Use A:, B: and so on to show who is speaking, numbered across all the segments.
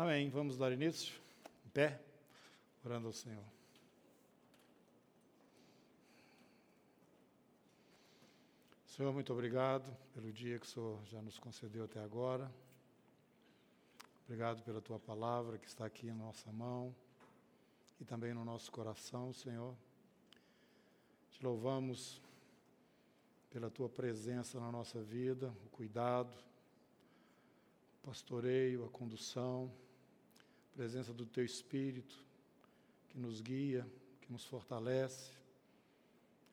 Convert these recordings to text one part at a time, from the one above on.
A: Amém. Vamos dar início? Em pé, orando ao Senhor. Senhor, muito obrigado pelo dia que o Senhor já nos concedeu até agora. Obrigado pela tua palavra que está aqui em nossa mão e também no nosso coração, Senhor. Te louvamos pela tua presença na nossa vida, o cuidado, o pastoreio, a condução presença do Teu Espírito, que nos guia, que nos fortalece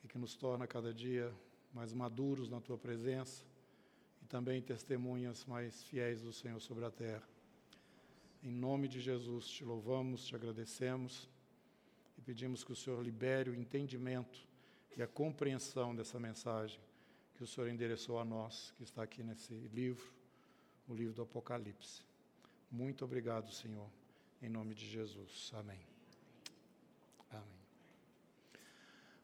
A: e que nos torna cada dia mais maduros na Tua presença e também testemunhas mais fiéis do Senhor sobre a terra. Em nome de Jesus, te louvamos, te agradecemos e pedimos que o Senhor libere o entendimento e a compreensão dessa mensagem que o Senhor endereçou a nós, que está aqui nesse livro, o livro do Apocalipse. Muito obrigado, Senhor. Em nome de Jesus. Amém. Amém.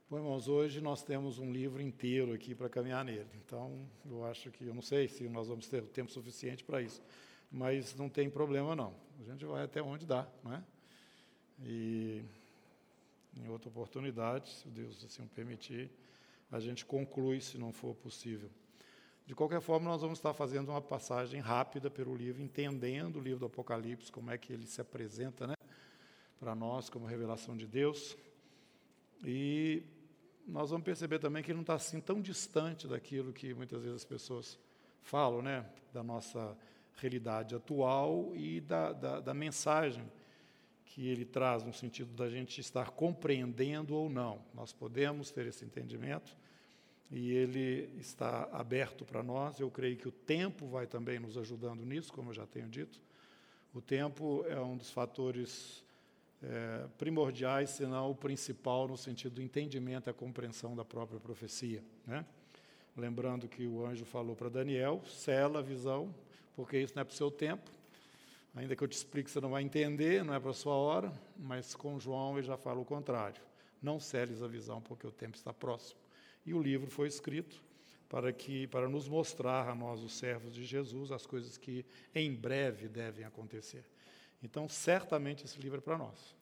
A: Bom, irmãos, hoje nós temos um livro inteiro aqui para caminhar nele. Então, eu acho que, eu não sei se nós vamos ter tempo suficiente para isso, mas não tem problema não. A gente vai até onde dá, não é? E em outra oportunidade, se Deus assim permitir, a gente conclui se não for possível. De qualquer forma, nós vamos estar fazendo uma passagem rápida pelo livro, entendendo o livro do Apocalipse, como é que ele se apresenta né, para nós como revelação de Deus. E nós vamos perceber também que ele não está assim tão distante daquilo que muitas vezes as pessoas falam, né, da nossa realidade atual e da, da, da mensagem que ele traz, no sentido da gente estar compreendendo ou não. Nós podemos ter esse entendimento e ele está aberto para nós. Eu creio que o tempo vai também nos ajudando nisso, como eu já tenho dito. O tempo é um dos fatores é, primordiais, se não o principal, no sentido do entendimento e a compreensão da própria profecia. Né? Lembrando que o anjo falou para Daniel: sela a visão, porque isso não é para o seu tempo. Ainda que eu te explique, você não vai entender, não é para a sua hora, mas com João ele já fala o contrário. Não seles a visão, porque o tempo está próximo. E o livro foi escrito para que para nos mostrar a nós os servos de Jesus as coisas que em breve devem acontecer. Então, certamente esse livro é para nós.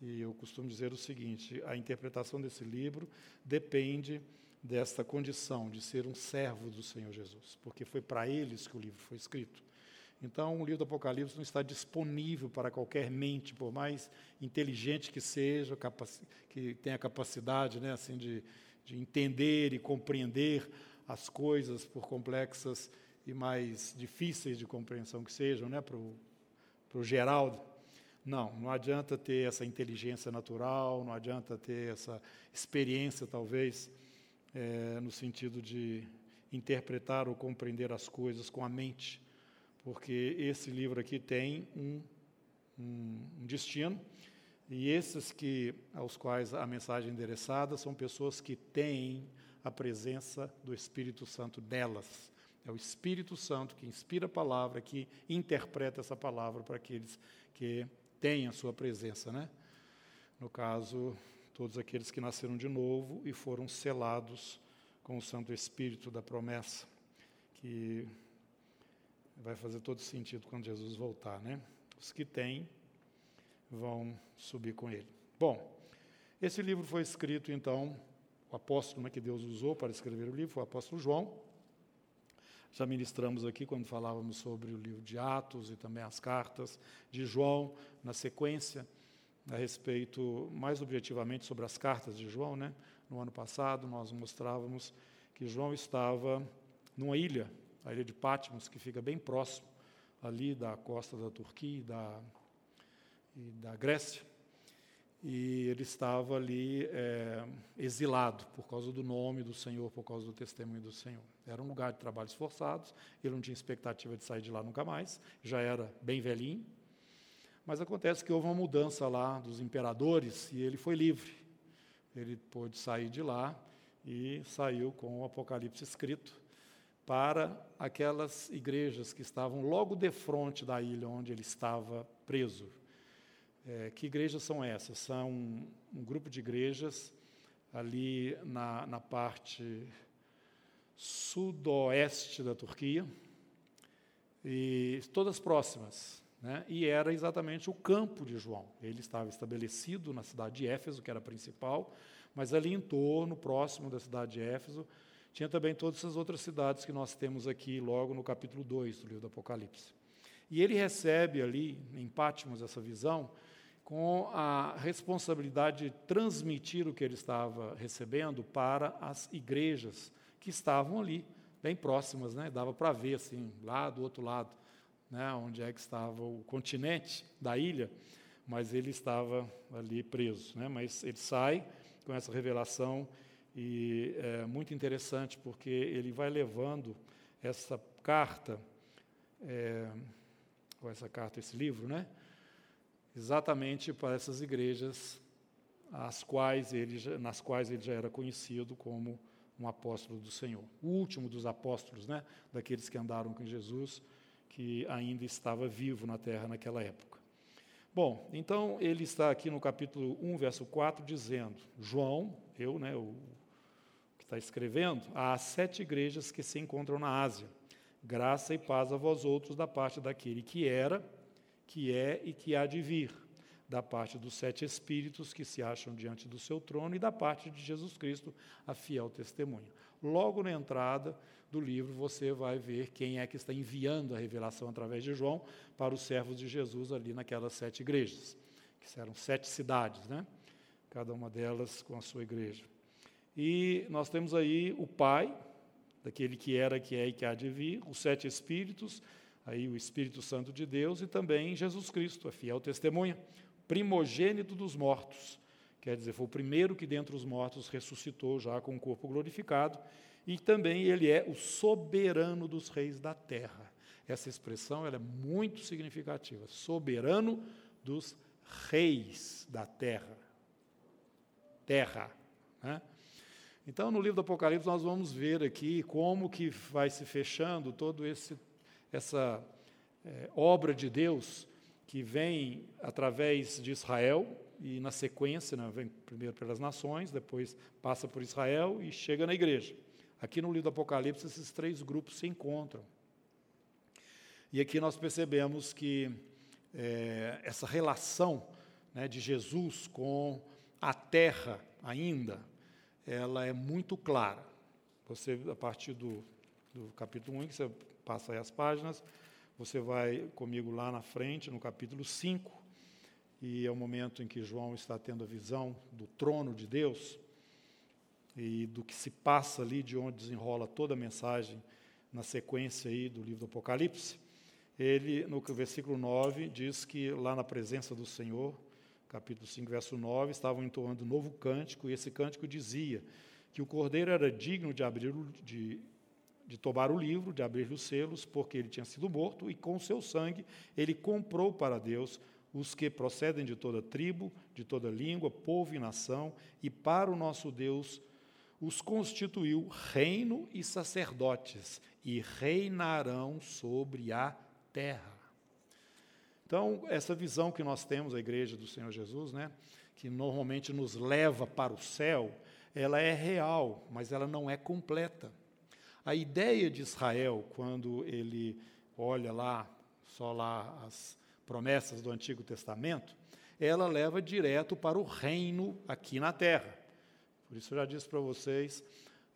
A: E eu costumo dizer o seguinte: a interpretação desse livro depende desta condição de ser um servo do Senhor Jesus, porque foi para eles que o livro foi escrito. Então, o livro do Apocalipse não está disponível para qualquer mente, por mais inteligente que seja, que tenha capacidade né, assim, de, de entender e compreender as coisas, por complexas e mais difíceis de compreensão que sejam, né, para o Geraldo. Não, não adianta ter essa inteligência natural, não adianta ter essa experiência, talvez, é, no sentido de interpretar ou compreender as coisas com a mente, porque esse livro aqui tem um, um, um destino e esses que aos quais a mensagem é endereçada são pessoas que têm a presença do Espírito Santo delas. É o Espírito Santo que inspira a palavra, que interpreta essa palavra para aqueles que têm a sua presença, né? No caso, todos aqueles que nasceram de novo e foram selados com o Santo Espírito da promessa, que vai fazer todo sentido quando Jesus voltar, né? Os que têm vão subir com ele. Bom, esse livro foi escrito, então, o apóstolo né, que Deus usou para escrever o livro foi o apóstolo João. Já ministramos aqui quando falávamos sobre o livro de Atos e também as cartas de João, na sequência, a respeito, mais objetivamente, sobre as cartas de João. Né? No ano passado, nós mostrávamos que João estava numa ilha, a ilha de Patmos, que fica bem próximo ali da costa da Turquia da e da Grécia, e ele estava ali é, exilado por causa do nome do Senhor, por causa do testemunho do Senhor. Era um lugar de trabalhos forçados, ele não tinha expectativa de sair de lá nunca mais, já era bem velhinho. Mas acontece que houve uma mudança lá dos imperadores e ele foi livre. Ele pôde sair de lá e saiu com o Apocalipse escrito para aquelas igrejas que estavam logo de frente da ilha onde ele estava preso. É, que igrejas são essas? São um, grupo de igrejas ali na, na parte sudoeste da Turquia, e todas próximas. né? e era exatamente o campo de João. Ele estava estabelecido na cidade de Éfeso, que era a principal, mas ali em torno, próximo da cidade de Éfeso, tinha também todas essas outras cidades que nós temos aqui logo no capítulo 2 do livro do Apocalipse. E ele recebe ali, em Pátimos, essa visão, com a responsabilidade de transmitir o que ele estava recebendo para as igrejas que estavam ali, bem próximas, né? dava para ver assim, lá do outro lado, né? onde é que estava o continente da ilha, mas ele estava ali preso. Né? Mas ele sai com essa revelação e é muito interessante porque ele vai levando essa carta, é, ou essa carta, esse livro, né? Exatamente para essas igrejas as quais ele, nas quais ele já era conhecido como um apóstolo do Senhor. O último dos apóstolos, né, daqueles que andaram com Jesus, que ainda estava vivo na terra naquela época. Bom, então ele está aqui no capítulo 1, verso 4, dizendo: João, eu, né, o que está escrevendo, há sete igrejas que se encontram na Ásia. Graça e paz a vós outros da parte daquele que era, que é e que há de vir, da parte dos sete espíritos que se acham diante do seu trono e da parte de Jesus Cristo, a fiel testemunha. Logo na entrada do livro, você vai ver quem é que está enviando a revelação através de João para os servos de Jesus ali naquelas sete igrejas, que eram sete cidades, né? cada uma delas com a sua igreja. E nós temos aí o Pai, daquele que era, que é e que há de vir, os sete espíritos, aí o Espírito Santo de Deus e também Jesus Cristo, a fiel testemunha, primogênito dos mortos. Quer dizer, foi o primeiro que dentre os mortos ressuscitou já com o corpo glorificado, e também ele é o soberano dos reis da terra. Essa expressão ela é muito significativa, soberano dos reis da terra. Terra. Né? Então, no livro do Apocalipse, nós vamos ver aqui como que vai se fechando todo esse essa é, obra de Deus que vem através de Israel e na sequência, né, vem primeiro pelas nações, depois passa por Israel e chega na igreja. Aqui no livro do Apocalipse, esses três grupos se encontram. E aqui nós percebemos que é, essa relação né, de Jesus com a terra ainda, ela é muito clara. Você, a partir do, do capítulo 1, que você passa aí as páginas, você vai comigo lá na frente, no capítulo 5, e é o momento em que João está tendo a visão do trono de Deus e do que se passa ali, de onde desenrola toda a mensagem na sequência aí do livro do Apocalipse. Ele, no versículo 9, diz que lá na presença do Senhor, capítulo 5, verso 9, estavam entoando um novo cântico, e esse cântico dizia que o cordeiro era digno de abrir, de de tomar o livro, de abrir os selos, porque ele tinha sido morto, e com seu sangue ele comprou para Deus os que procedem de toda tribo, de toda língua, povo e nação, e para o nosso Deus os constituiu reino e sacerdotes, e reinarão sobre a terra. Então, essa visão que nós temos, a igreja do Senhor Jesus, né, que normalmente nos leva para o céu, ela é real, mas ela não é completa. A ideia de Israel, quando ele olha lá, só lá as promessas do Antigo Testamento, ela leva direto para o reino aqui na terra. Por isso eu já disse para vocês,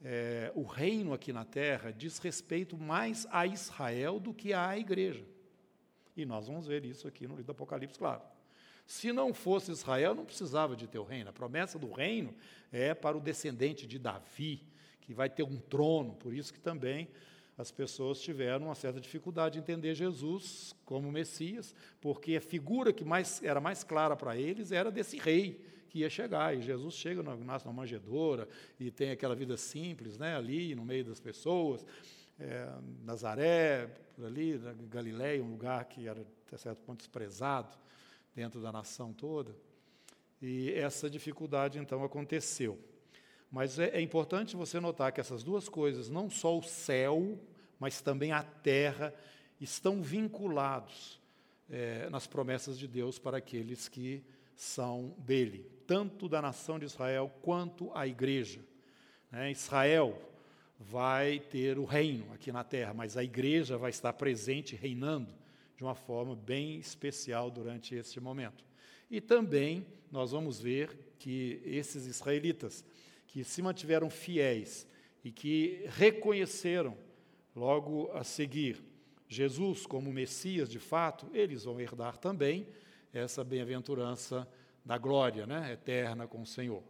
A: é, o reino aqui na terra diz respeito mais a Israel do que à igreja. E nós vamos ver isso aqui no livro do Apocalipse, claro. Se não fosse Israel, não precisava de ter o reino. A promessa do reino é para o descendente de Davi, que vai ter um trono, por isso que também as pessoas tiveram uma certa dificuldade de entender Jesus como Messias, porque a figura que mais era mais clara para eles era desse rei que ia chegar. E Jesus chega, nasce numa manjedoura e tem aquela vida simples, né, ali no meio das pessoas. É, Nazaré, por ali, Galiléia, um lugar que era até certo ponto desprezado dentro da nação toda. E essa dificuldade então aconteceu. Mas é, é importante você notar que essas duas coisas, não só o céu, mas também a terra, estão vinculados é, nas promessas de Deus para aqueles que são dele, tanto da nação de Israel quanto a igreja. Né? Israel vai ter o reino aqui na terra, mas a igreja vai estar presente, reinando de uma forma bem especial durante este momento. E também nós vamos ver que esses israelitas que se mantiveram fiéis e que reconheceram logo a seguir Jesus como Messias de fato, eles vão herdar também essa bem-aventurança da glória né, eterna com o Senhor.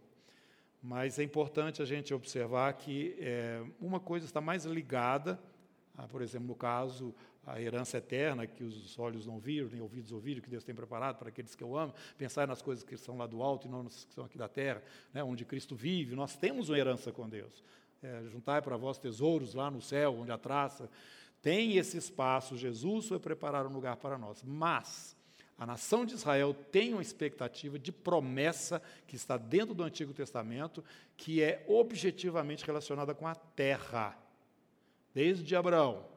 A: Mas é importante a gente observar que é, uma coisa está mais ligada, a, por exemplo, no caso, a herança eterna, que os olhos não viram, nem ouvidos ouviram, que Deus tem preparado para aqueles que eu amo, pensar nas coisas que são lá do alto e não nas que são aqui da terra, né, onde Cristo vive, nós temos uma herança com Deus. É, juntai para vós tesouros lá no céu, onde a traça. Tem esse espaço, Jesus foi preparar um lugar para nós. Mas a nação de Israel tem uma expectativa de promessa que está dentro do Antigo Testamento, que é objetivamente relacionada com a terra. Desde Abraão,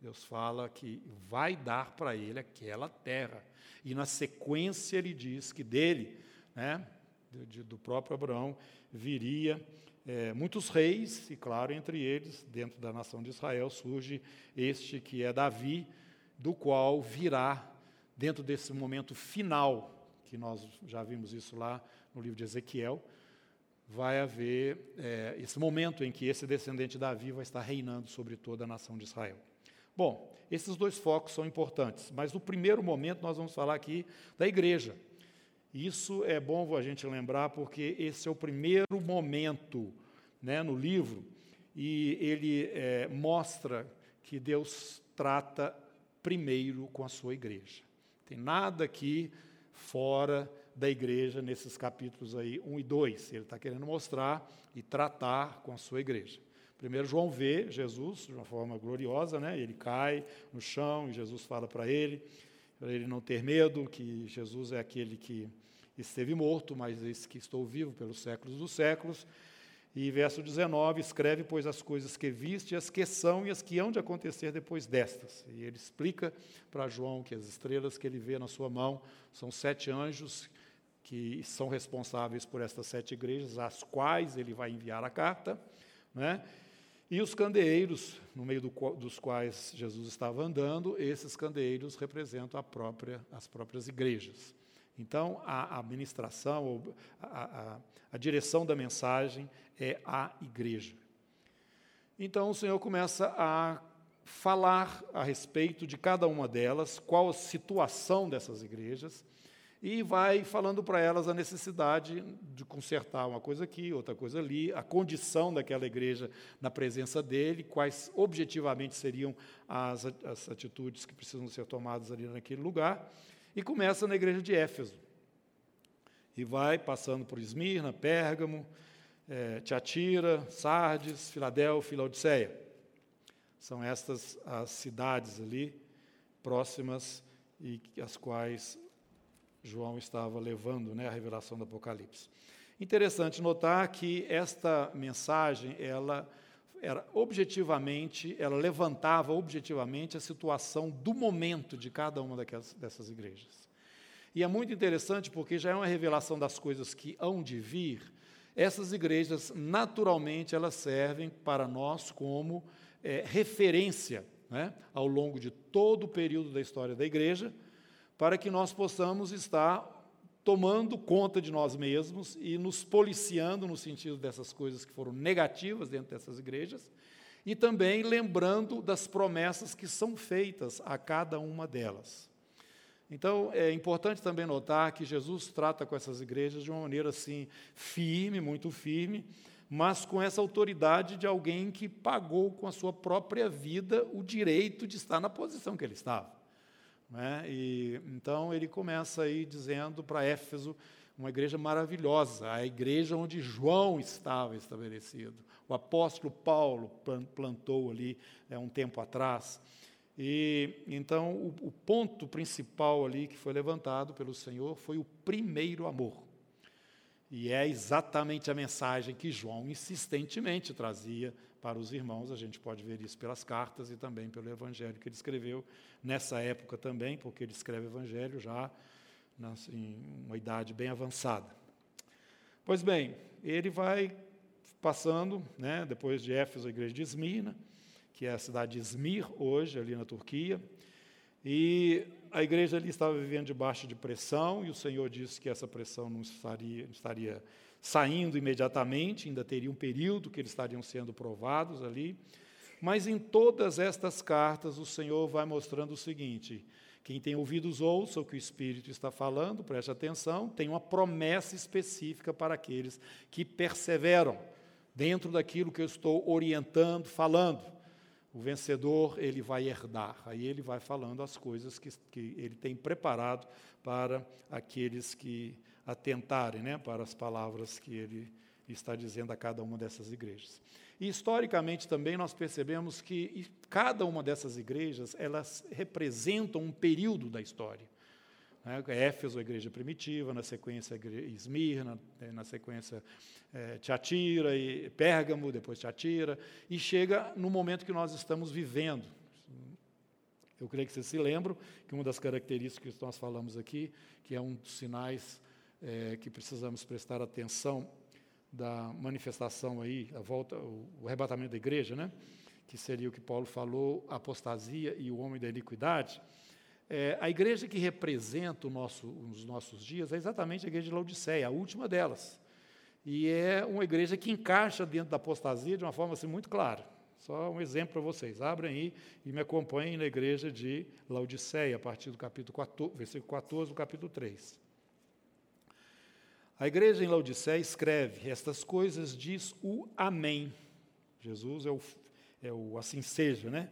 A: Deus fala que vai dar para ele aquela terra. E na sequência ele diz que dele, né, do próprio Abraão, viria é, muitos reis, e claro, entre eles, dentro da nação de Israel, surge este que é Davi, do qual virá, dentro desse momento final, que nós já vimos isso lá no livro de Ezequiel, vai haver é, esse momento em que esse descendente de Davi vai estar reinando sobre toda a nação de Israel. Bom, esses dois focos são importantes, mas no primeiro momento nós vamos falar aqui da igreja. Isso é bom a gente lembrar porque esse é o primeiro momento né, no livro e ele é, mostra que Deus trata primeiro com a sua igreja. Tem nada aqui fora da igreja nesses capítulos aí 1 e 2. Ele está querendo mostrar e tratar com a sua igreja. Primeiro João vê Jesus de uma forma gloriosa, né? Ele cai no chão e Jesus fala para ele, para ele não ter medo, que Jesus é aquele que esteve morto, mas esse que estou vivo pelos séculos dos séculos. E verso 19, escreve, pois, as coisas que viste, as que são e as que hão de acontecer depois destas. E ele explica para João que as estrelas que ele vê na sua mão são sete anjos que são responsáveis por estas sete igrejas, às quais ele vai enviar a carta. Né? E os candeeiros, no meio do, dos quais Jesus estava andando, esses candeeiros representam própria, as próprias igrejas. Então, a administração, a, a, a direção da mensagem é a igreja. Então, o Senhor começa a falar a respeito de cada uma delas, qual a situação dessas igrejas, e vai falando para elas a necessidade de consertar uma coisa aqui, outra coisa ali, a condição daquela igreja na presença dele, quais objetivamente seriam as, as atitudes que precisam ser tomadas ali naquele lugar, e começa na igreja de Éfeso. E vai passando por Esmirna, Pérgamo, é, Tiatira, Sardes, Filadélfia Laodiceia. São estas as cidades ali próximas e as quais João estava levando né, a revelação do Apocalipse. Interessante notar que esta mensagem, ela era objetivamente, ela levantava objetivamente a situação do momento de cada uma daquelas, dessas igrejas. E é muito interessante porque já é uma revelação das coisas que hão de vir. Essas igrejas, naturalmente, elas servem para nós como é, referência né, ao longo de todo o período da história da igreja, para que nós possamos estar tomando conta de nós mesmos e nos policiando no sentido dessas coisas que foram negativas dentro dessas igrejas, e também lembrando das promessas que são feitas a cada uma delas. Então, é importante também notar que Jesus trata com essas igrejas de uma maneira assim, firme, muito firme, mas com essa autoridade de alguém que pagou com a sua própria vida o direito de estar na posição que ele estava. Né? E, então ele começa aí dizendo para Éfeso, uma igreja maravilhosa, a igreja onde João estava estabelecido. O apóstolo Paulo plantou ali é, um tempo atrás. E então o, o ponto principal ali que foi levantado pelo Senhor foi o primeiro amor. E é exatamente a mensagem que João insistentemente trazia para os irmãos. A gente pode ver isso pelas cartas e também pelo evangelho que ele escreveu nessa época também, porque ele escreve evangelho já em uma idade bem avançada. Pois bem, ele vai passando, né, depois de Éfeso, a igreja de Esmirna, que é a cidade de Esmir hoje, ali na Turquia, E a igreja ali estava vivendo debaixo de pressão, e o Senhor disse que essa pressão não estaria, estaria saindo imediatamente, ainda teria um período que eles estariam sendo provados ali. Mas em todas estas cartas, o Senhor vai mostrando o seguinte: quem tem ouvidos, ouça o que o Espírito está falando, preste atenção, tem uma promessa específica para aqueles que perseveram dentro daquilo que eu estou orientando, falando. O vencedor, ele vai herdar. Aí ele vai falando as coisas que, que ele tem preparado para aqueles que atentarem né, para as palavras que ele está dizendo a cada uma dessas igrejas. E historicamente também nós percebemos que cada uma dessas igrejas, elas representam um período da história. Né? Éfeso, a igreja primitiva, na sequência Esmirna, né? na sequência é, Tiatira, e Pérgamo, depois Tiatira, e chega no momento que nós estamos vivendo. Eu creio que vocês se lembram que uma das características que nós falamos aqui, que é um dos sinais é, que precisamos prestar atenção da manifestação aí, a volta, o, o arrebatamento da igreja, né? que seria o que Paulo falou, a apostasia e o homem da iniquidade. É, a igreja que representa nosso, os nossos dias é exatamente a igreja de Laodiceia, a última delas. E é uma igreja que encaixa dentro da apostasia de uma forma assim, muito clara. Só um exemplo para vocês. Abrem aí e me acompanhem na igreja de Laodiceia, a partir do capítulo 14, versículo 14 do capítulo 3. A igreja em Laodiceia escreve: Estas coisas diz o Amém. Jesus é o, é o assim seja, né?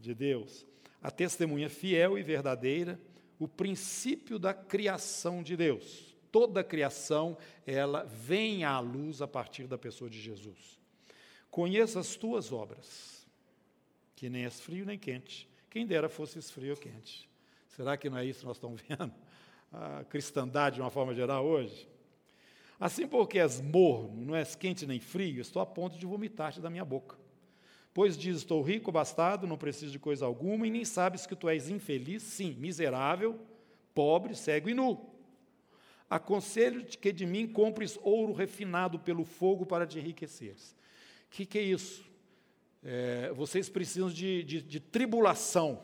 A: De Deus. A testemunha fiel e verdadeira, o princípio da criação de Deus. Toda a criação, ela vem à luz a partir da pessoa de Jesus. Conheça as tuas obras, que nem és frio nem quente. Quem dera fosses frio ou quente. Será que não é isso que nós estamos vendo? A cristandade, de uma forma geral, hoje? Assim, porque és morno, não és quente nem frio, estou a ponto de vomitar-te da minha boca. Pois diz: Estou rico, bastado, não preciso de coisa alguma, e nem sabes que tu és infeliz, sim, miserável, pobre, cego e nu. Aconselho-te que de mim compres ouro refinado pelo fogo para te enriqueceres. O que, que é isso? É, vocês precisam de, de, de tribulação.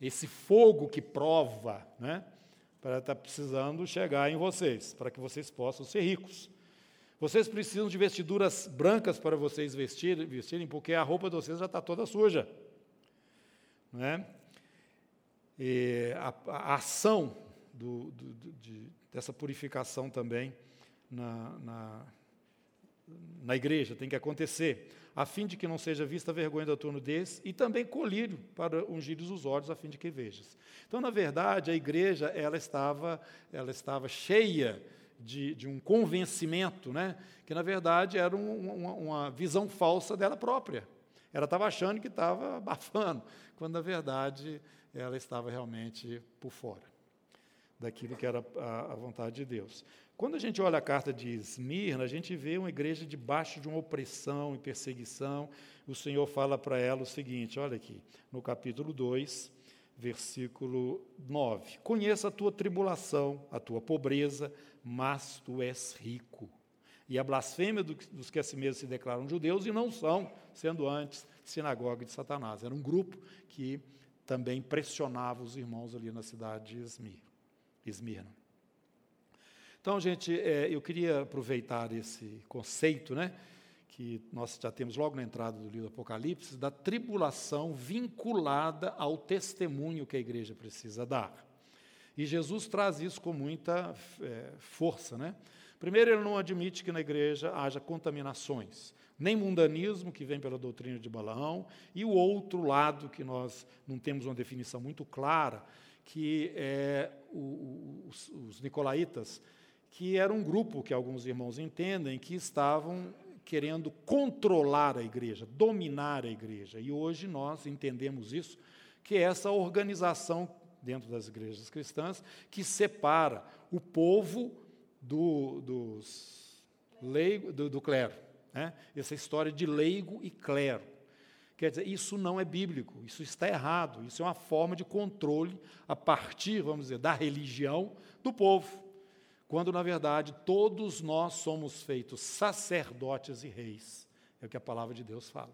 A: Esse fogo que prova, né? Para estar tá precisando chegar em vocês, para que vocês possam ser ricos. Vocês precisam de vestiduras brancas para vocês vestirem, vestirem porque a roupa de vocês já está toda suja. Não é? E a, a ação do, do, de, dessa purificação também na, na, na igreja tem que acontecer a fim de que não seja vista vergonha da tua nudez, e também colírio para ungir os olhos, a fim de que vejas. Então, na verdade, a igreja ela estava, ela estava cheia de, de um convencimento, né, que na verdade era um, uma, uma visão falsa dela própria. Ela estava achando que estava abafando, quando na verdade ela estava realmente por fora daquilo que era a, a vontade de Deus. Quando a gente olha a carta de Esmirna, a gente vê uma igreja debaixo de uma opressão e perseguição. O Senhor fala para ela o seguinte: olha aqui, no capítulo 2, versículo 9: Conheça a tua tribulação, a tua pobreza, mas tu és rico. E a blasfêmia dos que a si mesmos se declaram judeus e não são, sendo antes sinagoga de Satanás. Era um grupo que também pressionava os irmãos ali na cidade de Esmirna. Então, gente, é, eu queria aproveitar esse conceito, né, que nós já temos logo na entrada do livro do Apocalipse, da tribulação vinculada ao testemunho que a igreja precisa dar. E Jesus traz isso com muita é, força, né? Primeiro, ele não admite que na igreja haja contaminações, nem mundanismo, que vem pela doutrina de Balaão, e o outro lado, que nós não temos uma definição muito clara, que é o, os, os nicolaítas que era um grupo que alguns irmãos entendem que estavam querendo controlar a igreja, dominar a igreja. E hoje nós entendemos isso, que é essa organização dentro das igrejas cristãs que separa o povo do, dos leigo, do, do clero. Né? Essa história de leigo e clero. Quer dizer, isso não é bíblico, isso está errado, isso é uma forma de controle a partir, vamos dizer, da religião do povo quando na verdade todos nós somos feitos sacerdotes e reis. É o que a palavra de Deus fala.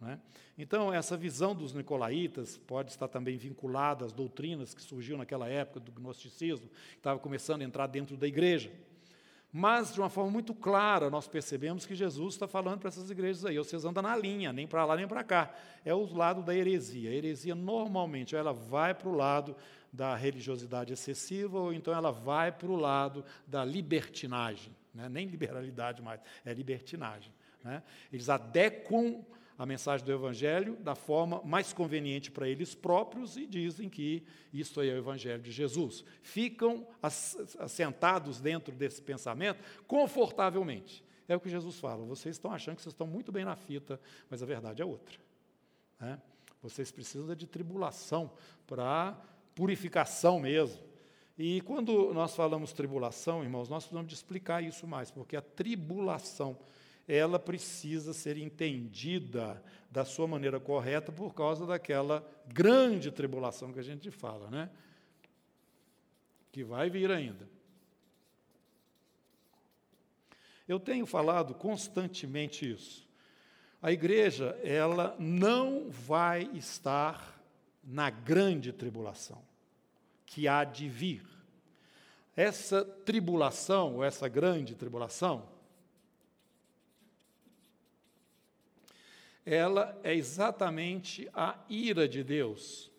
A: Né? Então, essa visão dos nicolaítas pode estar também vinculada às doutrinas que surgiam naquela época do gnosticismo, que estava começando a entrar dentro da igreja. Mas, de uma forma muito clara, nós percebemos que Jesus está falando para essas igrejas aí, vocês andam na linha, nem para lá nem para cá. É o lado da heresia. A heresia, normalmente, ela vai para o lado da religiosidade excessiva, ou então ela vai para o lado da libertinagem. Né? Nem liberalidade mais, é libertinagem. Né? Eles adequam a mensagem do Evangelho da forma mais conveniente para eles próprios e dizem que isto é o Evangelho de Jesus. Ficam assentados dentro desse pensamento confortavelmente. É o que Jesus fala. Vocês estão achando que vocês estão muito bem na fita, mas a verdade é outra. Né? Vocês precisam de tribulação para purificação mesmo. E quando nós falamos tribulação, irmãos, nós precisamos de explicar isso mais, porque a tribulação ela precisa ser entendida da sua maneira correta por causa daquela grande tribulação que a gente fala, né? Que vai vir ainda. Eu tenho falado constantemente isso. A igreja, ela não vai estar na grande tribulação que há de vir. Essa tribulação, ou essa grande tribulação, ela é exatamente a ira de Deus.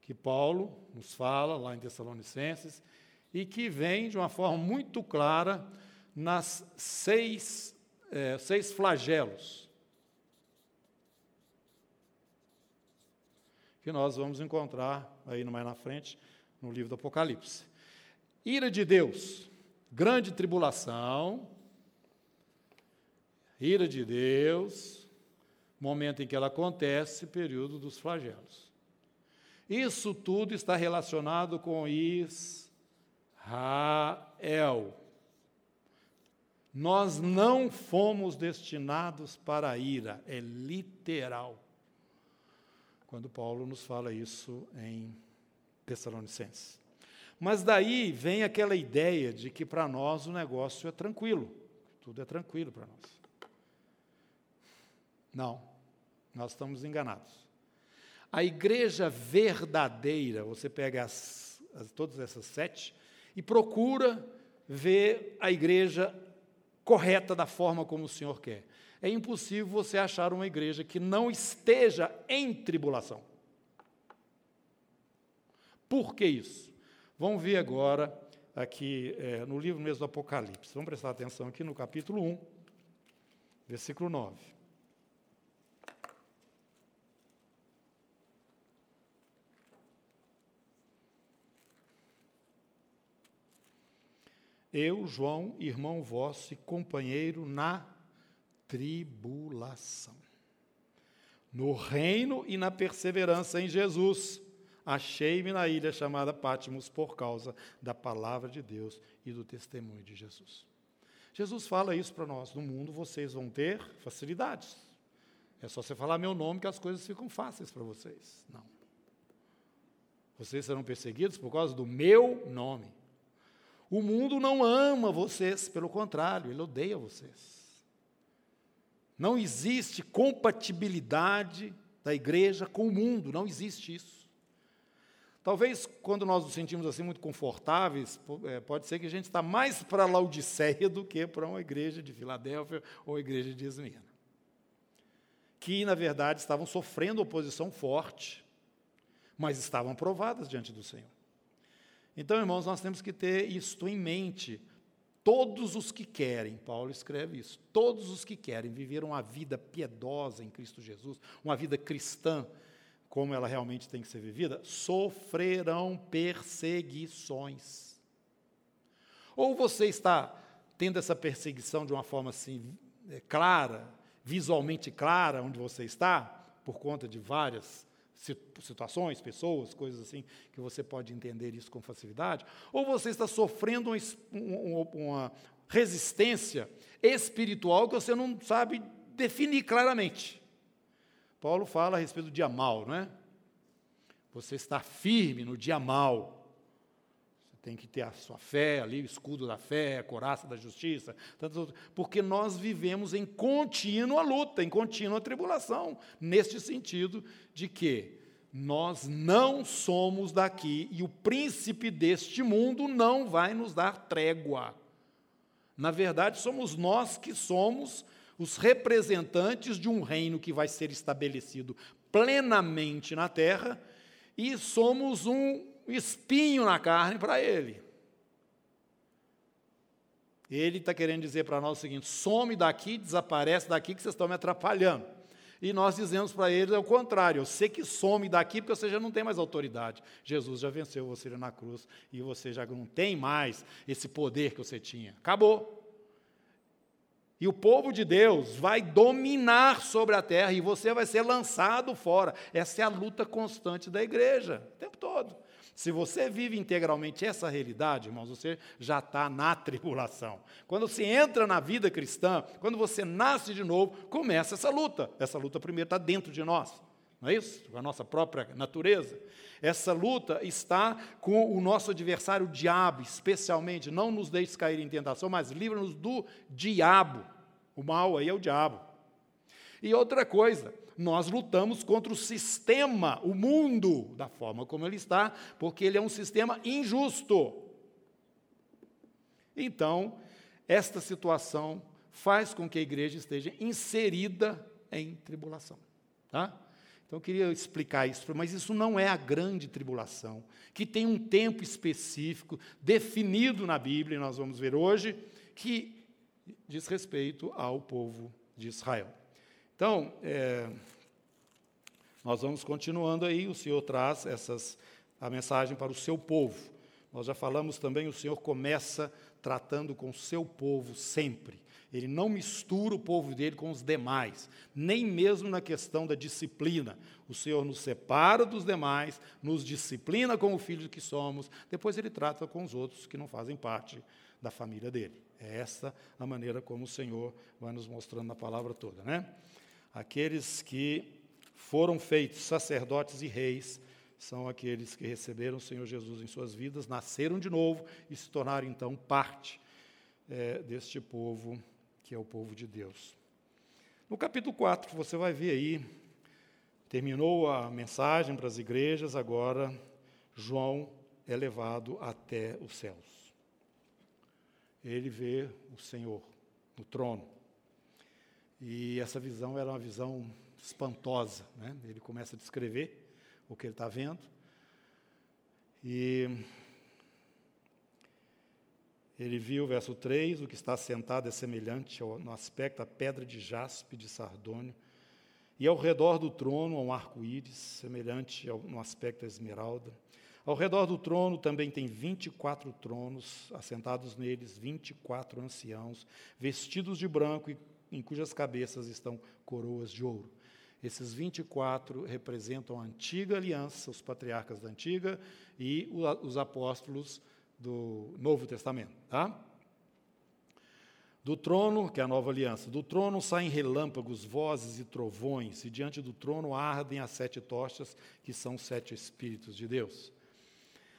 A: Que Paulo nos fala lá em Tessalonicenses e que vem de uma forma muito clara nas seis, é, seis flagelos que nós vamos encontrar aí mais na frente no livro do Apocalipse. Ira de Deus grande tribulação, ira de Deus, momento em que ela acontece, período dos flagelos. Isso tudo está relacionado com Israel. Nós não fomos destinados para a ira, é literal. Quando Paulo nos fala isso em Tessalonicenses. Mas daí vem aquela ideia de que para nós o negócio é tranquilo, tudo é tranquilo para nós. Não, nós estamos enganados. A igreja verdadeira, você pega as, as, todas essas sete e procura ver a igreja correta da forma como o Senhor quer. É impossível você achar uma igreja que não esteja em tribulação. Por que isso? Vamos ver agora aqui é, no livro mesmo do Apocalipse. Vamos prestar atenção aqui no capítulo 1, versículo 9. Eu, João, irmão vosso e companheiro na tribulação, no reino e na perseverança em Jesus Achei-me na ilha chamada Pátimos por causa da palavra de Deus e do testemunho de Jesus. Jesus fala isso para nós: no mundo vocês vão ter facilidades. É só você falar meu nome que as coisas ficam fáceis para vocês. Não. Vocês serão perseguidos por causa do meu nome. O mundo não ama vocês, pelo contrário, ele odeia vocês. Não existe compatibilidade da igreja com o mundo, não existe isso. Talvez quando nós nos sentimos assim muito confortáveis, é, pode ser que a gente está mais para Laodiceia do que para uma igreja de Filadélfia ou igreja de Esmirna. Que, na verdade, estavam sofrendo oposição forte, mas estavam provadas diante do Senhor. Então, irmãos, nós temos que ter isto em mente. Todos os que querem, Paulo escreve isso, todos os que querem viver uma vida piedosa em Cristo Jesus, uma vida cristã, como ela realmente tem que ser vivida, sofrerão perseguições. Ou você está tendo essa perseguição de uma forma assim é, clara, visualmente clara, onde você está, por conta de várias situações, pessoas, coisas assim, que você pode entender isso com facilidade, ou você está sofrendo uma, uma resistência espiritual que você não sabe definir claramente. Paulo fala a respeito do dia mal, não é? Você está firme no dia mal. Você tem que ter a sua fé ali, o escudo da fé, a coraça da justiça, porque nós vivemos em contínua luta, em contínua tribulação, neste sentido de que nós não somos daqui e o príncipe deste mundo não vai nos dar trégua. Na verdade, somos nós que somos os representantes de um reino que vai ser estabelecido plenamente na terra e somos um espinho na carne para ele. Ele está querendo dizer para nós o seguinte: some daqui, desaparece daqui, que vocês estão me atrapalhando. E nós dizemos para eles é o contrário: você que some daqui, porque você já não tem mais autoridade. Jesus já venceu você na cruz e você já não tem mais esse poder que você tinha. Acabou. E o povo de Deus vai dominar sobre a terra e você vai ser lançado fora. Essa é a luta constante da igreja, o tempo todo. Se você vive integralmente essa realidade, irmãos, você já está na tribulação. Quando você entra na vida cristã, quando você nasce de novo, começa essa luta. Essa luta primeiro está dentro de nós, não é isso? A nossa própria natureza. Essa luta está com o nosso adversário, o diabo, especialmente. Não nos deixe cair em tentação, mas livra-nos do diabo. O mal aí é o diabo. E outra coisa, nós lutamos contra o sistema, o mundo, da forma como ele está, porque ele é um sistema injusto. Então, esta situação faz com que a igreja esteja inserida em tribulação. Tá? Então, eu queria explicar isso, mas isso não é a grande tribulação, que tem um tempo específico, definido na Bíblia, e nós vamos ver hoje, que diz respeito ao povo de Israel. Então, é, nós vamos continuando aí, o Senhor traz essas, a mensagem para o seu povo. Nós já falamos também, o Senhor começa tratando com o seu povo sempre. Ele não mistura o povo dele com os demais, nem mesmo na questão da disciplina. O Senhor nos separa dos demais, nos disciplina como filhos que somos, depois ele trata com os outros que não fazem parte da família dele. É essa a maneira como o Senhor vai nos mostrando na palavra toda, né? Aqueles que foram feitos sacerdotes e reis são aqueles que receberam o Senhor Jesus em suas vidas, nasceram de novo e se tornaram então parte é, deste povo que é o povo de Deus. No capítulo 4, você vai ver aí, terminou a mensagem para as igrejas, agora João é levado até os céus. Ele vê o Senhor no trono. E essa visão era uma visão espantosa. Né? Ele começa a descrever o que ele está vendo. E ele viu, verso 3, o que está sentado é semelhante ao, no aspecto à pedra de jaspe de sardônio, e ao redor do trono há um arco-íris, semelhante ao, no aspecto à esmeralda. Ao redor do trono também tem 24 tronos, assentados neles 24 anciãos, vestidos de branco e em cujas cabeças estão coroas de ouro. Esses 24 representam a antiga aliança, os patriarcas da antiga e os apóstolos do Novo Testamento. Tá? Do trono, que é a nova aliança, do trono saem relâmpagos, vozes e trovões, e diante do trono ardem as sete tochas, que são sete Espíritos de Deus.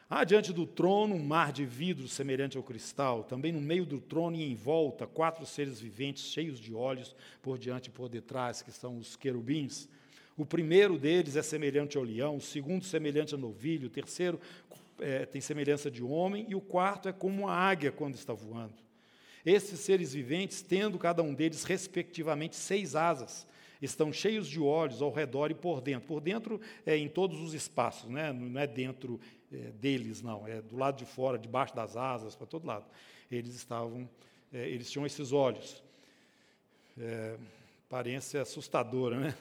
A: Há diante do trono um mar de vidro semelhante ao cristal, também no meio do trono e em volta, quatro seres viventes cheios de olhos por diante e por detrás, que são os querubins. O primeiro deles é semelhante ao leão, o segundo semelhante a novilho, o terceiro é, tem semelhança de homem, e o quarto é como uma águia quando está voando. Esses seres viventes, tendo cada um deles, respectivamente, seis asas, estão cheios de olhos ao redor e por dentro. Por dentro é em todos os espaços, né? não é dentro é, deles, não, é do lado de fora, debaixo das asas, para todo lado. Eles estavam, é, eles tinham esses olhos. É, aparência assustadora, né?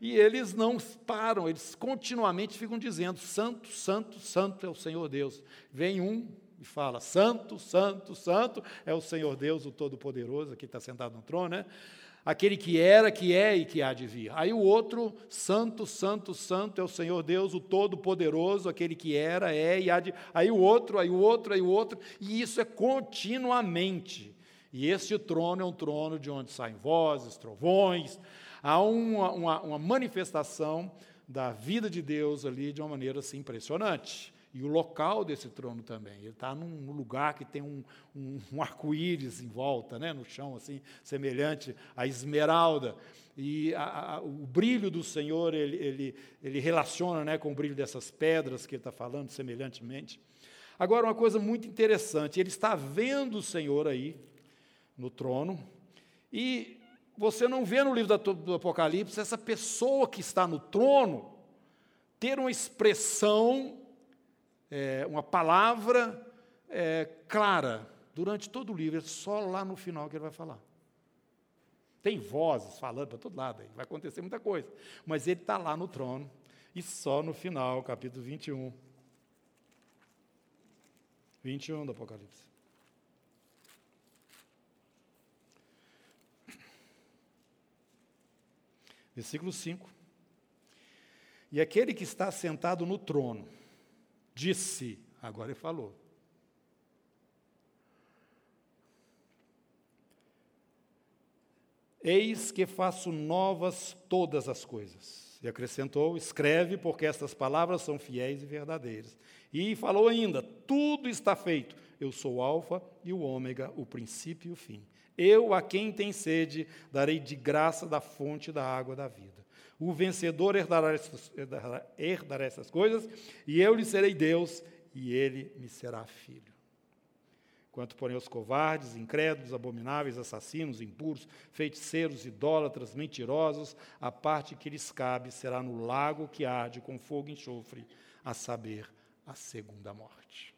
A: E eles não param, eles continuamente ficam dizendo: Santo, Santo, Santo é o Senhor Deus. Vem um e fala: Santo, Santo, Santo é o Senhor Deus, o Todo-Poderoso, aqui está sentado no trono, né? Aquele que era, que é e que há de vir. Aí o outro, santo, santo, santo é o Senhor Deus, o Todo-Poderoso, aquele que era, é e há de. Aí o outro, aí o outro, aí o outro, e isso é continuamente. E este trono é um trono de onde saem vozes, trovões, há uma, uma, uma manifestação da vida de Deus ali de uma maneira assim impressionante. E o local desse trono também. Ele está num lugar que tem um, um, um arco-íris em volta, né, no chão, assim, semelhante à esmeralda. E a, a, o brilho do Senhor, ele, ele, ele relaciona né, com o brilho dessas pedras que ele está falando, semelhantemente. Agora, uma coisa muito interessante, ele está vendo o Senhor aí no trono, e você não vê no livro do Apocalipse essa pessoa que está no trono ter uma expressão é, uma palavra é, clara durante todo o livro, é só lá no final que ele vai falar. Tem vozes falando para todo lado, aí, vai acontecer muita coisa. Mas ele está lá no trono, e só no final, capítulo 21. 21 do Apocalipse. Versículo 5. E aquele que está sentado no trono, disse, agora ele falou. Eis que faço novas todas as coisas. E acrescentou: escreve, porque estas palavras são fiéis e verdadeiras. E falou ainda: tudo está feito. Eu sou o Alfa e o Ômega, o princípio e o fim. Eu, a quem tem sede, darei de graça da fonte da água da vida. O vencedor herdará essas, herdará essas coisas, e eu lhe serei Deus, e ele me será filho. Quanto, porém, aos covardes, incrédulos, abomináveis, assassinos, impuros, feiticeiros, idólatras, mentirosos, a parte que lhes cabe será no lago que arde com fogo e enxofre, a saber, a segunda morte.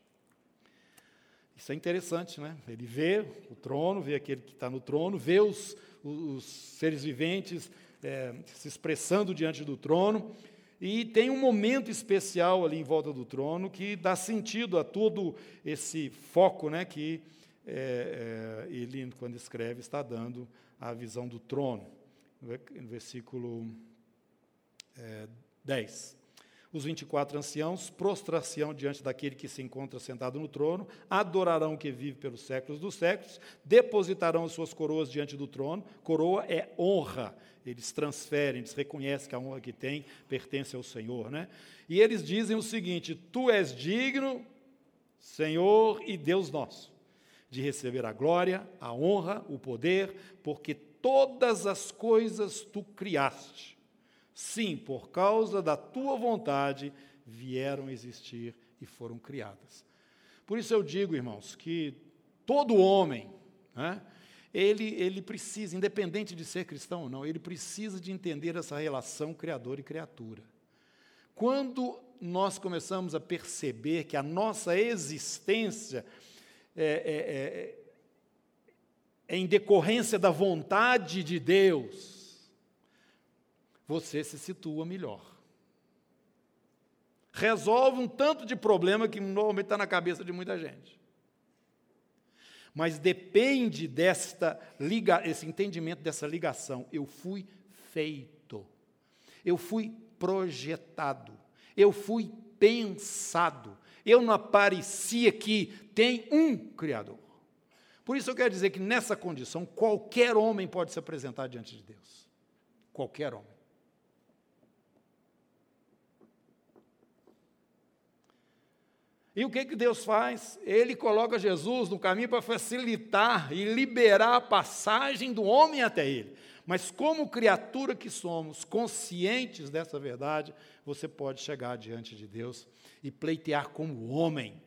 A: Isso é interessante, né? Ele vê o trono, vê aquele que está no trono, vê os, os seres viventes é, se expressando diante do trono. E tem um momento especial ali em volta do trono que dá sentido a todo esse foco né, que é, é, ele, quando escreve, está dando à visão do trono. No versículo é, 10. Os 24 anciãos prostrar-se-ão diante daquele que se encontra sentado no trono, adorarão o que vive pelos séculos dos séculos, depositarão as suas coroas diante do trono. Coroa é honra. Eles transferem, eles reconhecem que a honra que tem pertence ao Senhor. Né? E eles dizem o seguinte: Tu és digno, Senhor e Deus nosso, de receber a glória, a honra, o poder, porque todas as coisas tu criaste Sim, por causa da tua vontade vieram existir e foram criadas. Por isso eu digo, irmãos, que todo homem, né, ele, ele precisa, independente de ser cristão ou não, ele precisa de entender essa relação criador e criatura. Quando nós começamos a perceber que a nossa existência é, é, é, é em decorrência da vontade de Deus, você se situa melhor. Resolve um tanto de problema que normalmente está na cabeça de muita gente. Mas depende desta liga, esse entendimento dessa ligação. Eu fui feito. Eu fui projetado. Eu fui pensado. Eu não aparecia que tem um Criador. Por isso eu quero dizer que nessa condição, qualquer homem pode se apresentar diante de Deus. Qualquer homem. E o que, que Deus faz? Ele coloca Jesus no caminho para facilitar e liberar a passagem do homem até ele. Mas, como criatura que somos, conscientes dessa verdade, você pode chegar diante de Deus e pleitear como homem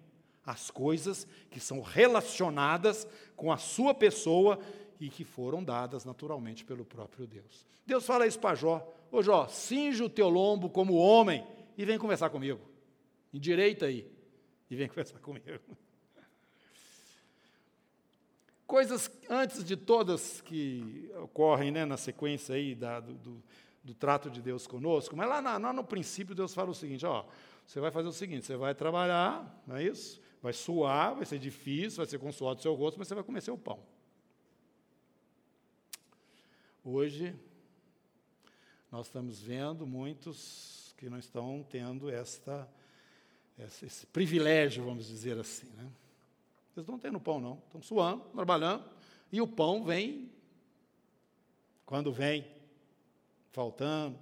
A: as coisas que são relacionadas com a sua pessoa e que foram dadas naturalmente pelo próprio Deus. Deus fala isso para Jó: Ô Jó, cinge o teu lombo como homem e vem conversar comigo. Endireita aí e vem conversar comigo. Coisas antes de todas que ocorrem né, na sequência aí da, do, do, do, trato de Deus conosco, mas lá, na, lá no princípio Deus fala o seguinte: ó, você vai fazer o seguinte, você vai trabalhar, não é isso? Vai suar, vai ser difícil, vai ser com suor do seu rosto, mas você vai comer seu pão. Hoje, nós estamos vendo muitos que não estão tendo esta esse, esse privilégio, vamos dizer assim. Né? Eles não têm no pão, não. Estão suando, trabalhando, e o pão vem quando vem, faltando.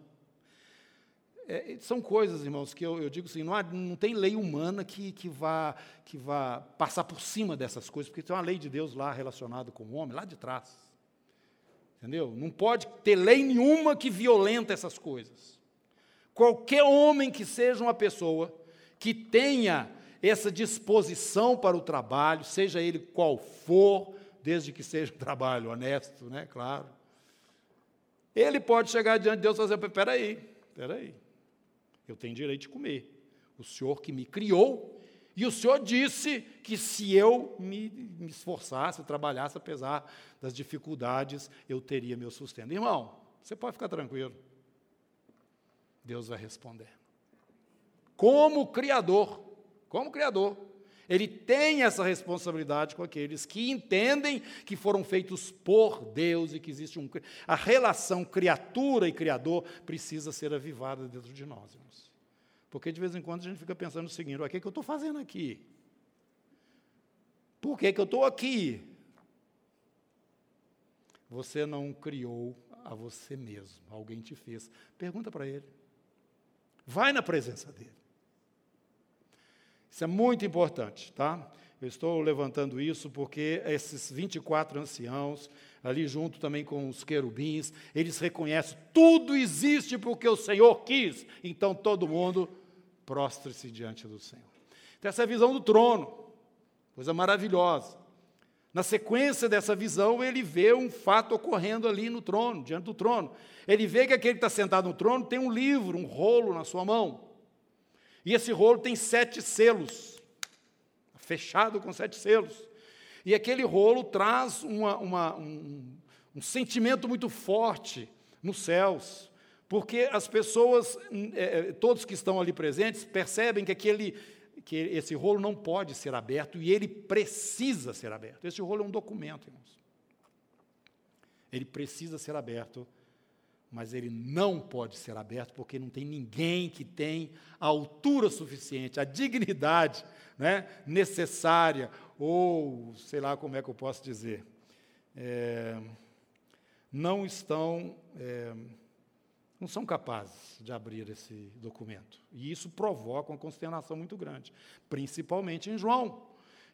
A: é, são coisas, irmãos, que eu, eu digo assim, não, há, não tem lei humana que, que, vá, que vá passar por cima dessas coisas, porque tem uma lei de Deus lá relacionada com o homem, lá de trás. Entendeu? Não pode ter lei nenhuma que violenta essas coisas. Qualquer homem que seja uma pessoa que tenha essa disposição para o trabalho, seja ele qual for, desde que seja um trabalho honesto, né? Claro. Ele pode chegar diante de Deus e dizer: espera aí, espera aí, eu tenho direito de comer. O Senhor que me criou, e o Senhor disse que se eu me, me esforçasse, trabalhasse, apesar das dificuldades, eu teria meu sustento. Irmão, você pode ficar tranquilo. Deus vai responder. Como Criador, como Criador, ele tem essa responsabilidade com aqueles que entendem que foram feitos por Deus e que existe um. A relação criatura e criador precisa ser avivada dentro de nós, irmãos. Porque de vez em quando a gente fica pensando o seguinte: o que, é que eu estou fazendo aqui? Por que, que eu estou aqui? Você não criou a você mesmo, alguém te fez. Pergunta para ele. Vai na presença dele. Isso é muito importante, tá? Eu estou levantando isso porque esses 24 anciãos, ali junto também com os querubins, eles reconhecem tudo existe porque o Senhor quis. Então todo mundo prostre-se diante do Senhor. Então, essa é a visão do trono, coisa maravilhosa. Na sequência dessa visão, ele vê um fato ocorrendo ali no trono, diante do trono. Ele vê que aquele que está sentado no trono tem um livro, um rolo na sua mão. E esse rolo tem sete selos, fechado com sete selos. E aquele rolo traz uma, uma, um, um sentimento muito forte nos céus, porque as pessoas, é, todos que estão ali presentes, percebem que aquele que esse rolo não pode ser aberto e ele precisa ser aberto. Esse rolo é um documento, irmãos. Ele precisa ser aberto mas ele não pode ser aberto porque não tem ninguém que tem a altura suficiente, a dignidade né, necessária, ou sei lá como é que eu posso dizer, é, não estão, é, não são capazes de abrir esse documento. E isso provoca uma consternação muito grande, principalmente em João.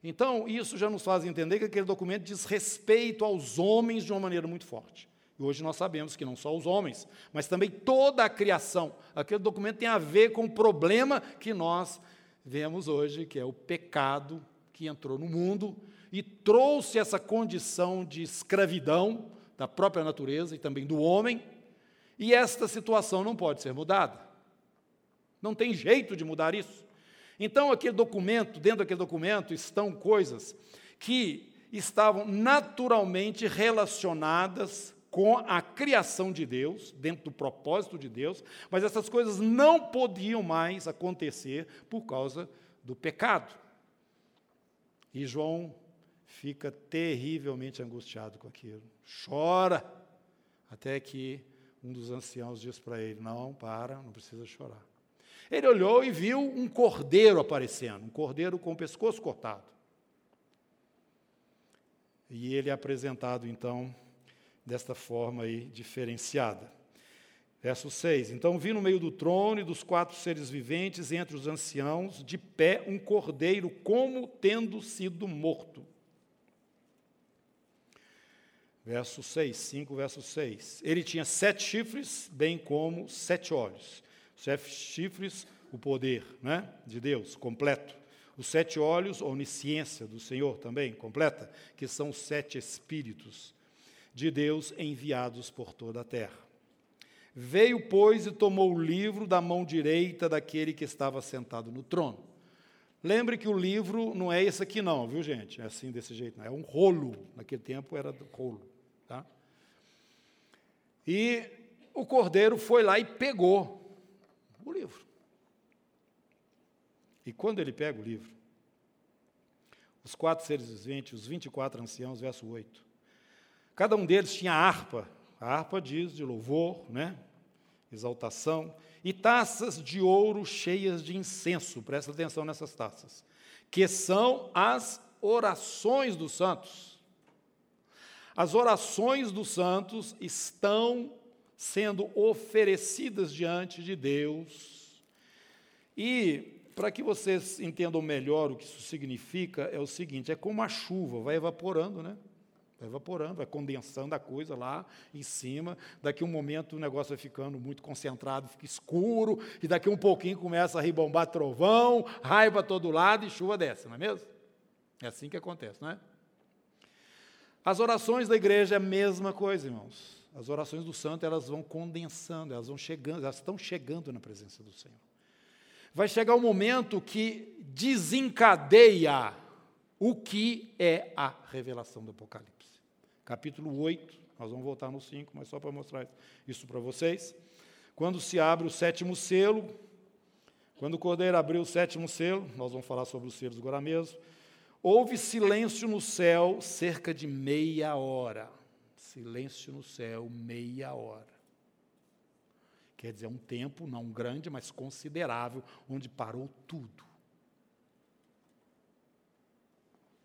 A: Então, isso já nos faz entender que aquele documento diz respeito aos homens de uma maneira muito forte. E hoje nós sabemos que não só os homens, mas também toda a criação. Aquele documento tem a ver com o problema que nós vemos hoje, que é o pecado que entrou no mundo e trouxe essa condição de escravidão da própria natureza e também do homem. E esta situação não pode ser mudada. Não tem jeito de mudar isso. Então, aquele documento, dentro daquele documento estão coisas que estavam naturalmente relacionadas com a criação de Deus, dentro do propósito de Deus, mas essas coisas não podiam mais acontecer por causa do pecado. E João fica terrivelmente angustiado com aquilo, chora, até que um dos anciãos diz para ele: Não, para, não precisa chorar. Ele olhou e viu um cordeiro aparecendo, um cordeiro com o pescoço cortado. E ele é apresentado então desta forma aí diferenciada. Verso 6: Então vi no meio do trono e dos quatro seres viventes, entre os anciãos, de pé um cordeiro, como tendo sido morto. Verso 6, 5, verso 6. Ele tinha sete chifres, bem como sete olhos. Sete chifres, o poder né, de Deus, completo. Os sete olhos, a onisciência do Senhor também, completa, que são sete espíritos de Deus enviados por toda a terra. Veio, pois, e tomou o livro da mão direita daquele que estava sentado no trono. Lembre que o livro não é esse aqui, não, viu, gente? É assim, desse jeito, não. É um rolo. Naquele tempo era rolo. Tá? E o cordeiro foi lá e pegou o livro. E quando ele pega o livro, os quatro seres viventes, os 24 anciãos, verso 8, Cada um deles tinha harpa, a harpa diz de louvor, né? exaltação, e taças de ouro cheias de incenso, presta atenção nessas taças, que são as orações dos santos. As orações dos santos estão sendo oferecidas diante de Deus. E para que vocês entendam melhor o que isso significa, é o seguinte: é como a chuva, vai evaporando, né? Vai evaporando, vai condensando a coisa lá em cima. Daqui a um momento o negócio vai ficando muito concentrado, fica escuro, e daqui a um pouquinho começa a ribombar trovão, raiva todo lado e chuva desce, não é mesmo? É assim que acontece, não é? As orações da igreja é a mesma coisa, irmãos. As orações do santo, elas vão condensando, elas vão chegando, elas estão chegando na presença do Senhor. Vai chegar o um momento que desencadeia o que é a revelação do Apocalipse capítulo 8, nós vamos voltar no 5, mas só para mostrar isso para vocês. Quando se abre o sétimo selo, quando o cordeiro abriu o sétimo selo, nós vamos falar sobre os selos agora mesmo, houve silêncio no céu cerca de meia hora. Silêncio no céu, meia hora. Quer dizer, um tempo não grande, mas considerável, onde parou tudo.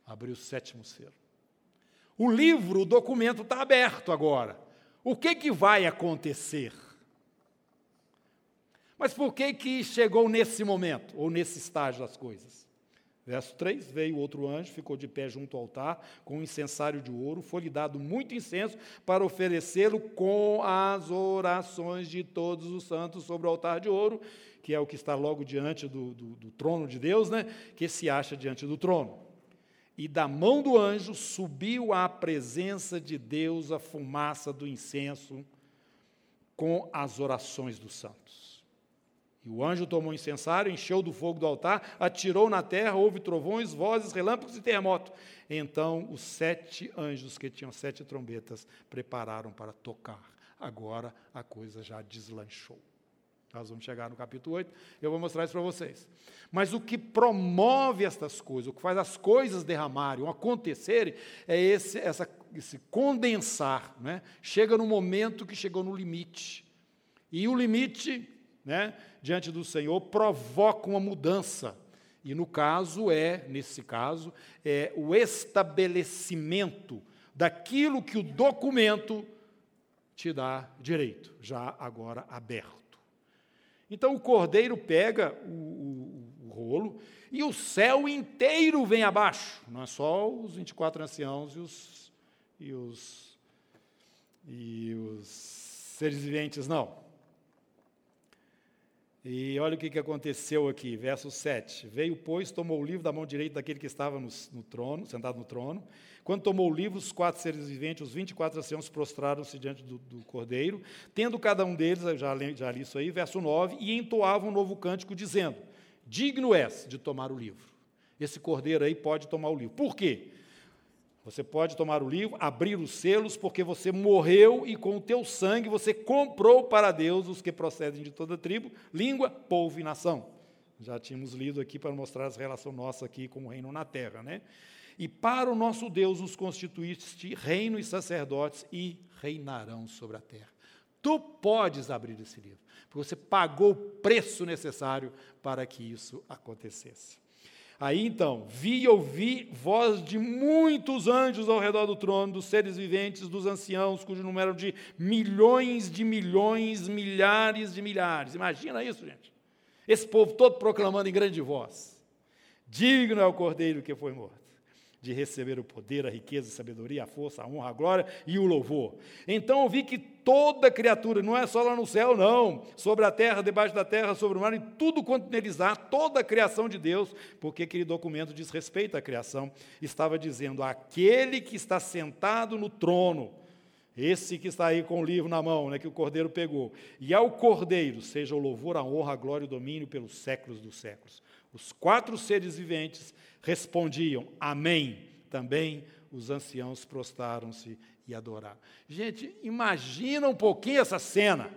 A: Abriu o sétimo selo. O livro, o documento está aberto agora. O que, que vai acontecer? Mas por que, que chegou nesse momento, ou nesse estágio das coisas? Verso 3: Veio outro anjo, ficou de pé junto ao altar, com um incensário de ouro, foi-lhe dado muito incenso para oferecê-lo com as orações de todos os santos sobre o altar de ouro, que é o que está logo diante do, do, do trono de Deus, né? que se acha diante do trono. E da mão do anjo subiu à presença de Deus a fumaça do incenso com as orações dos santos. E o anjo tomou o incensário, encheu do fogo do altar, atirou na terra, houve trovões, vozes, relâmpagos e terremoto. Então os sete anjos que tinham sete trombetas prepararam para tocar. Agora a coisa já deslanchou. Nós vamos chegar no capítulo 8, eu vou mostrar isso para vocês. Mas o que promove estas coisas, o que faz as coisas derramarem, acontecerem, é esse, essa, esse condensar. Né? Chega no momento que chegou no limite. E o limite, né, diante do Senhor, provoca uma mudança. E no caso é, nesse caso, é o estabelecimento daquilo que o documento te dá direito, já agora aberto. Então o cordeiro pega o, o, o, rolo e o céu inteiro vem abaixo. Não é só os 24 anciãos e os, e os, e os seres viventes, não. E olha o que, que aconteceu aqui, verso 7. Veio, pois, tomou o livro da mão direita daquele que estava no, no trono, sentado no trono. Quando tomou o livro, os quatro seres viventes, os 24 anciãos, prostraram-se diante do, do, cordeiro, tendo cada um deles, já já li isso aí, verso 9, e entoavam um novo cântico, dizendo: Digno és de tomar o livro. Esse cordeiro aí pode tomar o livro. Por quê? Você pode tomar o livro, abrir os selos, porque você morreu e com o teu sangue você comprou para Deus os que procedem de toda tribo, língua, povo e nação. Já tínhamos lido aqui para mostrar a relação nossa aqui com o reino na terra, né? E para o nosso Deus nos constituíste reino e sacerdotes e reinarão sobre a terra. Tu podes abrir esse livro, porque você pagou o preço necessário para que isso acontecesse. Aí então, vi e ouvi voz de muitos anjos ao redor do trono, dos seres viventes, dos anciãos, cujo número de milhões de milhões, milhares de milhares. Imagina isso, gente. Esse povo todo proclamando em grande voz: Digno é o cordeiro que foi morto de receber o poder, a riqueza, a sabedoria, a força, a honra, a glória e o louvor. Então vi que toda criatura, não é só lá no céu, não, sobre a terra, debaixo da terra, sobre o mar, e tudo quanto neles há, toda a criação de Deus, porque aquele documento diz respeito à criação, estava dizendo: aquele que está sentado no trono, esse que está aí com o livro na mão, né, que o cordeiro pegou, e ao cordeiro seja o louvor, a honra, a glória e o domínio pelos séculos dos séculos. Os quatro seres viventes respondiam: Amém. Também os anciãos prostaram-se e adoraram. Gente, imagina um pouquinho essa cena.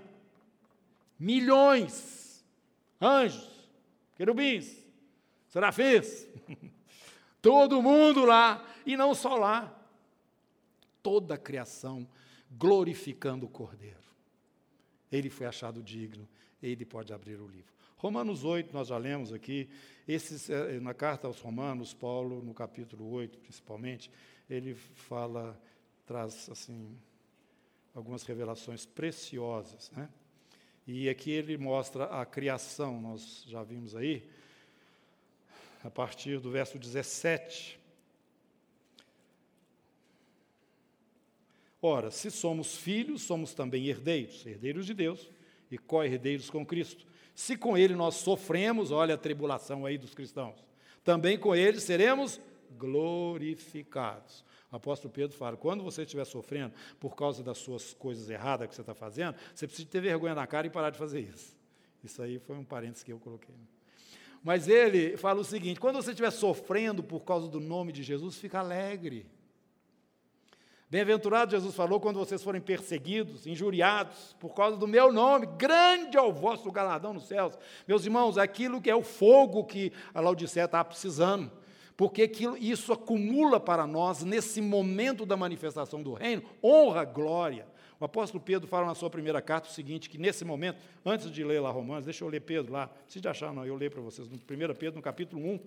A: Milhões, anjos, querubins, serafins, todo mundo lá, e não só lá, toda a criação glorificando o Cordeiro. Ele foi achado digno, ele pode abrir o livro. Romanos 8, nós já lemos aqui, esses, eh, na carta aos Romanos, Paulo, no capítulo 8, principalmente, ele fala, traz assim, algumas revelações preciosas. Né? E aqui ele mostra a criação, nós já vimos aí, a partir do verso 17. Ora, se somos filhos, somos também herdeiros, herdeiros de Deus e co-herdeiros com Cristo. Se com ele nós sofremos, olha a tribulação aí dos cristãos, também com ele seremos glorificados. O apóstolo Pedro fala: quando você estiver sofrendo por causa das suas coisas erradas que você está fazendo, você precisa ter vergonha na cara e parar de fazer isso. Isso aí foi um parênteses que eu coloquei. Mas ele fala o seguinte: quando você estiver sofrendo por causa do nome de Jesus, fica alegre. Bem-aventurado, Jesus falou, quando vocês forem perseguidos, injuriados, por causa do meu nome, grande é o vosso galardão nos céus. Meus irmãos, aquilo que é o fogo que a Laodicea está precisando porque isso acumula para nós, nesse momento da manifestação do reino, honra, glória. O apóstolo Pedro fala na sua primeira carta o seguinte, que nesse momento, antes de ler lá Romanos, deixa eu ler Pedro lá, não precisa achar não, eu leio para vocês, no 1 Pedro, no capítulo 1,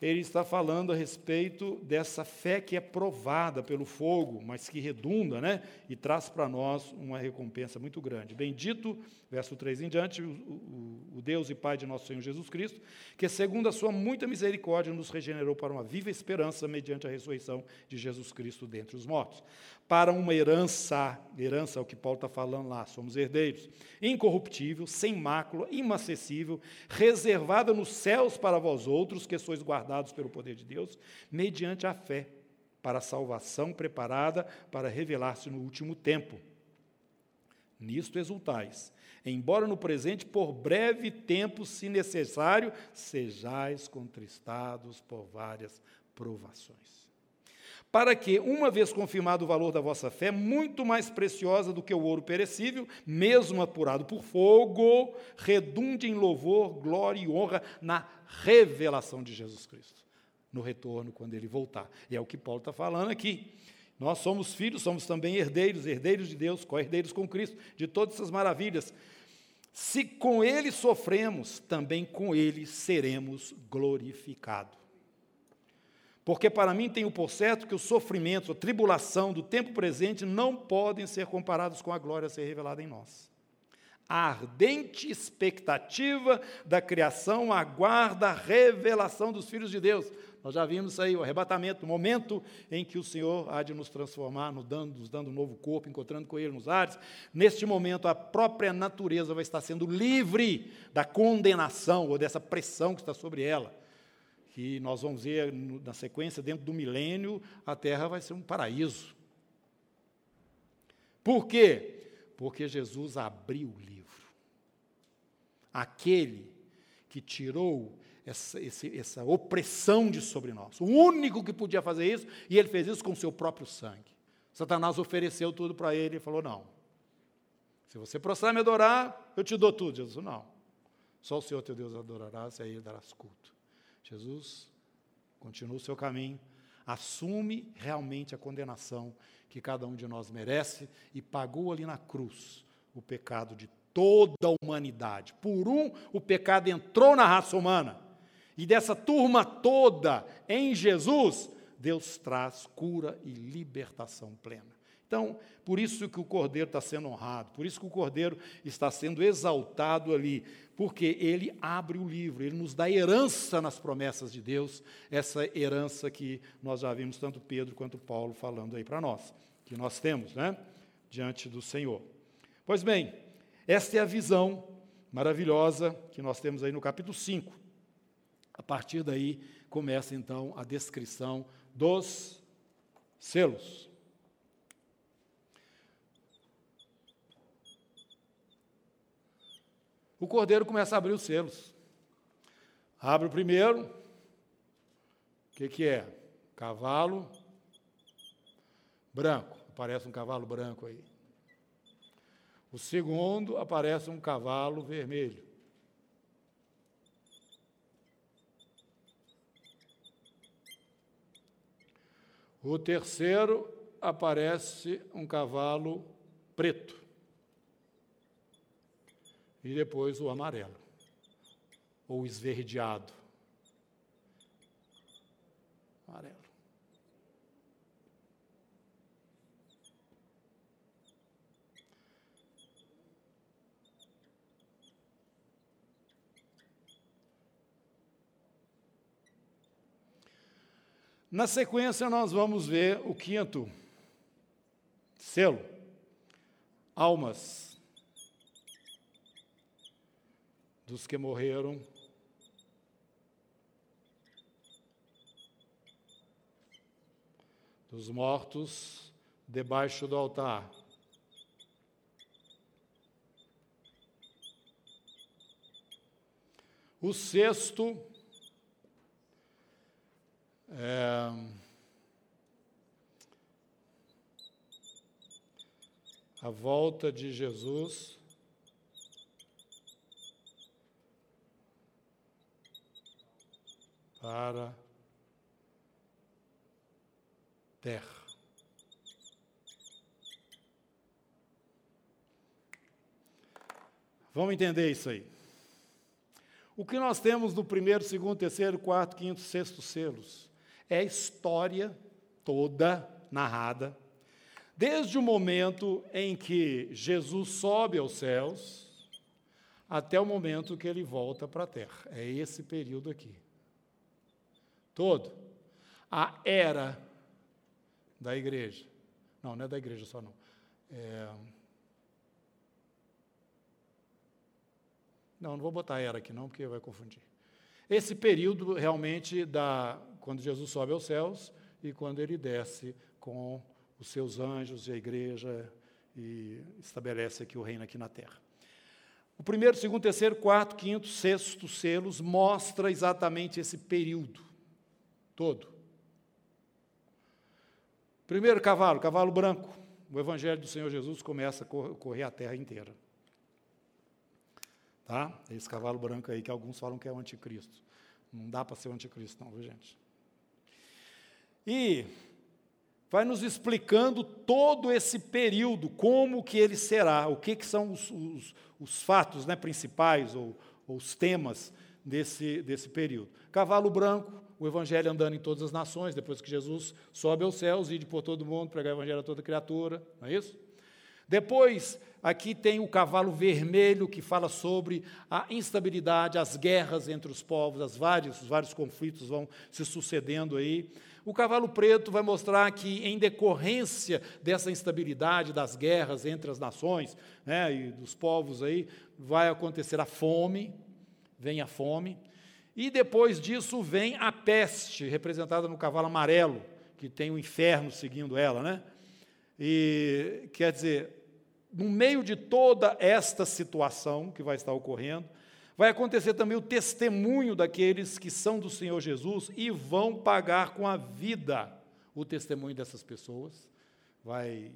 A: ele está falando a respeito dessa fé que é provada pelo fogo, mas que redunda, né? E traz para nós uma recompensa muito grande. Bendito, verso 3 em diante, o, o, o, Deus e Pai de nosso Senhor Jesus Cristo, que segundo a sua muita misericórdia nos regenerou para uma viva esperança mediante a ressurreição de Jesus Cristo dentre os mortos para uma herança, herança é o que Paulo está falando lá, somos herdeiros, incorruptível, sem mácula, inacessível, reservada nos céus para vós outros, que sois guardados pelo poder de Deus, mediante a fé, para a salvação preparada para revelar-se no último tempo. Nisto exultais, embora no presente, por breve tempo, se necessário, sejais contristados por várias provações para que, uma vez confirmado o valor da vossa fé, muito mais preciosa do que o ouro perecível, mesmo apurado por fogo, redunde em louvor, glória e honra na revelação de Jesus Cristo, no retorno, quando ele voltar. E é o que Paulo está falando aqui. Nós somos filhos, somos também herdeiros, herdeiros de Deus, co-herdeiros com Cristo, de todas essas maravilhas. Se com ele sofremos, também com ele seremos glorificados. Porque para mim tenho por certo que os sofrimentos, a tribulação do tempo presente não podem ser comparados com a glória a ser revelada em nós. A ardente expectativa da criação aguarda a revelação dos filhos de Deus. Nós já vimos isso aí, o arrebatamento, o momento em que o Senhor há de nos transformar, nos dando, nos dando um novo corpo, encontrando com Ele nos ares. Neste momento, a própria natureza vai estar sendo livre da condenação ou dessa pressão que está sobre ela que nós vamos ver na sequência, dentro do milênio, a Terra vai ser um paraíso. Por quê? Porque Jesus abriu o livro. Aquele que tirou essa, essa opressão de sobre nós. O único que podia fazer isso, e ele fez isso com o seu próprio sangue. Satanás ofereceu tudo para ele e falou: Não. Se você prostrar me adorar, eu te dou tudo. Jesus, não. Só o Senhor teu Deus adorarás e a ele darás culto. Jesus continua o seu caminho, assume realmente a condenação que cada um de nós merece e pagou ali na cruz o pecado de toda a humanidade. Por um, o pecado entrou na raça humana. E dessa turma toda, em Jesus, Deus traz cura e libertação plena. Então, por isso que o cordeiro está sendo honrado, por isso que o cordeiro está sendo exaltado ali, porque ele abre o livro, ele nos dá herança nas promessas de Deus, essa herança que nós já vimos tanto Pedro quanto Paulo falando aí para nós, que nós temos, né, diante do Senhor. Pois bem, esta é a visão maravilhosa que nós temos aí no capítulo 5. A partir daí começa então a descrição dos selos. O cordeiro começa a abrir os selos. Abre o primeiro. O que, que é? Cavalo branco. Aparece um cavalo branco aí. O segundo aparece um cavalo vermelho. O terceiro aparece um cavalo preto e depois o amarelo, ou esverdeado. Amarelo. Na sequência, nós vamos ver o quinto selo: almas. Dos que morreram dos mortos debaixo do altar. O sexto é, a volta de Jesus para terra. Vamos entender isso aí. O que nós temos no primeiro, segundo, terceiro, quarto, quinto, sexto selos é a história toda narrada, desde o momento em que Jesus sobe aos céus até o momento que ele volta para a terra. É esse período aqui. Todo. A era da igreja. Não, não é da igreja só não. É... Não, não vou botar era aqui não, porque vai confundir. Esse período realmente da quando Jesus sobe aos céus e quando ele desce com os seus anjos e a igreja e estabelece aqui o reino aqui na terra. O primeiro, segundo, terceiro, quarto, quinto, sexto selos mostra exatamente esse período todo. Primeiro cavalo, cavalo branco. O evangelho do Senhor Jesus começa a correr a terra inteira. Tá? Esse cavalo branco aí que alguns falam que é o anticristo. Não dá para ser o anticristo, não, viu, gente? E vai nos explicando todo esse período, como que ele será, o que, que são os, os, os fatos né, principais ou, ou os temas desse, desse período. Cavalo branco, o evangelho andando em todas as nações, depois que Jesus sobe aos céus, ide por todo mundo, pregar o evangelho a toda criatura, não é isso? Depois, aqui tem o cavalo vermelho, que fala sobre a instabilidade, as guerras entre os povos, as vários, os vários conflitos vão se sucedendo aí. O cavalo preto vai mostrar que, em decorrência dessa instabilidade, das guerras entre as nações né, e dos povos aí, vai acontecer a fome, vem a fome. E depois disso vem a peste, representada no cavalo amarelo, que tem o inferno seguindo ela, né? E quer dizer, no meio de toda esta situação que vai estar ocorrendo, vai acontecer também o testemunho daqueles que são do Senhor Jesus e vão pagar com a vida o testemunho dessas pessoas. Vai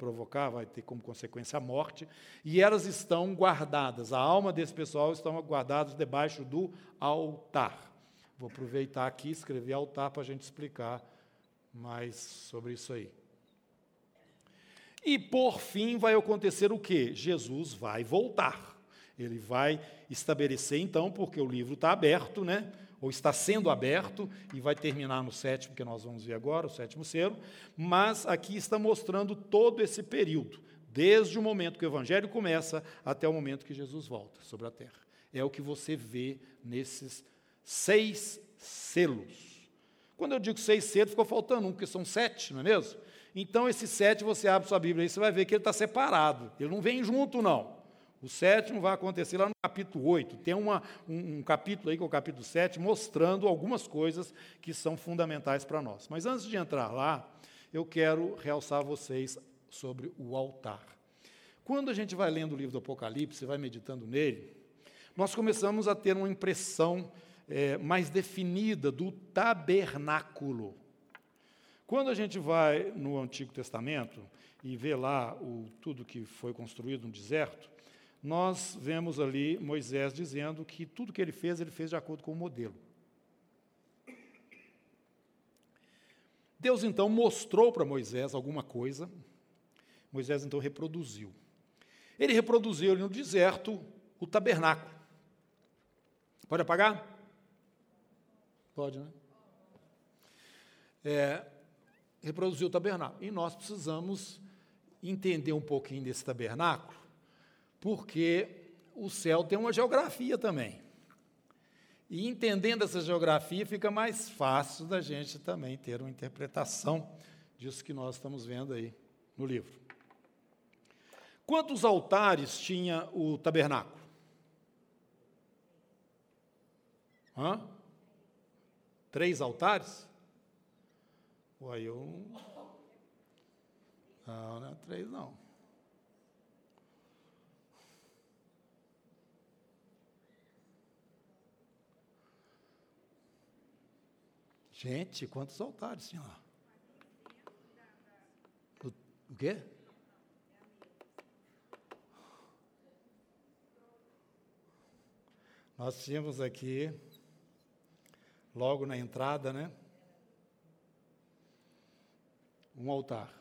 A: provocar, vai ter como consequência a morte, e elas estão guardadas, a alma desse pessoal estão guardadas debaixo do altar. Vou aproveitar aqui e escrever altar para a gente explicar mais sobre isso aí. E por fim vai acontecer o que? Jesus vai voltar. Ele vai estabelecer, então, porque o livro está aberto, né? Ou está sendo aberto, e vai terminar no sétimo, que nós vamos ver agora, o sétimo selo, mas aqui está mostrando todo esse período, desde o momento que o Evangelho começa até o momento que Jesus volta sobre a terra. É o que você vê nesses seis selos. Quando eu digo seis selos, ficou faltando um, porque são sete, não é mesmo? Então, esse sete, você abre sua Bíblia aí, você vai ver que ele está separado. Ele não vem junto, não. O sétimo vai acontecer lá no capítulo 8. Tem uma, um, um, capítulo aí, que é o capítulo 7, mostrando algumas coisas que são fundamentais para nós. Mas antes de entrar lá, eu quero realçar vocês sobre o altar. Quando a gente vai lendo o livro do Apocalipse, vai meditando nele, nós começamos a ter uma impressão é, mais definida do tabernáculo. Quando a gente vai no Antigo Testamento e vê lá o, tudo que foi construído no deserto, nós vemos ali Moisés dizendo que tudo que ele fez, ele fez de acordo com o modelo. Deus então mostrou para Moisés alguma coisa, Moisés então reproduziu. Ele reproduziu no deserto o tabernáculo. Pode apagar? Pode, né? É, reproduziu o tabernáculo. E nós precisamos entender um pouquinho desse tabernáculo porque o céu tem uma geografia também. E entendendo essa geografia, fica mais fácil da gente também ter uma interpretação disso que nós estamos vendo aí no livro. Quantos altares tinha o tabernáculo? Hã? Três altares? Uai, eu. Não, não é três, não. Gente, quantos altares tinha lá? O, o quê? Nós tínhamos aqui, logo na entrada, né? Um altar.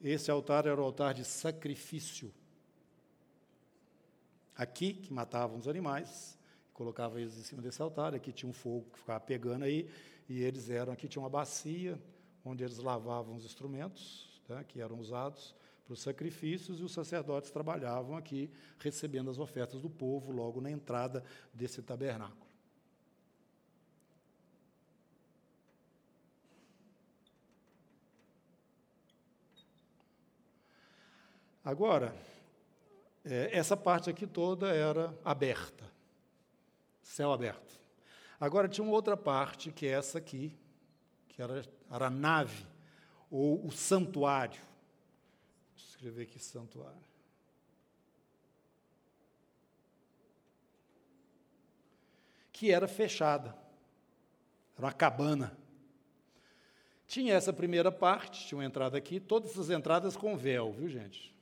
A: Esse altar era o altar de sacrifício. Aqui, que matavam os animais, colocava eles em cima desse altar, aqui tinha um fogo que ficava pegando aí, e eles eram, aqui tinha uma bacia, onde eles lavavam os instrumentos, tá, que eram usados para os sacrifícios, e os sacerdotes trabalhavam aqui, recebendo as ofertas do povo, logo na entrada desse tabernáculo. Agora, é, essa parte aqui toda era aberta céu aberto. Agora tinha uma outra parte, que é essa aqui, que era, era a nave, ou o santuário. Vou escrever aqui santuário. Que era fechada. Era uma cabana. Tinha essa primeira parte, tinha uma entrada aqui, todas essas entradas com véu, viu, gente?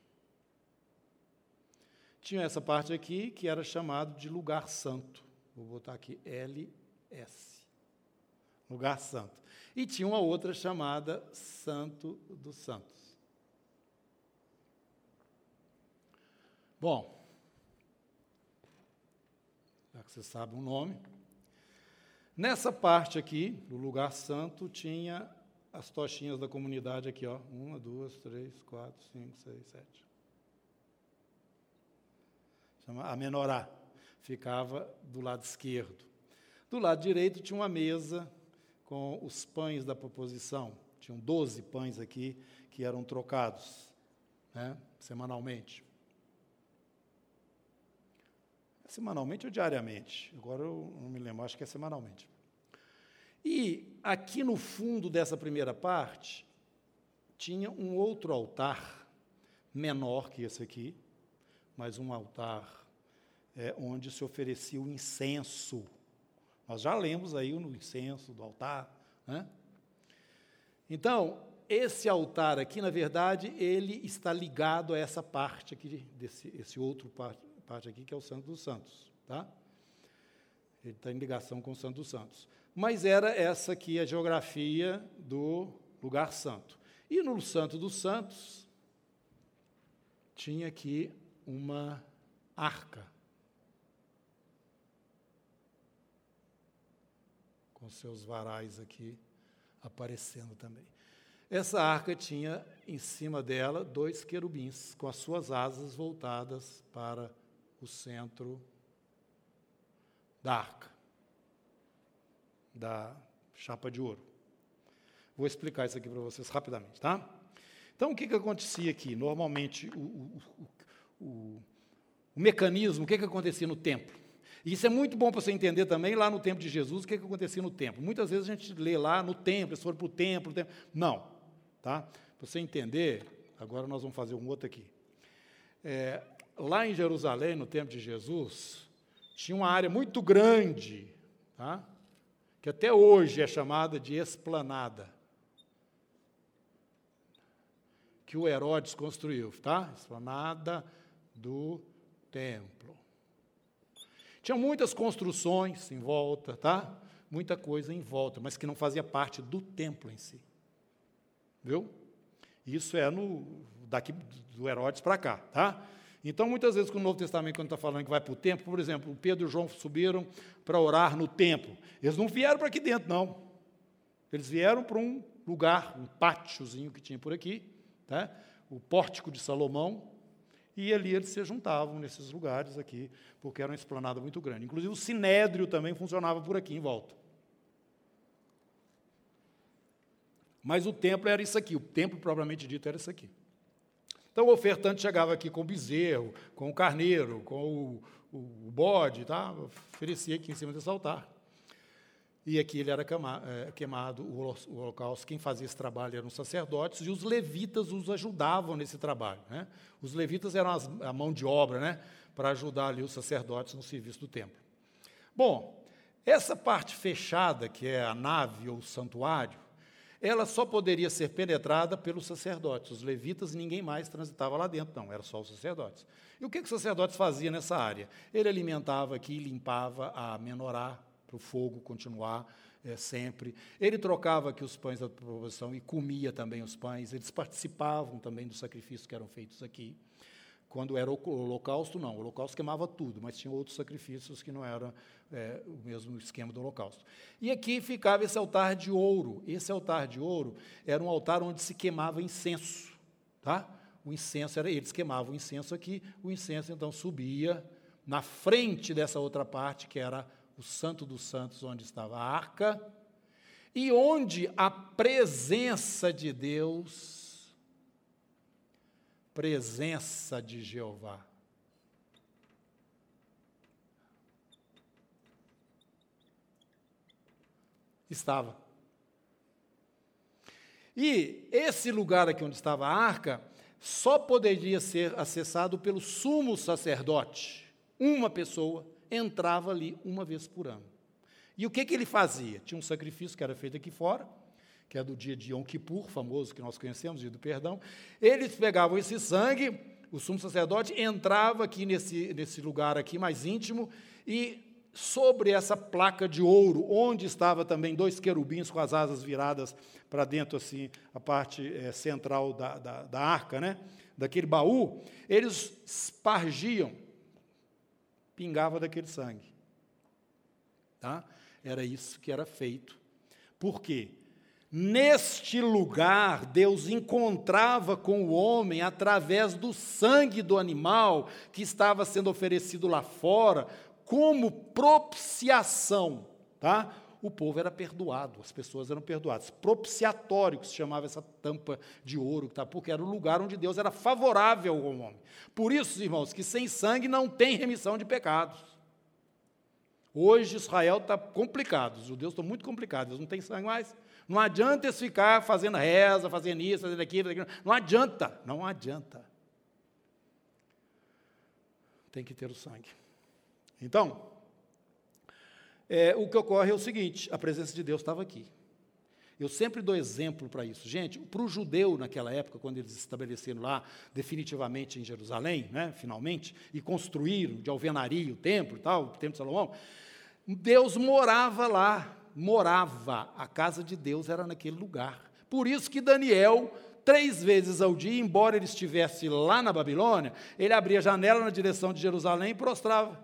A: Tinha essa parte aqui que era chamado de lugar santo. Vou botar aqui LS. Lugar Santo. E tinha uma outra chamada Santo dos Santos. Bom, já que você sabe o nome, nessa parte aqui, do lugar santo, tinha as tochinhas da comunidade aqui, ó. Uma, duas, três, quatro, cinco, seis, sete. Chama a menorá ficava do lado esquerdo. Do lado direito tinha uma mesa com os pães da proposição. Tinham 12 pães aqui que eram trocados né, semanalmente. Semanalmente ou diariamente? Agora eu não me lembro, acho que é semanalmente. E aqui no fundo dessa primeira parte, tinha um outro altar, menor que esse aqui, mas um altar é, onde se oferecia o incenso. Nós já lemos aí o incenso do altar. Né? Então, esse altar aqui, na verdade, ele está ligado a essa parte aqui, desse esse outro parte, parte aqui, que é o Santo dos Santos. Tá? Ele está em ligação com o Santo dos Santos. Mas era essa aqui a geografia do lugar santo. E no Santo dos Santos, tinha aqui uma arca. Com seus varais aqui aparecendo também. Essa arca tinha em cima dela dois querubins com as suas asas voltadas para o centro da arca, da chapa de ouro. Vou explicar isso aqui para vocês rapidamente, tá? Então, o que, que acontecia aqui? Normalmente, o, o, o, o, mecanismo, o que, que acontecia no templo? Isso é muito bom para você entender também lá no tempo de Jesus, o que, que acontecia no templo. Muitas vezes a gente lê lá no templo, eles foram para o templo, templo. Não. Tá? Para você entender, agora nós vamos fazer um outro aqui. É, lá em Jerusalém, no tempo de Jesus, tinha uma área muito grande, tá? que até hoje é chamada de esplanada, que o Herodes construiu, tá? Esplanada do templo. Tinha muitas construções em volta, tá? Muita coisa em volta, mas que não fazia parte do templo em si. Viu? Isso é no daqui do Herodes para cá, tá? Então, muitas vezes, com o Novo Testamento, quando está falando que vai para o templo, por exemplo, Pedro e João subiram para orar no templo. Eles não vieram para aqui dentro, não. Eles vieram para um lugar, um pátiozinho que tinha por aqui, tá? o pórtico de Salomão, e ali eles se juntavam nesses lugares aqui, porque era uma esplanada muito grande. Inclusive o sinédrio também funcionava por aqui em volta. Mas o templo era isso aqui, o templo propriamente dito era isso aqui. Então o ofertante chegava aqui com o bezerro, com o carneiro, com o, o, o bode, tá? oferecia aqui em cima desse altar. E aqui ele era é, queimado, o holocausto. Quem fazia esse trabalho eram os sacerdotes e os levitas os ajudavam nesse trabalho. Né? Os levitas eram as, a mão de obra né? para ajudar ali os sacerdotes no serviço do templo. Bom, essa parte fechada, que é a nave ou o santuário, ela só poderia ser penetrada pelos sacerdotes. Os levitas, ninguém mais transitava lá dentro, não, era só os sacerdotes. E o que, que os sacerdotes faziam nessa área? Ele alimentava aqui, limpava a menorá, para o fogo continuar é, sempre. Ele trocava aqui os pães da proposição e comia também os pães. Eles participavam também dos sacrifícios que eram feitos aqui. Quando era o holocausto, não. O holocausto queimava tudo, mas tinha outros sacrifícios que não eram é, o mesmo esquema do holocausto. E aqui ficava esse altar de ouro. Esse altar de ouro era um altar onde se queimava incenso. Tá? O incenso era eles queimavam o incenso aqui, o incenso então subia na frente dessa outra parte que era o Santo dos Santos, onde estava a arca, e onde a presença de Deus, presença de Jeová, estava. E esse lugar aqui onde estava a arca só poderia ser acessado pelo sumo sacerdote, uma pessoa entrava ali uma vez por ano. E o que, que ele fazia? Tinha um sacrifício que era feito aqui fora, que é do dia de Yom Kippur, famoso que nós conhecemos, dia do perdão. Eles pegavam esse sangue, o sumo sacerdote entrava aqui nesse, nesse lugar aqui mais íntimo e sobre essa placa de ouro, onde estava também dois querubins com as asas viradas para dentro, assim, a parte é, central da, da, da arca, né? daquele baú, eles espargiam pingava daquele sangue. Tá? Era isso que era feito. Por quê? Neste lugar, Deus encontrava com o homem através do sangue do animal que estava sendo oferecido lá fora, como propiciação, tá? O povo era perdoado, as pessoas eram perdoadas. Propiciatório, que se chamava essa tampa de ouro, tá? porque era o lugar onde Deus era favorável ao homem. Por isso, irmãos, que sem sangue não tem remissão de pecados. Hoje Israel está complicado, os judeus estão muito complicados, eles não têm sangue mais. Não adianta eles ficar fazendo reza, fazendo isso, fazendo aquilo, fazendo aquilo. Não adianta, não adianta. Tem que ter o sangue. Então, é, o que ocorre é o seguinte: a presença de Deus estava aqui. Eu sempre dou exemplo para isso. Gente, para o judeu naquela época, quando eles se estabeleceram lá definitivamente em Jerusalém, né, finalmente, e construíram de alvenaria o templo e tal, o templo de Salomão, Deus morava lá, morava. A casa de Deus era naquele lugar. Por isso que Daniel, três vezes ao dia, embora ele estivesse lá na Babilônia, ele abria a janela na direção de Jerusalém e prostrava.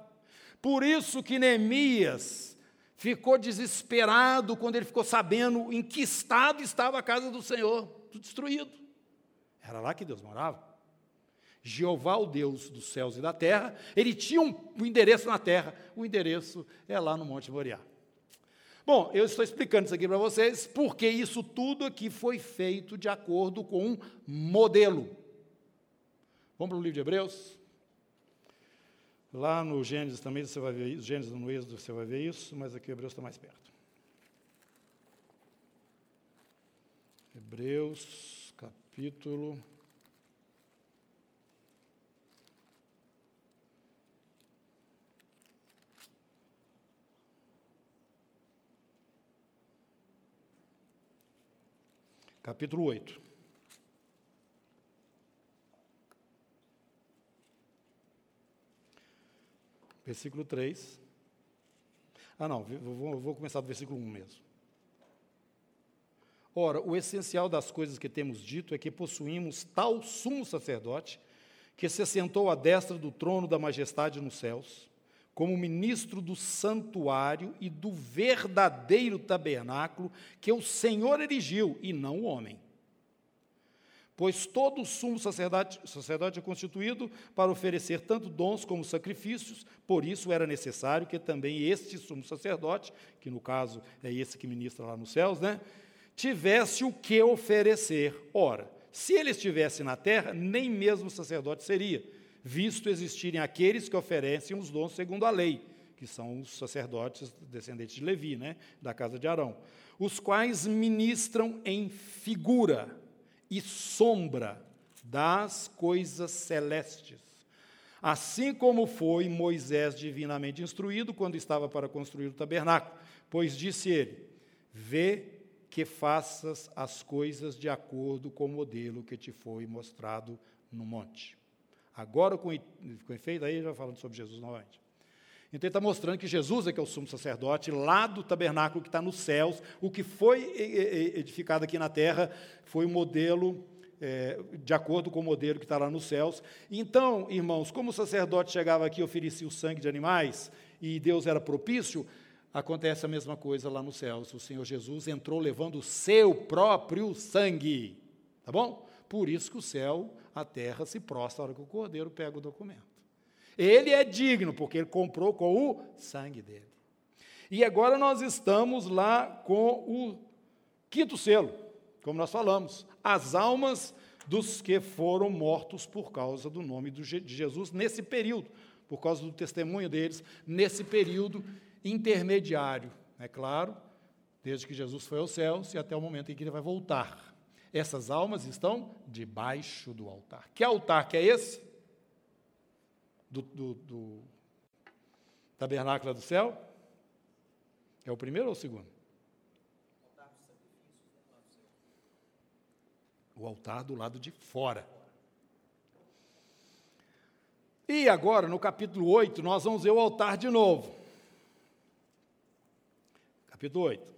A: Por isso que Neemias, ficou desesperado quando ele ficou sabendo em que estado estava a casa do Senhor, tudo destruído. Era lá que Deus morava. Jeová, o Deus dos céus e da terra, ele tinha um, endereço na terra, o endereço é lá no Monte Moriá. Bom, eu estou explicando isso aqui para vocês porque isso tudo aqui foi feito de acordo com um modelo. Vamos para o livro de Hebreus? Lá no Gênesis também você vai ver isso, Gênesis no Êxodo você vai ver isso, mas aqui Hebreus está mais perto. Hebreus, capítulo. Capítulo 8. Versículo 3. Ah, não, vou, vou começar do versículo 1 mesmo. Ora, o essencial das coisas que temos dito é que possuímos tal sumo sacerdote que se assentou à destra do trono da majestade nos céus, como ministro do santuário e do verdadeiro tabernáculo que o Senhor erigiu e não o homem. Pois todo sumo sacerdote, sacerdote é constituído para oferecer tanto dons como sacrifícios, por isso era necessário que também este sumo sacerdote, que no caso é esse que ministra lá nos céus, né, tivesse o que oferecer. Ora, se ele estivesse na terra, nem mesmo sacerdote seria, visto existirem aqueles que oferecem os dons segundo a lei, que são os sacerdotes descendentes de Levi, né, da casa de Arão, os quais ministram em figura e sombra das coisas celestes. Assim como foi Moisés divinamente instruído quando estava para construir o tabernáculo, pois disse ele: Vê que faças as coisas de acordo com o modelo que te foi mostrado no monte. Agora, com, efeito, aí já falando sobre Jesus novamente. Então ele está mostrando que Jesus é que é o sumo sacerdote, lá do tabernáculo que está nos céus. O que foi edificado aqui na terra foi o um modelo, é, de acordo com o modelo que está lá nos céus. Então, irmãos, como o sacerdote chegava aqui e oferecia o sangue de animais, e Deus era propício, acontece a mesma coisa lá nos céus. O Senhor Jesus entrou levando o seu próprio sangue. Tá bom? Por isso que o céu, a terra se prostra na hora que o cordeiro pega o documento. Ele é digno, porque ele comprou com o sangue dele. E agora nós estamos lá com o quinto selo, como nós falamos, as almas dos que foram mortos por causa do nome de Jesus nesse período, por causa do testemunho deles, nesse período intermediário, é claro, desde que Jesus foi aos céus e até o momento em que ele vai voltar. Essas almas estão debaixo do altar. Que altar que é esse? Do, do, do tabernáculo do céu? É o primeiro ou o segundo? O altar do lado de fora. E agora, no capítulo 8, nós vamos ver o altar de novo. Capítulo 8.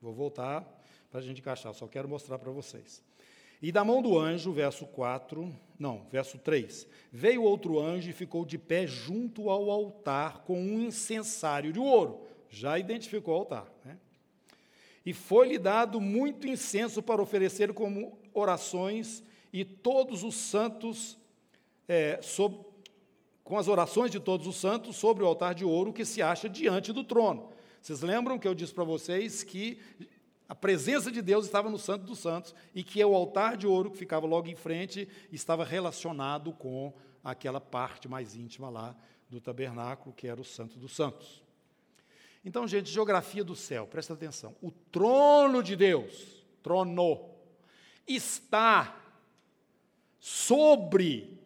A: Vou voltar para a gente encaixar, só quero mostrar para vocês. E da mão do anjo, verso 4, não, verso 3. Veio outro anjo e ficou de pé junto ao altar com um incensário de ouro. Já identificou o altar. Né? E foi-lhe dado muito incenso para oferecer como orações, e todos os santos, é, sob, com as orações de todos os santos, sobre o altar de ouro que se acha diante do trono. Vocês lembram que eu disse para vocês que a presença de Deus estava no Santo dos Santos e que o altar de ouro que ficava logo em frente estava relacionado com aquela parte mais íntima lá do tabernáculo, que era o Santo dos Santos. Então, gente, geografia do céu, presta atenção. O trono de Deus, trono, está sobre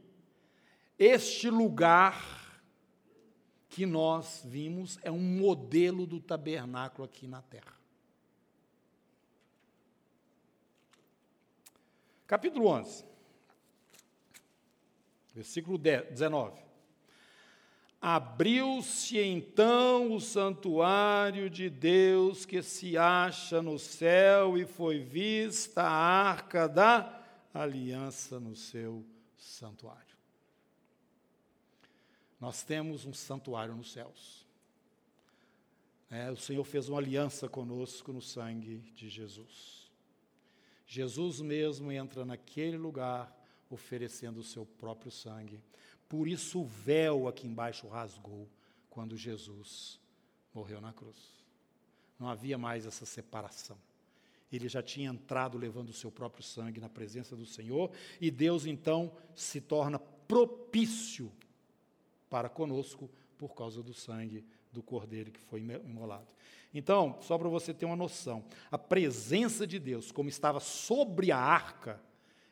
A: este lugar que nós vimos, é um modelo do tabernáculo aqui na terra. Capítulo 11, versículo 19. Abriu-se então o santuário de Deus que se acha no céu, e foi vista a arca da aliança no seu santuário. Nós temos um santuário nos céus. É, o Senhor fez uma aliança conosco no sangue de Jesus. Jesus mesmo entra naquele lugar oferecendo o seu próprio sangue. Por isso o véu aqui embaixo rasgou quando Jesus morreu na cruz. Não havia mais essa separação. Ele já tinha entrado levando o seu próprio sangue na presença do Senhor, e Deus então se torna propício para conosco por causa do sangue do cordeiro que foi imolado. Então, só para você ter uma noção, a presença de Deus, como estava sobre a arca,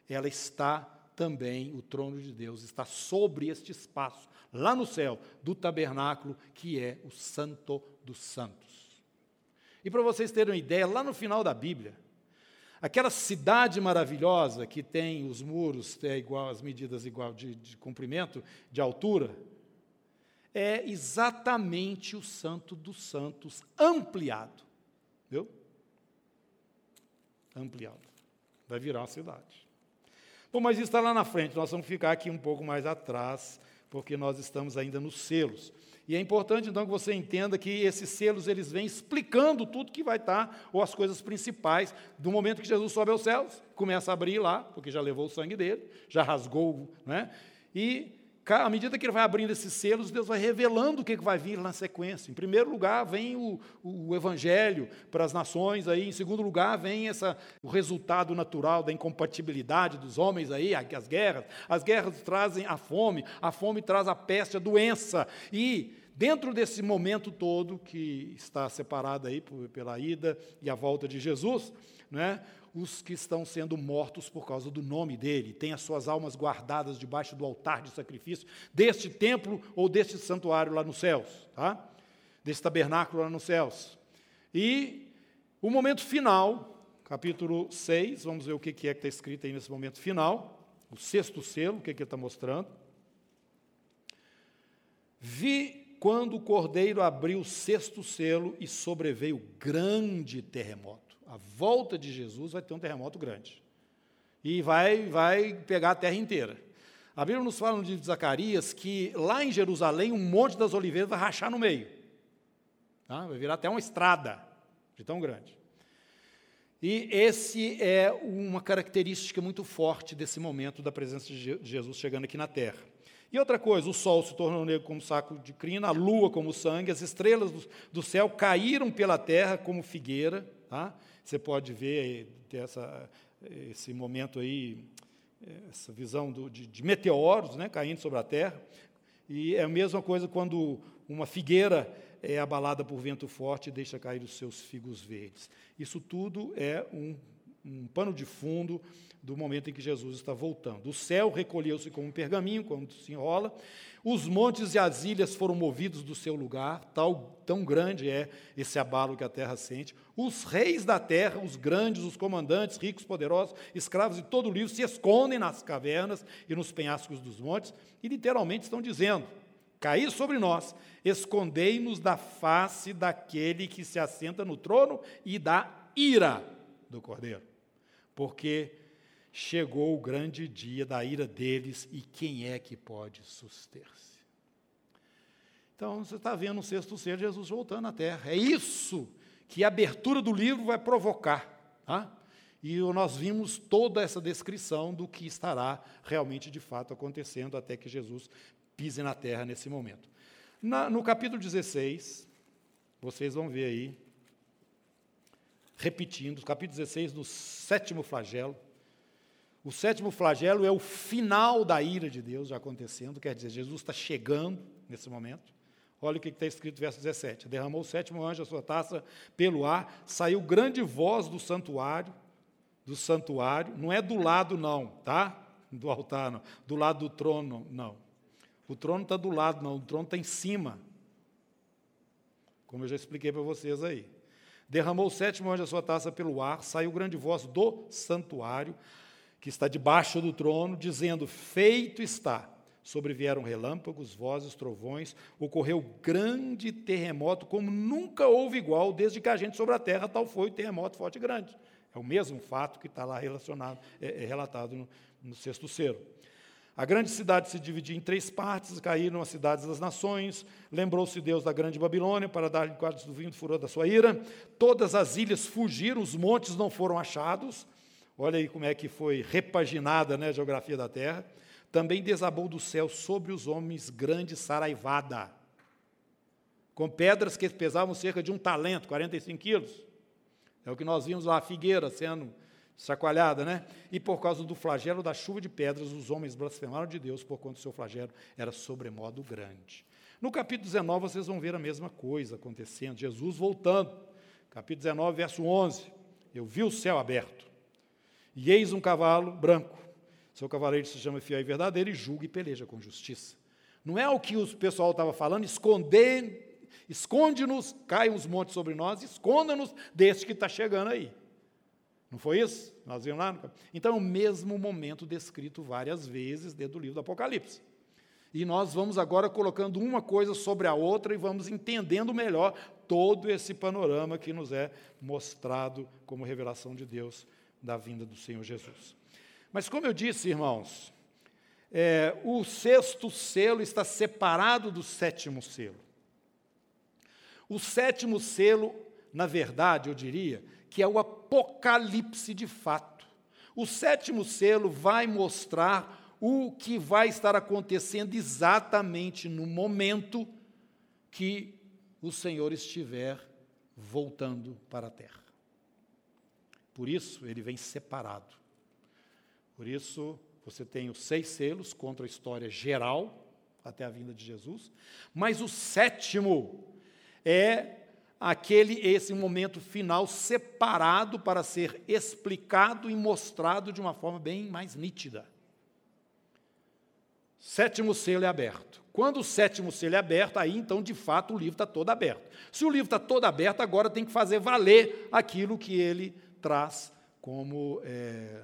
A: ela está também, o trono de Deus está sobre este espaço, lá no céu, do tabernáculo, que é o Santo dos Santos. E para vocês terem uma ideia, lá no final da Bíblia, aquela cidade maravilhosa que tem os muros, é igual, as medidas igual de, de comprimento, de altura, é exatamente o Santo dos Santos ampliado. Viu? Ampliado. Vai virar uma cidade. Bom, mas isso está lá na frente, nós vamos ficar aqui um pouco mais atrás, porque nós estamos ainda nos selos. E é importante então que você entenda que esses selos eles vêm explicando tudo que vai estar, ou as coisas principais, do momento que Jesus sobe aos céus, começa a abrir lá, porque já levou o sangue dele, já rasgou, né? E à medida que ele vai abrindo esses selos, Deus vai revelando o que vai vir na sequência. Em primeiro lugar, vem o, o evangelho para as nações, aí. em segundo lugar, vem essa, o resultado natural da incompatibilidade dos homens, aí, as guerras. As guerras trazem a fome, a fome traz a peste, a doença. E dentro desse momento todo que está separado aí pela ida e a volta de Jesus, né, os que estão sendo mortos por causa do nome dele, têm as suas almas guardadas debaixo do altar de sacrifício deste templo ou deste santuário lá nos céus, tá? Desse tabernáculo lá nos céus. E o momento final, capítulo 6, vamos ver o que é que está escrito aí nesse momento final, o sexto selo, o que, é que ele está mostrando. Vi quando o cordeiro abriu o sexto selo e sobreveio grande terremoto a volta de Jesus vai ter um terremoto grande. E vai, vai pegar a terra inteira. A Bíblia nos fala no livro de Zacarias que lá em Jerusalém um monte das oliveiras vai rachar no meio. Tá? Vai virar até uma estrada de tão grande. E esse é uma característica muito forte desse momento da presença de Jesus chegando aqui na terra. E outra coisa, o sol se tornou negro como saco de crina, a lua como sangue, as estrelas do, do céu caíram pela terra como figueira. Tá? Você pode ver, ter essa, esse momento aí, essa visão do, de, de meteoros né, caindo sobre a Terra. E é a mesma coisa quando uma figueira é abalada por vento forte e deixa cair os seus figos verdes. Isso tudo é um, um pano de fundo do momento em que Jesus está voltando. O céu recolheu-se como um pergaminho, quando se enrola, os montes e as ilhas foram movidos do seu lugar, tal, tão grande é esse abalo que a terra sente. Os reis da terra, os grandes, os comandantes, ricos, poderosos, escravos de todo o livro, se escondem nas cavernas e nos penhascos dos montes, e literalmente estão dizendo: Caí sobre nós, escondei-nos da face daquele que se assenta no trono e da ira do cordeiro. Porque chegou o grande dia da ira deles e quem é que pode suster-se? Então, você está vendo o sexto ser Jesus voltando à terra. É isso que a abertura do livro vai provocar. Tá? E nós vimos toda essa descrição do que estará realmente, de fato, acontecendo até que Jesus pise na terra nesse momento. Na, no capítulo 16, vocês vão ver aí, repetindo, capítulo 16, no sétimo flagelo, o sétimo flagelo é o final da ira de Deus já acontecendo, quer dizer, Jesus está chegando nesse momento. Olha o que está escrito, verso 17: Derramou o sétimo anjo a sua taça pelo ar, saiu grande voz do santuário, do santuário, não é do lado, não, tá? Do altar, não. Do lado do trono, não. O trono está do lado, não, o trono está em cima. Como eu já expliquei para vocês aí. Derramou o sétimo anjo a sua taça pelo ar, saiu grande voz do santuário, que está debaixo do trono, dizendo: Feito está. Sobrevieram relâmpagos, vozes, trovões, ocorreu grande terremoto, como nunca houve igual desde que a gente sobre a terra, tal foi o terremoto forte e grande. É o mesmo fato que está lá relacionado, é, é relatado no, no sexto selo. A grande cidade se dividiu em três partes, caíram as cidades das nações, lembrou-se Deus da grande Babilônia para dar-lhe quadros do vinho do furor da sua ira, todas as ilhas fugiram, os montes não foram achados, Olha aí como é que foi repaginada né, a geografia da terra. Também desabou do céu sobre os homens grande saraivada, com pedras que pesavam cerca de um talento, 45 quilos. É o que nós vimos lá, a figueira sendo chacoalhada, né? E por causa do flagelo da chuva de pedras, os homens blasfemaram de Deus, por do seu flagelo era sobremodo grande. No capítulo 19, vocês vão ver a mesma coisa acontecendo, Jesus voltando. Capítulo 19, verso 11. Eu vi o céu aberto e eis um cavalo branco. Seu cavaleiro se chama fiel e verdadeiro e julga e peleja com justiça. Não é o que o pessoal estava falando, esconder, esconde-nos, caem os montes sobre nós, esconda-nos deste que está chegando aí. Não foi isso? Nós vimos lá? Então, é o mesmo momento descrito várias vezes dentro do livro do Apocalipse. E nós vamos agora colocando uma coisa sobre a outra e vamos entendendo melhor todo esse panorama que nos é mostrado como revelação de Deus da vinda do Senhor Jesus. Mas, como eu disse, irmãos, é, o sexto selo está separado do sétimo selo. O sétimo selo, na verdade, eu diria, que é o apocalipse de fato. O sétimo selo vai mostrar o que vai estar acontecendo exatamente no momento que o Senhor estiver voltando para a terra. Por isso, ele vem separado. Por isso, você tem os seis selos contra a história geral, até a vinda de Jesus, mas o sétimo é aquele esse momento final separado para ser explicado e mostrado de uma forma bem mais nítida. Sétimo selo é aberto. Quando o sétimo selo é aberto, aí então de fato o livro está todo aberto. Se o livro está todo aberto, agora tem que fazer valer aquilo que ele traz como é,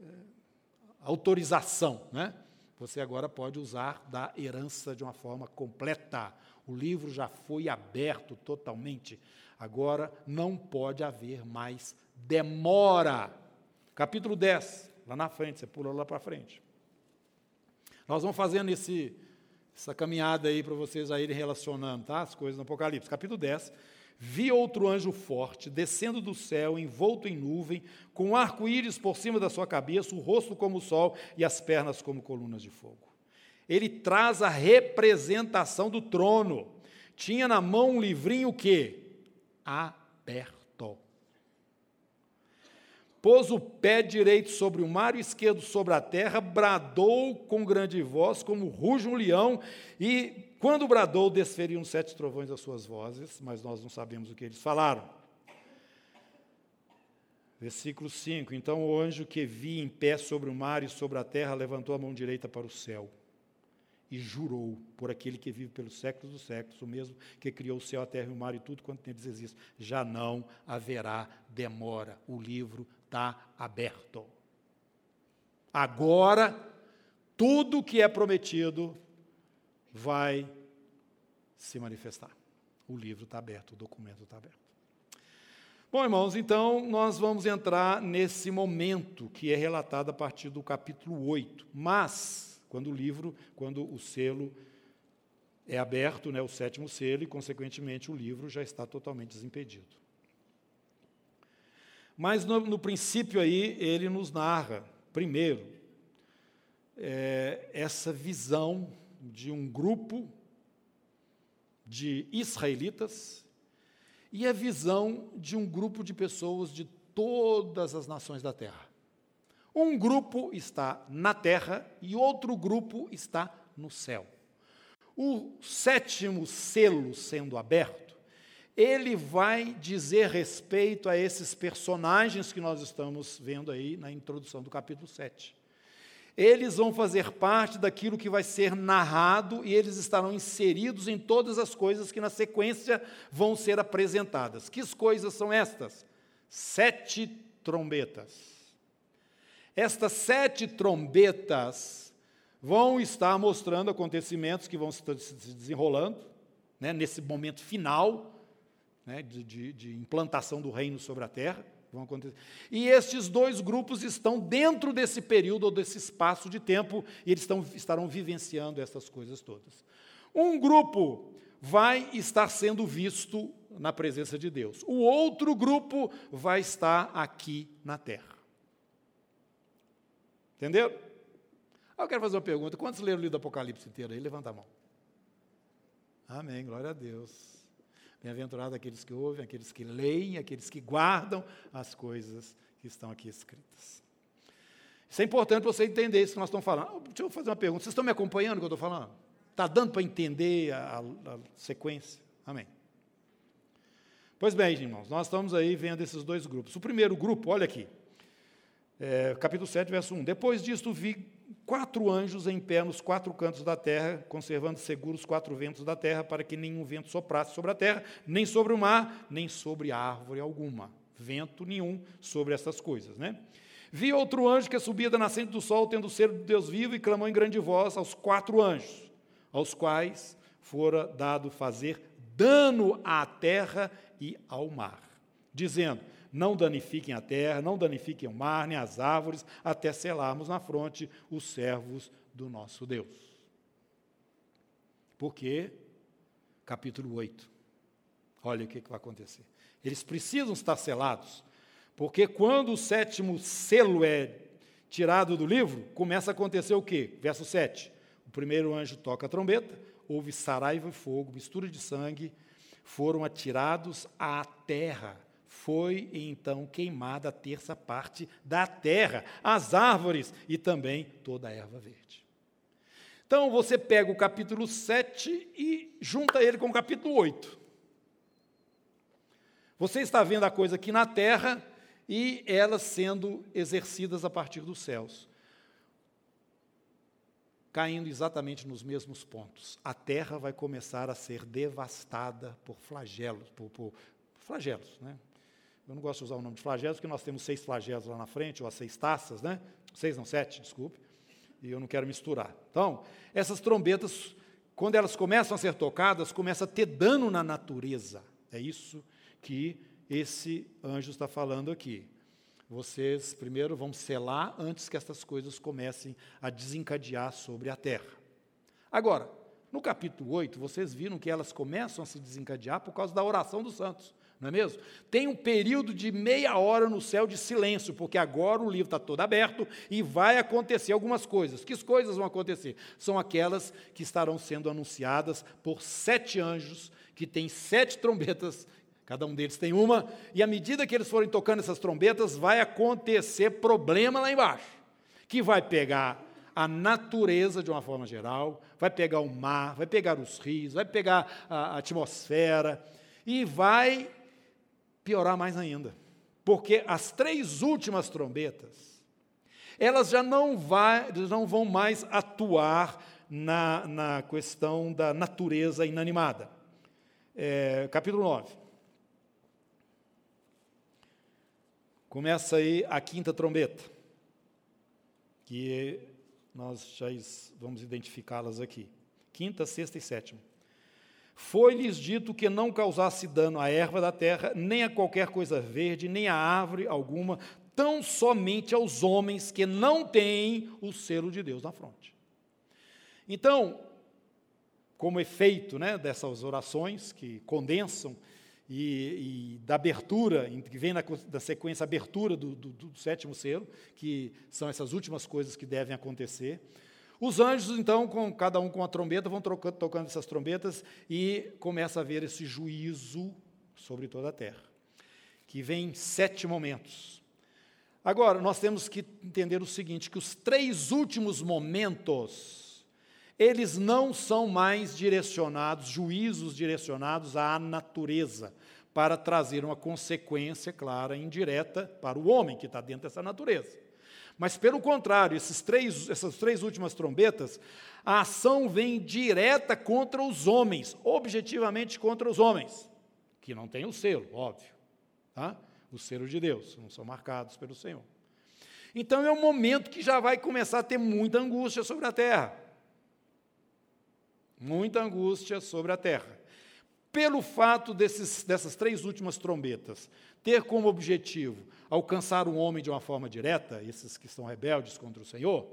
A: é, autorização. Né? Você agora pode usar da herança de uma forma completa. O livro já foi aberto totalmente. Agora não pode haver mais demora. Capítulo 10, lá na frente, você pula lá para frente. Nós vamos fazendo esse, essa caminhada aí para vocês aí relacionando tá? as coisas no Apocalipse. Capítulo 10. Vi outro anjo forte, descendo do céu, envolto em nuvem, com um arco-íris por cima da sua cabeça, o rosto como o sol e as pernas como colunas de fogo. Ele traz a representação do trono. Tinha na mão um livrinho que? Aberto pôs o pé direito sobre o mar e esquerdo sobre a terra, bradou com grande voz, como ruge um leão, e quando bradou, desferiam sete trovões as suas vozes, mas nós não sabemos o que eles falaram. Versículo 5: Então o anjo que vi em pé sobre o mar e sobre a terra levantou a mão direita para o céu e jurou por aquele que vive pelos séculos dos séculos, o mesmo que criou o céu, a terra e o mar e tudo quanto neles existe, já não haverá demora. O livro está aberto. Agora, tudo que é prometido vai se manifestar. O livro está aberto, o documento está aberto. Bom, irmãos, então nós vamos entrar nesse momento que é relatado a partir do capítulo 8. Mas, quando o livro, quando o selo é aberto, né, o sétimo selo, e consequentemente o livro já está totalmente desimpedido. Mas no, no princípio aí ele nos narra, primeiro, é, essa visão de um grupo de israelitas e a visão de um grupo de pessoas de todas as nações da terra. Um grupo está na terra e outro grupo está no céu. O sétimo selo sendo aberto, ele vai dizer respeito a esses personagens que nós estamos vendo aí na introdução do capítulo 7. Eles vão fazer parte daquilo que vai ser narrado e eles estarão inseridos em todas as coisas que na sequência vão ser apresentadas. Que coisas são estas? Sete trombetas. Estas sete trombetas vão estar mostrando acontecimentos que vão se desenrolando né, nesse momento final né, de, de, de implantação do reino sobre a terra. Vão acontecer. E estes dois grupos estão dentro desse período ou desse espaço de tempo e eles estão, estarão vivenciando essas coisas todas. Um grupo vai estar sendo visto na presença de Deus. O outro grupo vai estar aqui na terra. Entendeu? Eu quero fazer uma pergunta. Quantos leram o livro do Apocalipse inteiro aí? Levanta a mão. Amém, glória a Deus. Bem-aventurado aqueles que ouvem, aqueles que leem, aqueles que guardam as coisas que estão aqui escritas. Isso é importante você entender isso que nós estamos falando. Deixa eu fazer uma pergunta. Vocês estão me acompanhando o que eu estou falando? Está dando para entender a, a, a, sequência? Amém. Pois bem, irmãos, nós estamos aí vendo esses dois grupos. O primeiro grupo, olha aqui, é, capítulo 7, verso 1. Depois disto vi quatro anjos em pé nos quatro cantos da terra, conservando seguros os quatro ventos da terra, para que nenhum vento soprasse sobre a terra, nem sobre o mar, nem sobre árvore alguma. Vento nenhum sobre essas coisas, né? Vi outro anjo que subia da nascente do sol, tendo o ser de Deus vivo, e clamou em grande voz aos quatro anjos, aos quais fora dado fazer dano à terra e ao mar, dizendo: não danifiquem a terra, não danifiquem o mar, nem as árvores, até selarmos na fronte os servos do nosso Deus. Porque, capítulo 8, Olha o que, que vai acontecer. Eles precisam estar selados, porque quando o sétimo selo é tirado do livro, começa a acontecer o quê? Verso 7. O primeiro anjo toca a trombeta, houve saraiva e fogo, mistura de sangue, foram atirados à terra. Foi então queimada a terça parte da terra, as árvores e também toda a erva verde. Então você pega o capítulo 7 e junta ele com o capítulo 8. Você está vendo a coisa aqui na terra e elas sendo exercidas a partir dos céus caindo exatamente nos mesmos pontos. A terra vai começar a ser devastada por flagelos, por, por flagelos, né? Eu não gosto de usar o nome de flagelos, porque nós temos seis flagelos lá na frente, ou as seis taças, né? Seis, não, sete, desculpe. E eu não quero misturar. Então, essas trombetas, quando elas começam a ser tocadas, começa a ter dano na natureza. É isso que esse anjo está falando aqui vocês primeiro vão selar antes que essas coisas comecem a desencadear sobre a terra. Agora, no capítulo 8, vocês viram que elas começam a se desencadear por causa da oração dos santos, não é mesmo? Tem um período de meia hora no céu de silêncio, porque agora o livro está todo aberto e vai acontecer algumas coisas. Que coisas vão acontecer? São aquelas que estarão sendo anunciadas por sete anjos, que têm sete trombetas Cada um deles tem uma, e à medida que eles forem tocando essas trombetas, vai acontecer problema lá embaixo, que vai pegar a natureza de uma forma geral, vai pegar o mar, vai pegar os rios, vai pegar a atmosfera e vai piorar mais ainda. Porque as três últimas trombetas, elas já não, vai, não vão mais atuar na, na questão da natureza inanimada. É, capítulo 9. Começa aí a quinta trombeta, que nós já vamos identificá-las aqui. Quinta, sexta e sétima. Foi-lhes dito que não causasse dano à erva da terra, nem a qualquer coisa verde, nem a árvore alguma, tão somente aos homens que não têm o selo de Deus na fronte. Então, como efeito né, dessas orações que condensam e, e, da abertura, que vem na, da sequência abertura do, do, do, sétimo selo, que são essas últimas coisas que devem acontecer. Os anjos, então, com cada um com a trombeta, vão trocando, tocando essas trombetas e começa a haver esse juízo sobre toda a terra, que vem sete momentos. Agora, nós temos que entender o seguinte, que os três últimos momentos eles não são mais direcionados, juízos direcionados à natureza, para trazer uma consequência clara e indireta para o homem que está dentro dessa natureza. Mas, pelo contrário, esses três, essas três últimas trombetas, a ação vem direta contra os homens, objetivamente contra os homens, que não têm o selo, óbvio, tá? o selo de Deus, não são marcados pelo Senhor. Então é um momento que já vai começar a ter muita angústia sobre a terra muita angústia sobre a terra. Pelo fato desses, dessas três últimas trombetas ter como objetivo alcançar o homem de uma forma direta, esses que estão rebeldes contra o Senhor,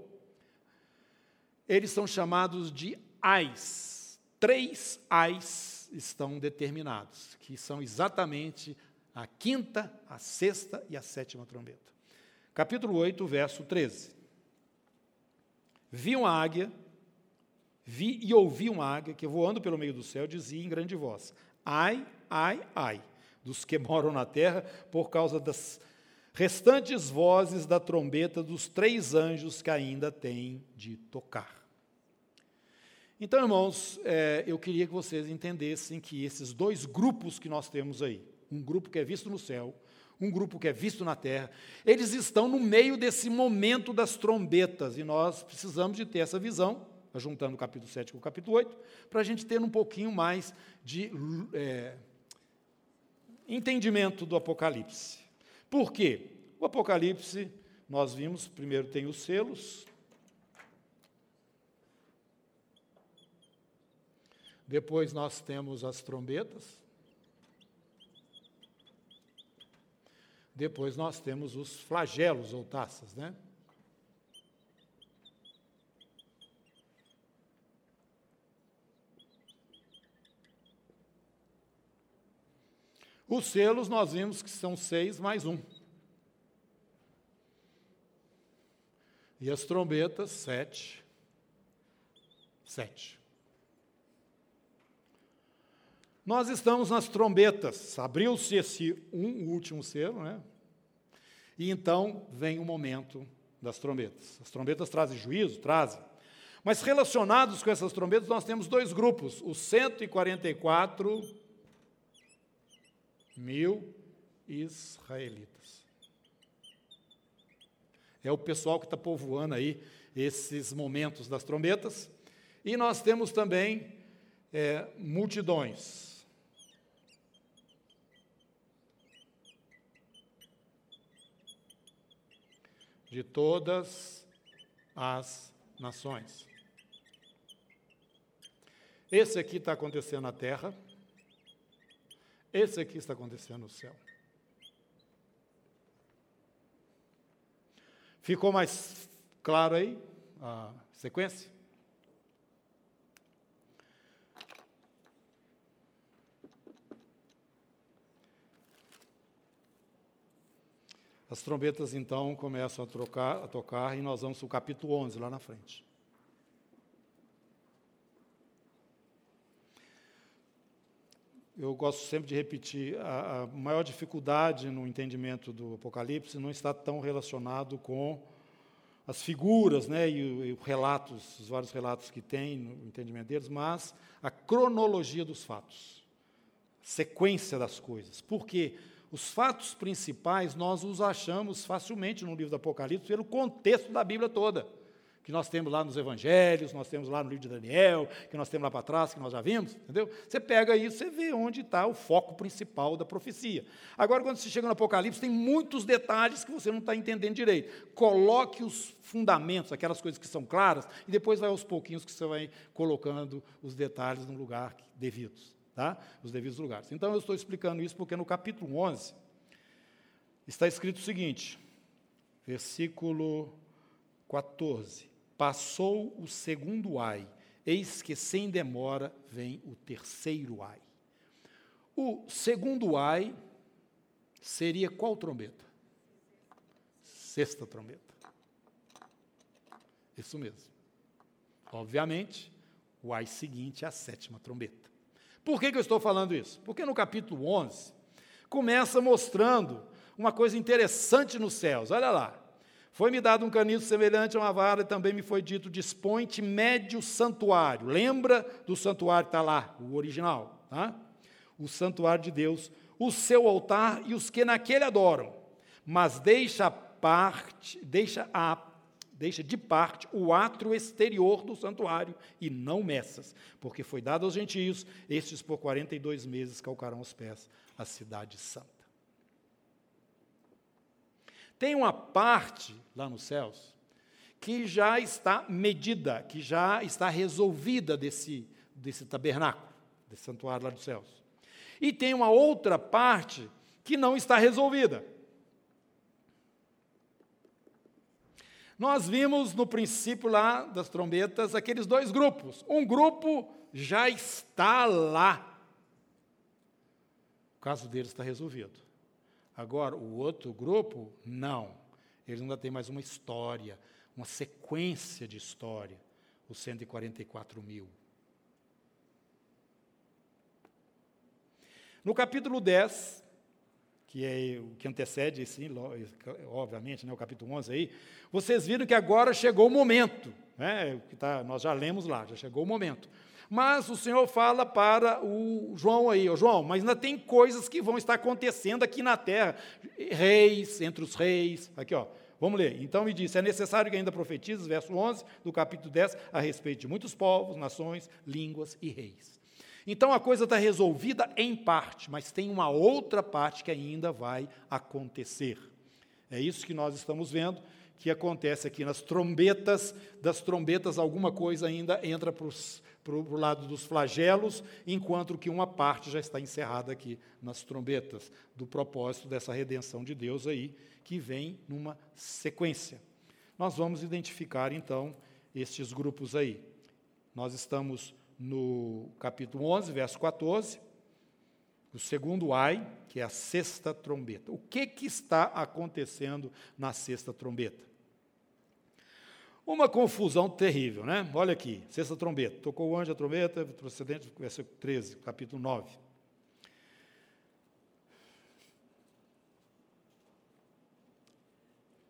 A: eles são chamados de ais. Três ais estão determinados, que são exatamente a quinta, a sexta e a sétima trombeta. Capítulo 8, verso 13. Vi uma águia Vi e ouvi uma águia que, voando pelo meio do céu, dizia em grande voz: Ai, ai, ai, dos que moram na terra, por causa das restantes vozes da trombeta dos três anjos que ainda têm de tocar. Então, irmãos, é, eu queria que vocês entendessem que esses dois grupos que nós temos aí, um grupo que é visto no céu, um grupo que é visto na terra, eles estão no meio desse momento das trombetas e nós precisamos de ter essa visão juntando o capítulo 7 com o capítulo 8, para a gente ter um pouquinho mais de é, entendimento do Apocalipse. Por quê? O Apocalipse, nós vimos, primeiro tem os selos, depois nós temos as trombetas, depois nós temos os flagelos ou taças, né? Os selos nós vimos que são seis mais um. E as trombetas, sete. Sete. Nós estamos nas trombetas. Abriu-se esse um, último selo, né? E então vem o momento das trombetas. As trombetas trazem juízo? Trazem. Mas relacionados com essas trombetas, nós temos dois grupos: os 144 mil israelitas. É o pessoal que está povoando aí esses momentos das trombetas. E nós temos também é, multidões. De todas as nações. Esse aqui está acontecendo na terra, esse aqui está acontecendo no céu. Ficou mais claro aí a sequência? As trombetas então começam a, trocar, a tocar e nós vamos para o capítulo 11 lá na frente. Eu gosto sempre de repetir, a, a, maior dificuldade no entendimento do Apocalipse não está tão relacionado com as figuras né, e, os relatos, os vários relatos que tem no entendimento deles, mas a cronologia dos fatos, sequência das coisas. Porque os fatos principais nós os achamos facilmente no livro do Apocalipse pelo contexto da Bíblia toda que nós temos lá nos evangelhos, nós temos lá no livro de Daniel, que nós temos lá para trás, que nós já vimos, entendeu? Você pega isso, você vê onde está o foco principal da profecia. Agora, quando você chega no Apocalipse, tem muitos detalhes que você não está entendendo direito. Coloque os fundamentos, aquelas coisas que são claras, e depois vai aos pouquinhos que você vai colocando os detalhes no lugar devidos, tá? Os devidos lugares. Então, eu estou explicando isso porque no capítulo 11 está escrito o seguinte, versículo 14. Passou o segundo ai, eis que sem demora vem o terceiro ai. O segundo ai seria qual trombeta? Sexta trombeta. Isso mesmo. Obviamente, o ai seguinte é a sétima trombeta. Por que, que eu estou falando isso? Porque no capítulo 11 começa mostrando uma coisa interessante nos céus. Olha lá. Foi-me dado um caniço semelhante a uma vara, e também me foi dito: dispõe-te, mede o santuário. Lembra do santuário está lá, o original, tá? O santuário de Deus, o seu altar e os que naquele adoram. Mas deixa parte, deixa a deixa de parte o átrio exterior do santuário e não meças, porque foi dado aos gentios, estes por 42 meses calcarão os pés a cidade santa. Tem uma parte lá nos céus que já está medida, que já está resolvida desse, desse tabernáculo, desse santuário lá dos céus. E tem uma outra parte que não está resolvida. Nós vimos no princípio lá das trombetas aqueles dois grupos. Um grupo já está lá. O caso deles está resolvido. Agora, o outro grupo, não. Eles ainda têm mais uma história, uma sequência de história, os 144 mil. No capítulo 10, que é o que antecede, sim, obviamente, né, o capítulo 11 aí, vocês viram que agora chegou o momento, né, que tá, nós já lemos lá, já chegou o momento. Mas o Senhor fala para o João aí, oh, João, mas ainda tem coisas que vão estar acontecendo aqui na terra. Reis, entre os reis, aqui ó, vamos ler. Então me disse, é necessário que ainda profetize, verso 11 do capítulo 10, a respeito de muitos povos, nações, línguas e reis. Então a coisa está resolvida em parte, mas tem uma outra parte que ainda vai acontecer. É isso que nós estamos vendo, que acontece aqui nas trombetas, das trombetas alguma coisa ainda entra para os para o lado dos flagelos, enquanto que uma parte já está encerrada aqui nas trombetas, do propósito dessa redenção de Deus aí, que vem numa sequência. Nós vamos identificar, então, estes grupos aí. Nós estamos no capítulo 11, verso 14. O segundo ai, que é a sexta trombeta. O que, que está acontecendo na sexta trombeta? Uma confusão terrível, né? Olha aqui, sexta trombeta. Tocou o anjo a trombeta, procedente, versículo 13, capítulo 9.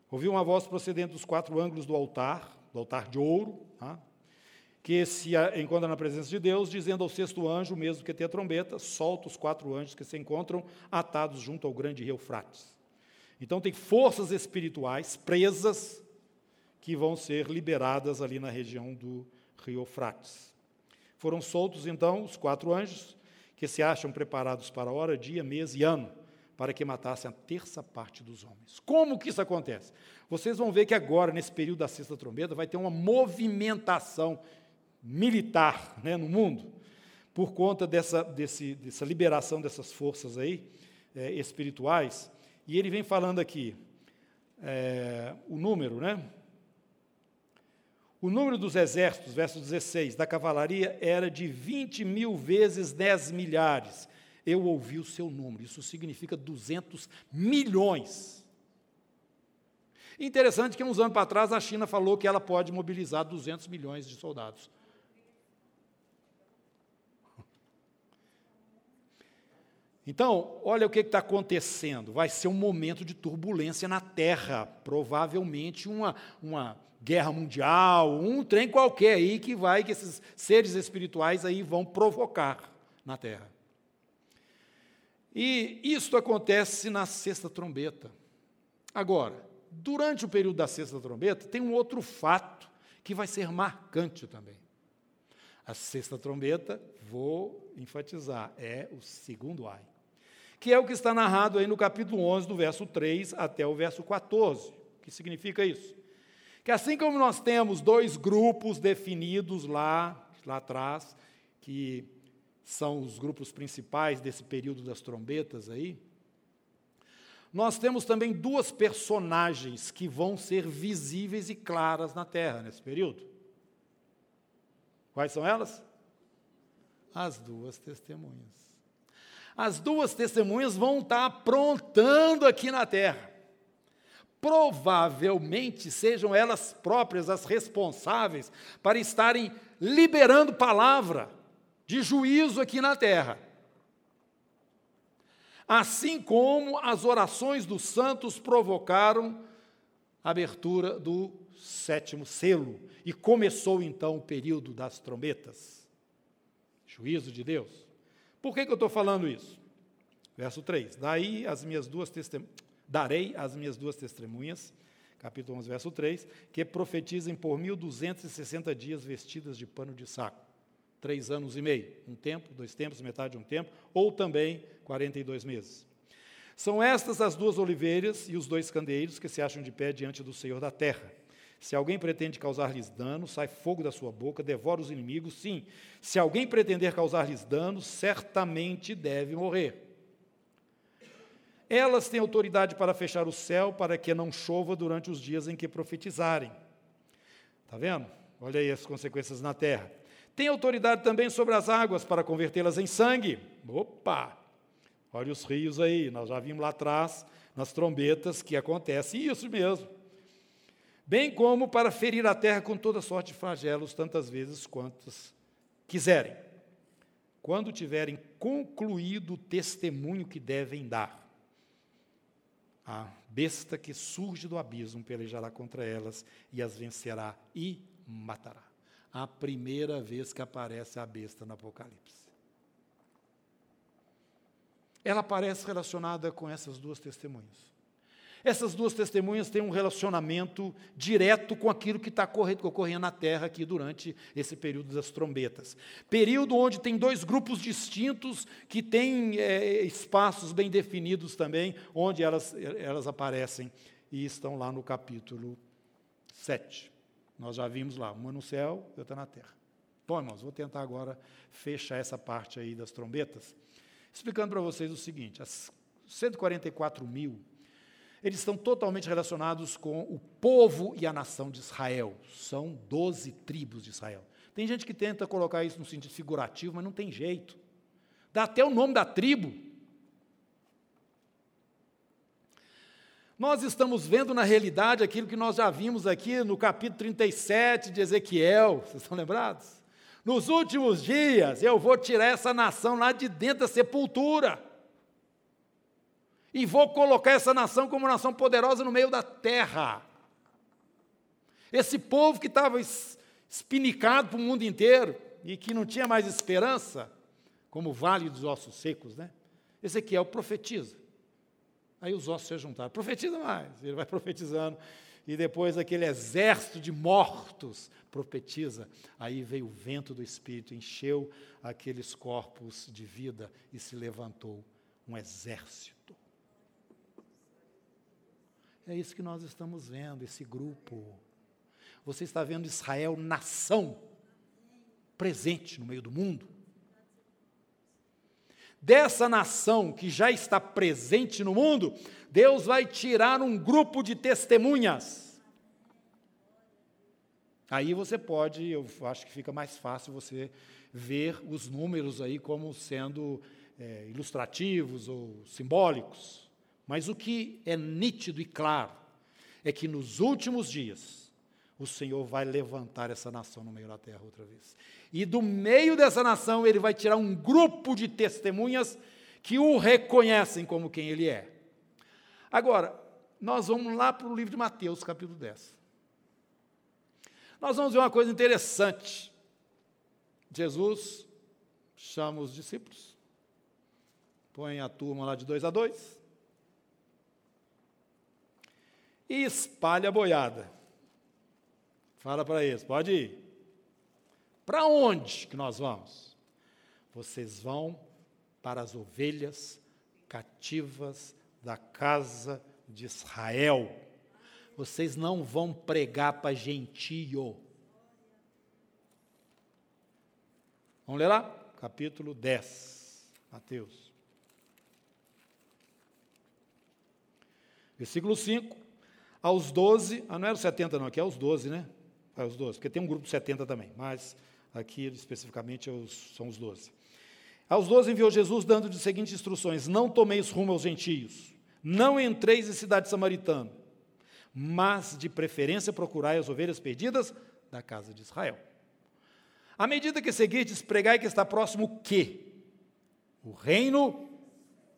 A: Ouviu uma voz procedente dos quatro ângulos do altar, do altar de ouro, tá? que se encontra na presença de Deus, dizendo ao sexto anjo, mesmo que tenha trombeta, solta os quatro anjos que se encontram atados junto ao grande rio Frates. Então tem forças espirituais presas que vão ser liberadas ali na região do rio Frates. Foram soltos então os quatro anjos que se acham preparados para a hora, dia, mês e ano, para que matassem a terça parte dos homens. Como que isso acontece? Vocês vão ver que agora, nesse período da sexta trombeta, vai ter uma movimentação militar né, no mundo, por conta dessa, desse, dessa liberação dessas forças aí, é, espirituais. E ele vem falando aqui, é, o número, né? O número dos exércitos, verso 16, da cavalaria era de 20 mil vezes 10 milhares. Eu ouvi o seu número, isso significa 200 milhões. Interessante que uns anos para trás a China falou que ela pode mobilizar 200 milhões de soldados. Então, olha o que está acontecendo. Vai ser um momento de turbulência na Terra, provavelmente uma, uma guerra mundial, um trem qualquer aí que vai, que esses seres espirituais aí vão provocar na Terra. E isso acontece na sexta trombeta. Agora, durante o período da sexta trombeta, tem um outro fato que vai ser marcante também. A sexta trombeta, vou enfatizar, é o segundo ai que é o que está narrado aí no capítulo 11, do verso 3 até o verso 14. O que significa isso? Que assim como nós temos dois grupos definidos lá, lá atrás, que são os grupos principais desse período das trombetas aí, nós temos também duas personagens que vão ser visíveis e claras na terra nesse período. Quais são elas? As duas testemunhas as duas testemunhas vão estar aprontando aqui na terra. Provavelmente sejam elas próprias as responsáveis para estarem liberando palavra de juízo aqui na terra. Assim como as orações dos santos provocaram a abertura do sétimo selo. E começou então o período das trombetas. Juízo de Deus. Por que, que eu estou falando isso? Verso 3: Daí as minhas duas darei as minhas duas testemunhas, capítulo 11, verso 3, que profetizem por 1260 dias vestidas de pano de saco. Três anos e meio, um tempo, dois tempos, metade de um tempo, ou também 42 meses. São estas as duas oliveiras e os dois candeeiros que se acham de pé diante do Senhor da terra. Se alguém pretende causar-lhes dano, sai fogo da sua boca, devora os inimigos, sim. Se alguém pretender causar-lhes dano, certamente deve morrer. Elas têm autoridade para fechar o céu para que não chova durante os dias em que profetizarem. Está vendo? Olha aí as consequências na terra. Tem autoridade também sobre as águas para convertê-las em sangue. Opa! Olha os rios aí, nós já vimos lá atrás, nas trombetas, que acontece isso mesmo bem como para ferir a terra com toda sorte de flagelos, tantas vezes quantas quiserem, quando tiverem concluído o testemunho que devem dar. A besta que surge do abismo pelejará contra elas e as vencerá e matará. A primeira vez que aparece a besta no Apocalipse. Ela aparece relacionada com essas duas testemunhas. Essas duas testemunhas têm um relacionamento direto com aquilo que está ocorrendo na terra aqui durante esse período das trombetas. Período onde tem dois grupos distintos que têm é, espaços bem definidos também, onde elas, elas aparecem e estão lá no capítulo 7. Nós já vimos lá, uma no céu e outra na terra. Bom, irmãos, vou tentar agora fechar essa parte aí das trombetas, explicando para vocês o seguinte: as 144 mil eles estão totalmente relacionados com o povo e a nação de Israel. São doze tribos de Israel. Tem gente que tenta colocar isso no sentido figurativo, mas não tem jeito. Dá até o nome da tribo. Nós estamos vendo na realidade aquilo que nós já vimos aqui no capítulo 37 de Ezequiel. Vocês estão lembrados? Nos últimos dias eu vou tirar essa nação lá de dentro da sepultura e vou colocar essa nação como nação poderosa no meio da terra. Esse povo que estava espinicado para o mundo inteiro e que não tinha mais esperança, como o vale dos ossos secos, né? Ezequiel profetiza. Aí os ossos se juntaram. Profetiza mais. Ele vai profetizando. E depois aquele exército de mortos profetiza. Aí veio o vento do Espírito, encheu aqueles corpos de vida e se levantou um exército. É isso que nós estamos vendo, esse grupo. Você está vendo Israel, nação, presente no meio do mundo. Dessa nação que já está presente no mundo, Deus vai tirar um grupo de testemunhas. Aí você pode, eu acho que fica mais fácil você ver os números aí como sendo é, ilustrativos ou simbólicos. Mas o que é nítido e claro é que nos últimos dias o Senhor vai levantar essa nação no meio da terra outra vez. E do meio dessa nação ele vai tirar um grupo de testemunhas que o reconhecem como quem ele é. Agora, nós vamos lá para o livro de Mateus, capítulo 10. Nós vamos ver uma coisa interessante. Jesus chama os discípulos, põe a turma lá de dois a dois e espalha a boiada. Fala para eles, pode ir. Para onde que nós vamos? Vocês vão para as ovelhas cativas da casa de Israel. Vocês não vão pregar para gentio. Vamos ler lá? Capítulo 10, Mateus. Versículo 5. Aos 12, ah, não era os 70 não, aqui é os 12, né? É os 12, porque tem um grupo de 70 também, mas Aqui, especificamente, é são os doze. Aos doze enviou Jesus, dando as seguintes instruções: Não tomeis rumo aos gentios, não entreis em cidade samaritana, mas de preferência procurai as ovelhas perdidas da casa de Israel. À medida que seguirdes, pregai que está próximo o quê? O reino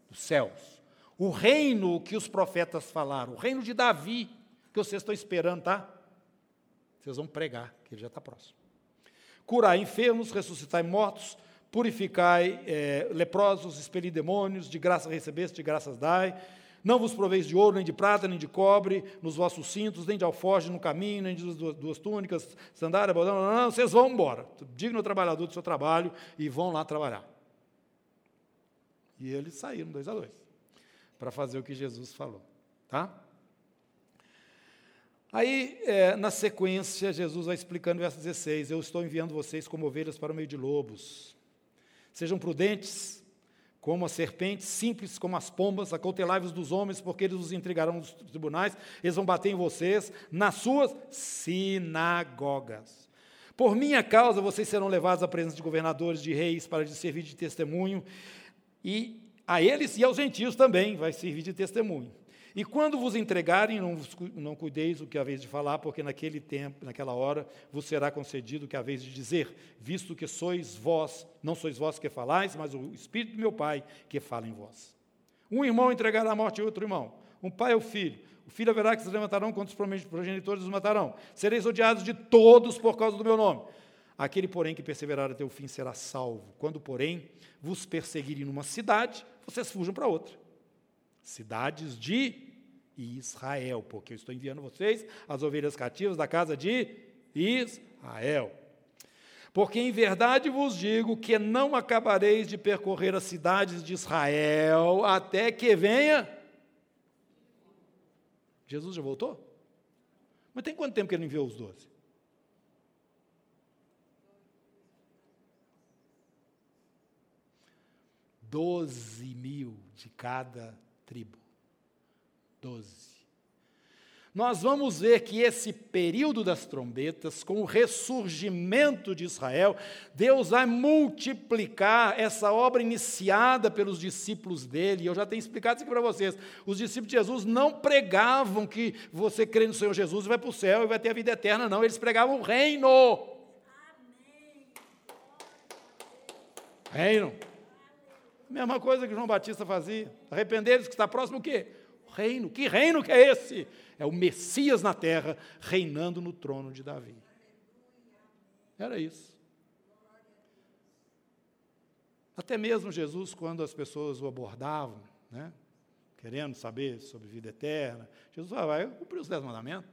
A: dos céus. O reino que os profetas falaram, o reino de Davi, que vocês estão esperando, tá? Vocês vão pregar, que ele já está próximo curai enfermos, ressuscitai mortos, purificai é, leprosos, expeli demônios, de graça recebeste, de graças dai. Não vos proveis de ouro, nem de prata, nem de cobre nos vossos cintos, nem de alforje no caminho, nem de duas, duas túnicas, sandália, bordão, não, não, vocês vão embora. Digno trabalhador do seu trabalho e vão lá trabalhar. E eles saíram dois a dois para fazer o que Jesus falou. Tá? Aí, é, na sequência, Jesus vai explicando verso 16: Eu estou enviando vocês como ovelhas para o meio de lobos. Sejam prudentes, como as serpentes, simples como as pombas, acautelai-vos dos homens, porque eles os entregarão nos tribunais, eles vão bater em vocês nas suas sinagogas. Por minha causa, vocês serão levados à presença de governadores, de reis, para lhes servir de testemunho, e a eles e aos gentios também vai servir de testemunho. E quando vos entregarem, não, vos, não cuideis o que haveis de falar, porque naquele tempo, naquela hora, vos será concedido o que haveis de dizer, visto que sois vós, não sois vós que falais, mas o Espírito do meu Pai que fala em vós. Um irmão entregará a morte outro irmão, um pai ao filho. O filho haverá que se levantarão contra os progenitores os matarão. Sereis odiados de todos por causa do meu nome. Aquele, porém, que perseverar até o fim será salvo. Quando, porém, vos perseguirem numa cidade, vocês fujam para outra cidades de Israel, porque eu estou enviando vocês as ovelhas cativas da casa de Israel. Porque em verdade vos digo que não acabareis de percorrer as cidades de Israel até que venha. Jesus já voltou? Mas tem quanto tempo que ele enviou os doze? Doze mil de cada tribo. Doze. nós vamos ver que esse período das trombetas, com o ressurgimento de Israel, Deus vai multiplicar essa obra iniciada pelos discípulos dele. Eu já tenho explicado isso aqui para vocês. Os discípulos de Jesus não pregavam que você crê no Senhor Jesus vai para o céu e vai ter a vida eterna, não. Eles pregavam o reino. Reino. Mesma coisa que João Batista fazia. Arrepender-se que está próximo o quê? O reino. Que reino que é esse? É o Messias na terra reinando no trono de Davi. Era isso. Até mesmo Jesus, quando as pessoas o abordavam, né, querendo saber sobre vida eterna, Jesus falava, vai cumprir os dez mandamentos.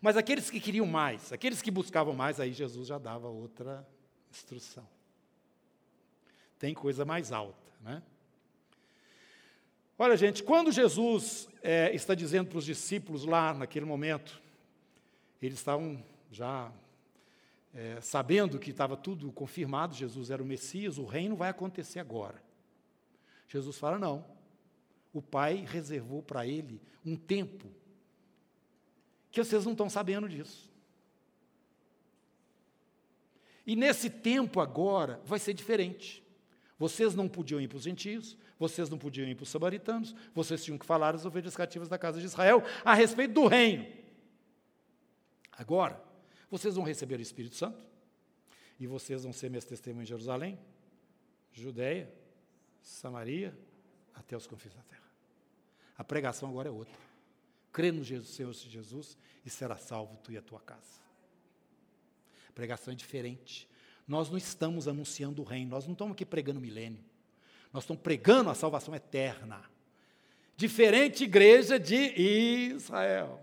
A: Mas aqueles que queriam mais, aqueles que buscavam mais, aí Jesus já dava outra instrução. Tem coisa mais alta, né? Olha, gente, quando Jesus é, está dizendo para os discípulos lá naquele momento, eles estavam já é, sabendo que estava tudo confirmado, Jesus era o Messias, o reino vai acontecer agora. Jesus fala: não, o Pai reservou para ele um tempo que vocês não estão sabendo disso. E nesse tempo agora vai ser diferente. Vocês não podiam ir para os gentios, vocês não podiam ir para os samaritanos, vocês tinham que falar às ovelhas cativas da casa de Israel a respeito do reino. Agora, vocês vão receber o Espírito Santo e vocês vão ser meus testemunhos em Jerusalém, Judéia, Samaria, até os confins da terra. A pregação agora é outra. Crê no Jesus, Senhor Jesus e será salvo tu e a tua casa. A pregação é diferente. Nós não estamos anunciando o reino, nós não estamos aqui pregando o milênio. Nós estamos pregando a salvação eterna. Diferente igreja de Israel.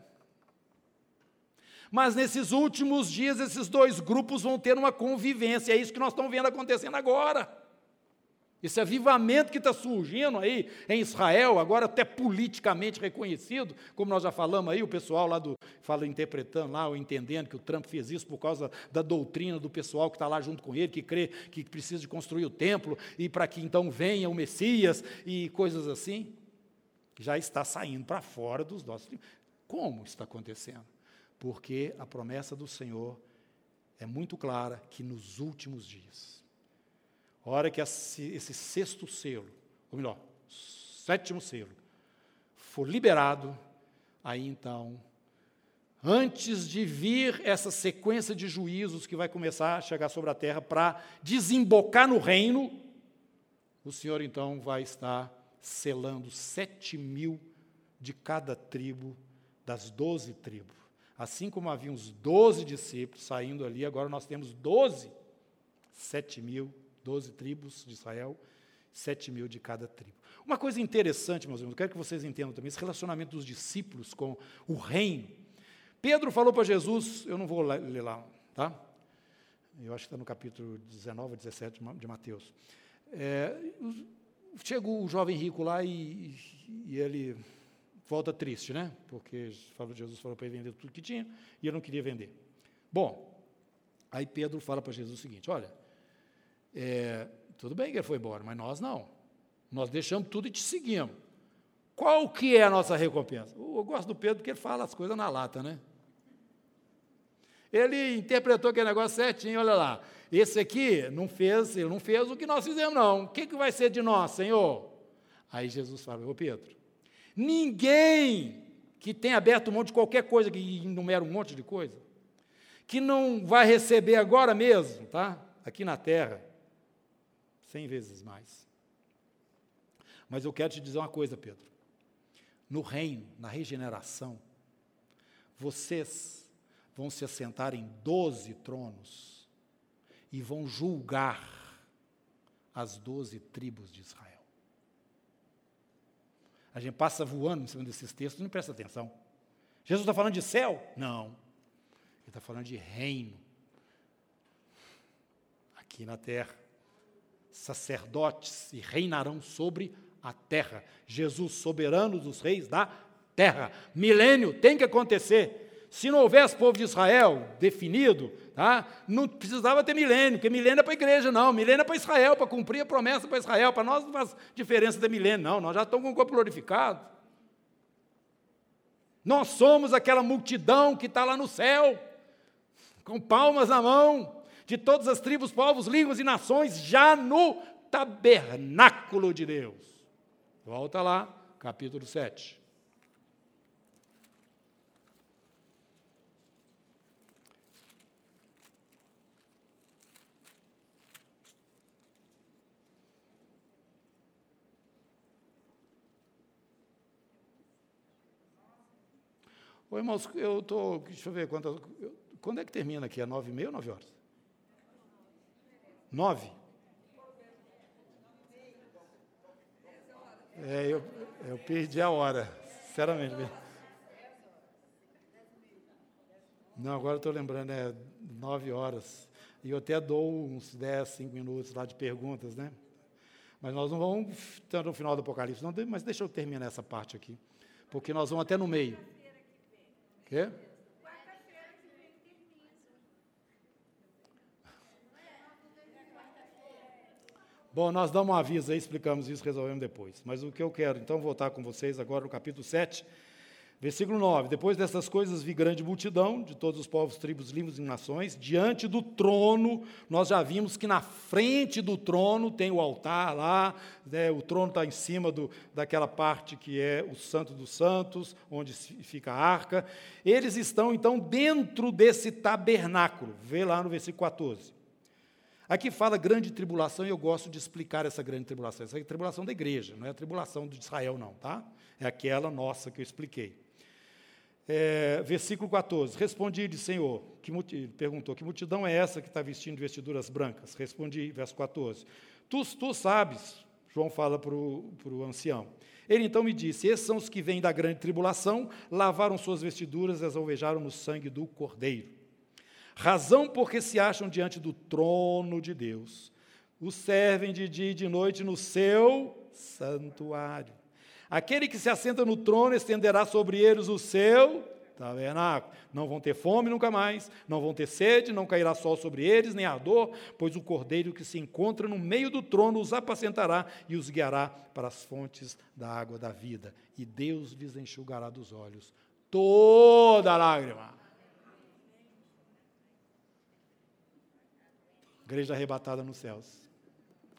A: Mas nesses últimos dias, esses dois grupos vão ter uma convivência. É isso que nós estamos vendo acontecendo agora. Esse avivamento que está surgindo aí em Israel, agora até politicamente reconhecido, como nós já falamos aí, o pessoal lá do, fala interpretando lá, ou entendendo que o Trump fez isso por causa da doutrina do pessoal que está lá junto com ele, que crê que precisa de construir o templo, e para que então venha o Messias, e coisas assim, já está saindo para fora dos nossos. Como está acontecendo? Porque a promessa do Senhor é muito clara que nos últimos dias, a hora que esse sexto selo, ou melhor, sétimo selo, for liberado, aí então, antes de vir essa sequência de juízos que vai começar a chegar sobre a terra para desembocar no reino, o Senhor então vai estar selando sete mil de cada tribo das doze tribos. Assim como havia uns doze discípulos saindo ali, agora nós temos doze, sete mil doze tribos de Israel, sete mil de cada tribo. Uma coisa interessante, meus irmãos, eu quero que vocês entendam também, esse relacionamento dos discípulos com o reino. Pedro falou para Jesus, eu não vou ler lá, tá? Eu acho que está no capítulo 19 17 de Mateus. É, o jovem rico lá e, e ele volta triste, né? Porque Jesus falou para ele vender tudo que tinha e ele não queria vender. Bom, aí Pedro fala para Jesus o seguinte: olha, é, tudo bem que ele foi embora, mas nós não. Nós deixamos tudo e te seguimos. Qual que é a nossa recompensa? Eu gosto do Pedro porque ele fala as coisas na lata, né? Ele interpretou aquele negócio certinho, olha lá. Esse aqui não fez, ele não fez o que nós fizemos, não. O que, que vai ser de nós, Senhor? Aí Jesus fala, ô Pedro, ninguém que tenha aberto mão de qualquer coisa, que enumera um monte de coisa, que não vai receber agora mesmo, tá? Aqui na terra, cem vezes mais. Mas eu quero te dizer uma coisa, Pedro. No reino, na regeneração, vocês vão se assentar em doze tronos e vão julgar as doze tribos de Israel. A gente passa voando em cima desses textos não presta atenção. Jesus está falando de céu? Não. Ele está falando de reino. Aqui na terra sacerdotes e reinarão sobre a terra. Jesus, soberano dos reis da terra. Milênio tem que acontecer. Se não houvesse povo de Israel definido, tá? não precisava ter milênio, porque milênio é para a igreja, não. Milênio é para Israel, para cumprir a promessa para Israel. Para nós não faz diferença ter milênio, não. Nós já estamos com o corpo glorificado. Nós somos aquela multidão que está lá no céu, com palmas na mão, de todas as tribos, povos, línguas e nações, já no tabernáculo de Deus. Volta lá, capítulo 7. Ô, irmãos, eu estou. Deixa eu ver quantas. Quando é que termina aqui? É nove e meia ou nove horas? Nove? É, eu, eu perdi a hora, sinceramente. Não, agora estou lembrando, é nove horas. E eu até dou uns dez, cinco minutos lá de perguntas, né? Mas nós não vamos estar no final do Apocalipse, não, mas deixa eu terminar essa parte aqui. Porque nós vamos até no meio. Quê? Bom, nós damos um aviso aí, explicamos isso, resolvemos depois. Mas o que eu quero, então, voltar com vocês agora no capítulo 7, Versículo 9: Depois dessas coisas vi grande multidão de todos os povos, tribos, línguas e nações, diante do trono. Nós já vimos que na frente do trono tem o altar lá, né, o trono está em cima do, daquela parte que é o Santo dos Santos, onde fica a arca. Eles estão então dentro desse tabernáculo, vê lá no versículo 14. Aqui fala grande tribulação e eu gosto de explicar essa grande tribulação. Essa é a tribulação da igreja, não é a tribulação de Israel, não, tá? É aquela nossa que eu expliquei. É, versículo 14: Respondi-lhe, Senhor, que perguntou: Que multidão é essa que está vestindo vestiduras brancas? Respondi, verso 14: Tu, tu sabes, João fala para o ancião. Ele então me disse: Esses são os que vêm da grande tribulação, lavaram suas vestiduras e as alvejaram no sangue do Cordeiro. Razão porque se acham diante do trono de Deus. Os servem de dia e de noite no seu santuário. Aquele que se assenta no trono estenderá sobre eles o seu tabernáculo. Não vão ter fome nunca mais, não vão ter sede, não cairá sol sobre eles, nem ardor, pois o cordeiro que se encontra no meio do trono os apacentará e os guiará para as fontes da água da vida. E Deus lhes enxugará dos olhos toda lágrima. Igreja arrebatada nos céus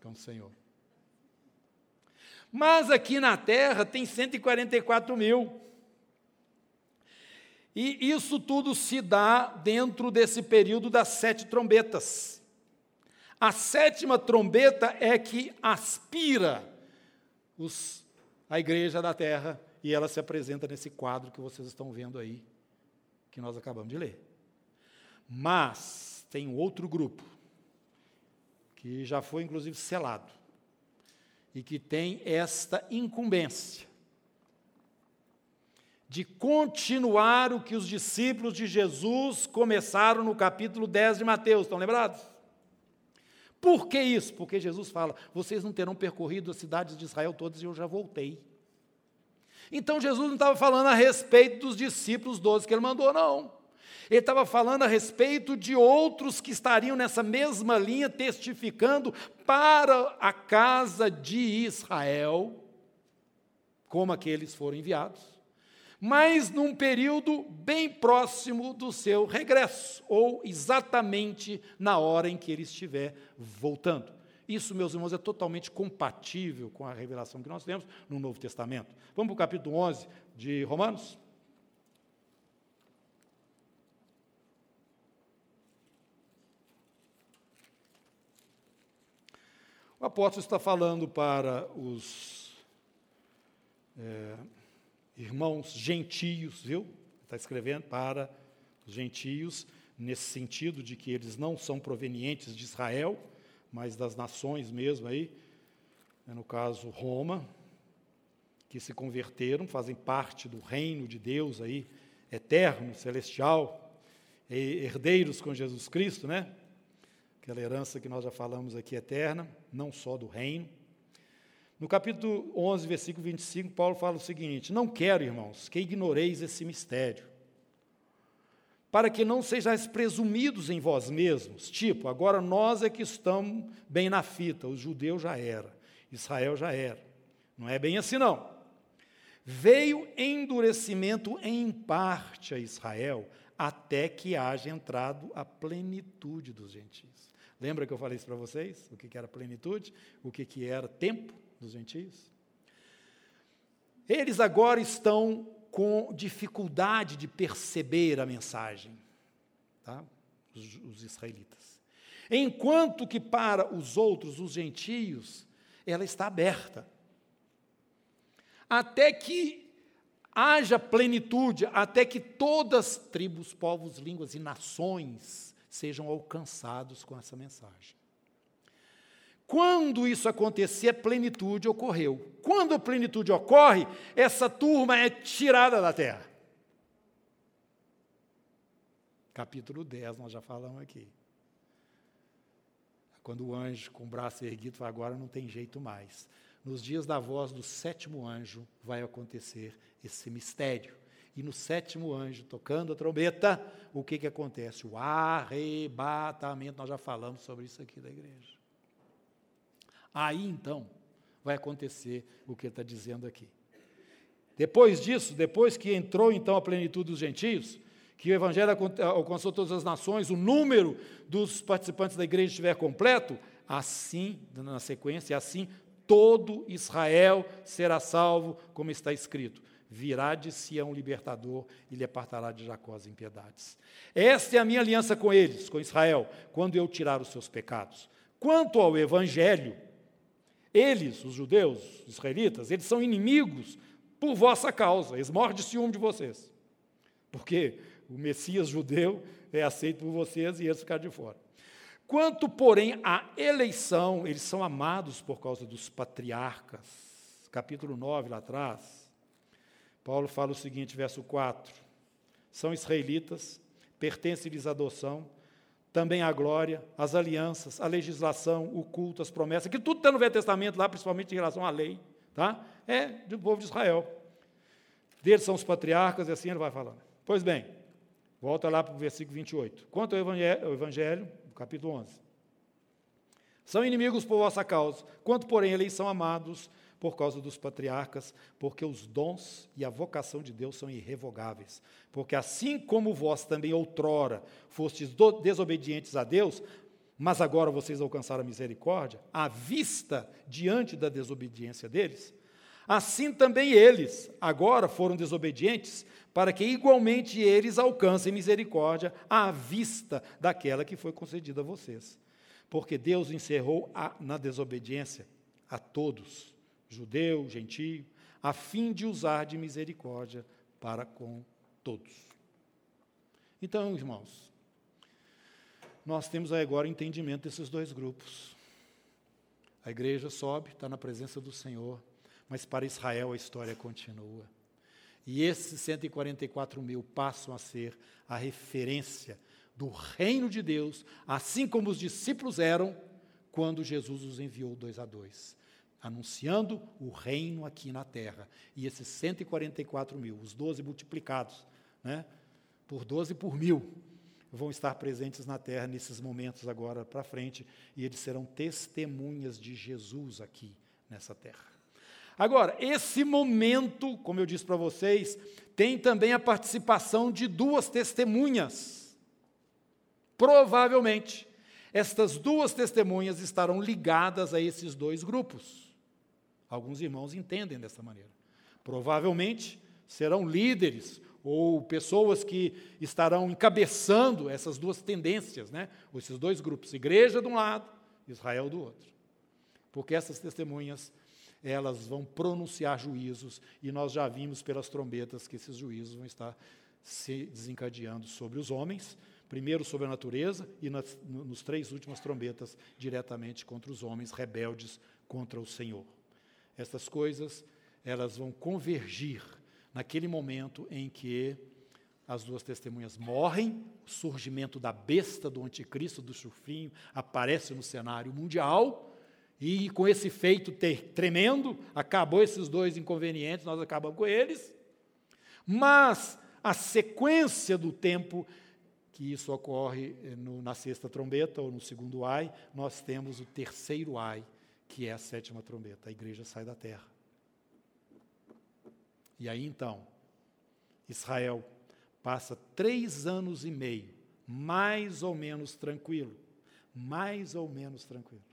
A: com o Senhor. Mas aqui na terra tem 144 mil. E isso tudo se dá dentro desse período das sete trombetas. A sétima trombeta é que aspira os, a igreja da terra e ela se apresenta nesse quadro que vocês estão vendo aí, que nós acabamos de ler. Mas tem outro grupo, que já foi inclusive selado e que tem esta incumbência de continuar o que os discípulos de Jesus começaram no capítulo 10 de Mateus, estão lembrados? Por que isso? Porque Jesus fala: vocês não terão percorrido as cidades de Israel todas e eu já voltei. Então Jesus não estava falando a respeito dos discípulos doze que ele mandou, não. Ele estava falando a respeito de outros que estariam nessa mesma linha, testificando para a casa de Israel, como aqueles foram enviados, mas num período bem próximo do seu regresso, ou exatamente na hora em que ele estiver voltando. Isso, meus irmãos, é totalmente compatível com a revelação que nós temos no Novo Testamento. Vamos para o capítulo 11 de Romanos? O apóstolo está falando para os é, irmãos gentios, viu? Está escrevendo para os gentios, nesse sentido de que eles não são provenientes de Israel, mas das nações mesmo aí, né, no caso Roma, que se converteram, fazem parte do reino de Deus aí, eterno, celestial, herdeiros com Jesus Cristo, né? Aquela herança que nós já falamos aqui eterna, não só do reino. No capítulo 11, versículo 25, Paulo fala o seguinte: Não quero, irmãos, que ignoreis esse mistério, para que não sejais presumidos em vós mesmos, tipo, agora nós é que estamos bem na fita, os judeus já era, Israel já era. Não é bem assim, não. veio endurecimento em parte a Israel, até que haja entrado a plenitude dos gentios. Lembra que eu falei isso para vocês? O que era plenitude? O que era tempo dos gentios? Eles agora estão com dificuldade de perceber a mensagem, tá? os, os israelitas. Enquanto que para os outros, os gentios, ela está aberta. Até que haja plenitude, até que todas tribos, povos, línguas e nações sejam alcançados com essa mensagem. Quando isso acontecer, a plenitude ocorreu. Quando a plenitude ocorre, essa turma é tirada da terra. Capítulo 10, nós já falamos aqui. Quando o anjo com o braço erguido fala, agora não tem jeito mais. Nos dias da voz do sétimo anjo vai acontecer esse mistério. E no sétimo anjo, tocando a trombeta, o que, que acontece? O arrebatamento. Nós já falamos sobre isso aqui da igreja. Aí então vai acontecer o que ele está dizendo aqui. Depois disso, depois que entrou então a plenitude dos gentios, que o evangelho alcançou todas as nações, o número dos participantes da igreja estiver completo, assim, na sequência, assim todo Israel será salvo, como está escrito. Virá de Sião libertador e lhe apartará de Jacó as impiedades. Esta é a minha aliança com eles, com Israel, quando eu tirar os seus pecados. Quanto ao evangelho, eles, os judeus, os israelitas, eles são inimigos por vossa causa, eles morrem de ciúme de vocês. Porque o Messias judeu é aceito por vocês e eles ficaram de fora. Quanto, porém, à eleição, eles são amados por causa dos patriarcas. Capítulo 9, lá atrás, Paulo fala o seguinte, verso 4: São israelitas, pertence-lhes a adoção, também a glória, as alianças, a legislação, o culto, as promessas, que tudo está no Velho Testamento lá, principalmente em relação à lei, tá? É do povo de Israel. Deles são os patriarcas, e assim ele vai falando. Pois bem, volta lá para o versículo 28. Quanto ao evangelho, ao evangelho capítulo 11. São inimigos por vossa causa, quanto, porém, eles são amados por causa dos patriarcas, porque os dons e a vocação de Deus são irrevogáveis. Porque assim como vós também outrora fostes desobedientes a Deus, mas agora vocês alcançaram a misericórdia, à vista diante da desobediência deles, assim também eles agora foram desobedientes, para que igualmente eles alcancem misericórdia à vista daquela que foi concedida a vocês. Porque Deus encerrou a, na desobediência a todos judeu, gentio, a fim de usar de misericórdia para com todos. Então, irmãos, nós temos agora entendimento desses dois grupos. A igreja sobe, está na presença do Senhor, mas para Israel a história continua. E esses 144 mil passam a ser a referência do reino de Deus, assim como os discípulos eram quando Jesus os enviou dois a dois anunciando o reino aqui na terra. E esses 144 mil, os 12 multiplicados, né, por 12 por mil, vão estar presentes na terra nesses momentos agora para frente, e eles serão testemunhas de Jesus aqui nessa terra. Agora, esse momento, como eu disse para vocês, tem também a participação de duas testemunhas. Provavelmente, estas duas testemunhas estarão ligadas a esses dois grupos. Alguns irmãos entendem dessa maneira. Provavelmente serão líderes ou pessoas que estarão encabeçando essas duas tendências, né? esses dois grupos, igreja de um lado, Israel do outro. Porque essas testemunhas, elas vão pronunciar juízos, e nós já vimos pelas trombetas que esses juízos vão estar se desencadeando sobre os homens, primeiro sobre a natureza, e nas, nos três últimas trombetas, diretamente contra os homens rebeldes contra o Senhor. Essas coisas, elas vão convergir naquele momento em que as duas testemunhas morrem, o surgimento da besta do anticristo, do chufrinho, aparece no cenário mundial, e com esse feito ter, tremendo, acabou esses dois inconvenientes, nós acabamos com eles. Mas a sequência do tempo que isso ocorre eh, no, na sexta trombeta ou no segundo ai, nós temos o terceiro ai, que é a sétima trombeta. A igreja sai da terra. E aí então, Israel passa três anos e meio, mais ou menos tranquilo, mais ou menos tranquilo.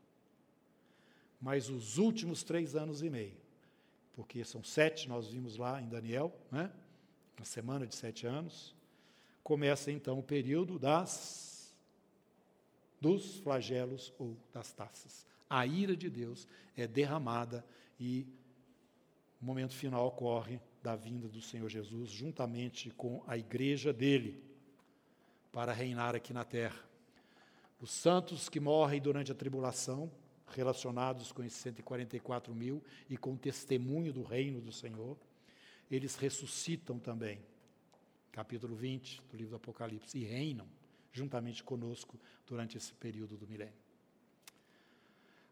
A: Mas os últimos três anos e meio, porque são sete, nós vimos lá em Daniel, né? uma semana de sete anos, começa então o período das dos flagelos ou das taças. A ira de Deus é derramada e o momento final ocorre da vinda do Senhor Jesus juntamente com a igreja dele para reinar aqui na terra. Os santos que morrem durante a tribulação, relacionados com esses 144 mil e com o testemunho do reino do Senhor, eles ressuscitam também. Capítulo 20 do livro do Apocalipse, e reinam juntamente conosco durante esse período do milênio.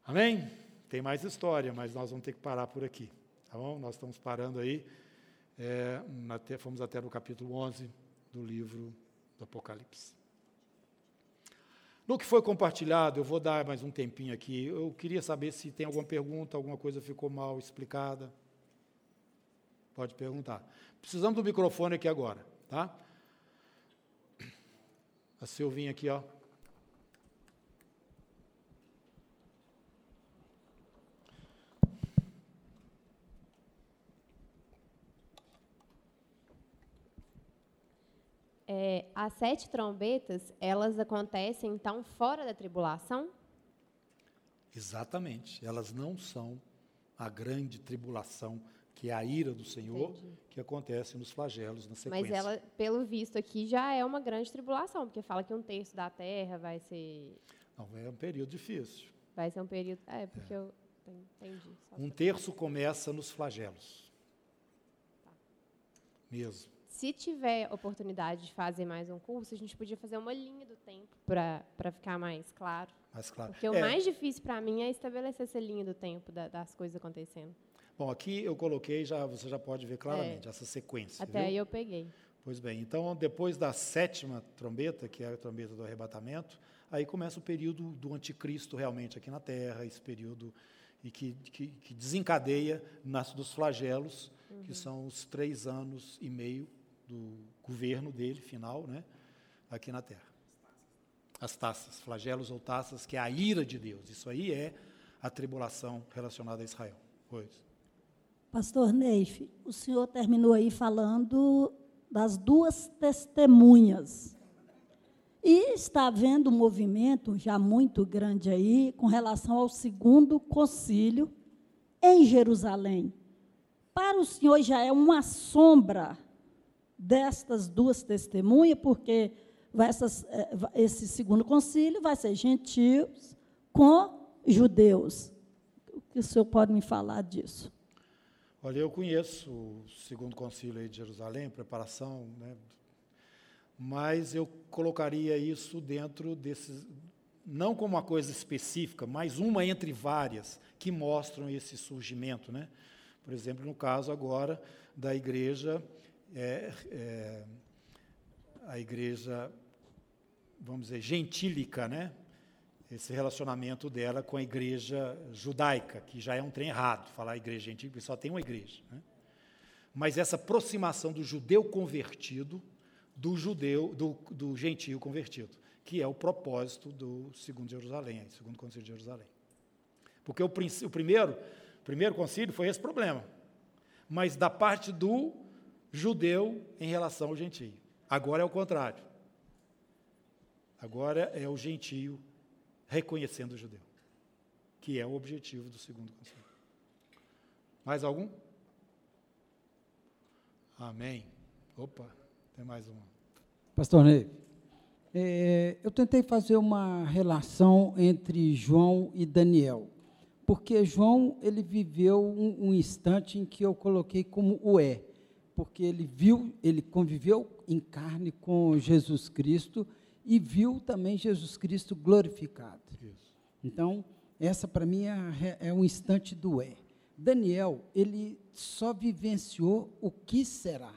A: Amém? Tem mais história, mas nós vamos ter que parar por aqui. Tá bom? Nós estamos parando aí. É, até, fomos até no capítulo 11 do livro do Apocalipse. No que foi compartilhado, eu vou dar mais um tempinho aqui. Eu queria saber se tem alguma pergunta, alguma coisa ficou mal explicada. Pode perguntar. Precisamos do microfone aqui agora, tá? A Silvinha aqui, ó.
B: É, as sete trombetas, elas acontecem, então, fora da tribulação?
A: Exatamente. Elas não são a grande tribulação, que é a ira do Senhor, Entendi. que acontece nos flagelos, na sequência.
B: Mas ela, pelo visto aqui, já é uma grande tribulação, porque fala que um terço da terra vai ser...
A: Não, é um período difícil.
B: Vai ser um período... É, porque é. eu entendi.
A: Um terço começa nos flagelos. Tá. Mesmo
B: se tiver oportunidade de fazer mais um curso, a gente podia fazer uma linha do tempo para ficar mais claro.
A: Mais claro.
B: Porque é. o mais difícil para mim é estabelecer essa linha do tempo da, das coisas acontecendo.
A: Bom, aqui eu coloquei, já você já pode ver claramente é. essa sequência.
B: Até
A: viu?
B: aí eu peguei.
A: Pois bem, então depois da sétima trombeta, que é a trombeta do arrebatamento, aí começa o período do anticristo realmente aqui na Terra, esse período e que, que, que desencadeia nas, dos flagelos, uhum. que são os três anos e meio do governo dele, final, né, aqui na terra. As taças, flagelos ou taças, que é a ira de Deus. Isso aí é a tribulação relacionada a Israel. Pois.
C: Pastor Neif, o senhor terminou aí falando das duas testemunhas. E está havendo um movimento já muito grande aí com relação ao segundo concílio em Jerusalém. Para o senhor já é uma sombra destas duas testemunhas, porque essas, eh, esse segundo concílio vai ser gentios com judeus. O que o senhor pode me falar disso?
A: Olha, eu conheço o segundo concílio de Jerusalém, preparação, né, mas eu colocaria isso dentro desses, não como uma coisa específica, mas uma entre várias que mostram esse surgimento, né? Por exemplo, no caso agora da igreja é, é, a igreja, vamos dizer, gentílica, né? esse relacionamento dela com a igreja judaica, que já é um trem errado, falar igreja gentílica, só tem uma igreja. Né? Mas essa aproximação do judeu convertido do judeu, do, do gentio convertido, que é o propósito do segundo Jerusalém, segundo concílio de Jerusalém. Porque o, o primeiro, o primeiro concílio foi esse problema. Mas da parte do judeu em relação ao gentio. Agora é o contrário. Agora é o gentio reconhecendo o judeu, que é o objetivo do segundo concílio. Mais algum? Amém. Opa, tem mais uma.
D: Pastor Ney, é, eu tentei fazer uma relação entre João e Daniel, porque João ele viveu um, um instante em que eu coloquei como o é porque ele viu, ele conviveu em carne com Jesus Cristo e viu também Jesus Cristo glorificado. Isso. Então, essa para mim é, é um instante do é. Daniel, ele só vivenciou o que será.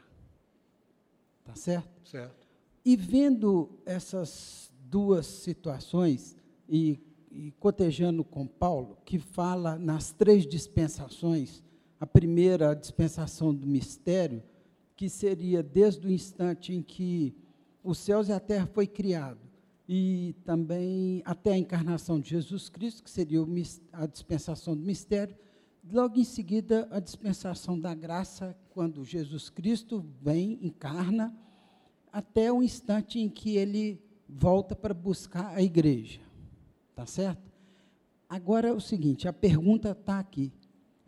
D: Tá certo?
A: Certo.
D: E vendo essas duas situações e, e cotejando com Paulo, que fala nas três dispensações a primeira dispensação do mistério, que seria desde o instante em que os céus e a terra foi criado, e também até a encarnação de Jesus Cristo, que seria a dispensação do mistério, logo em seguida a dispensação da graça, quando Jesus Cristo vem, encarna, até o instante em que ele volta para buscar a igreja. Tá certo? Agora é o seguinte, a pergunta está aqui.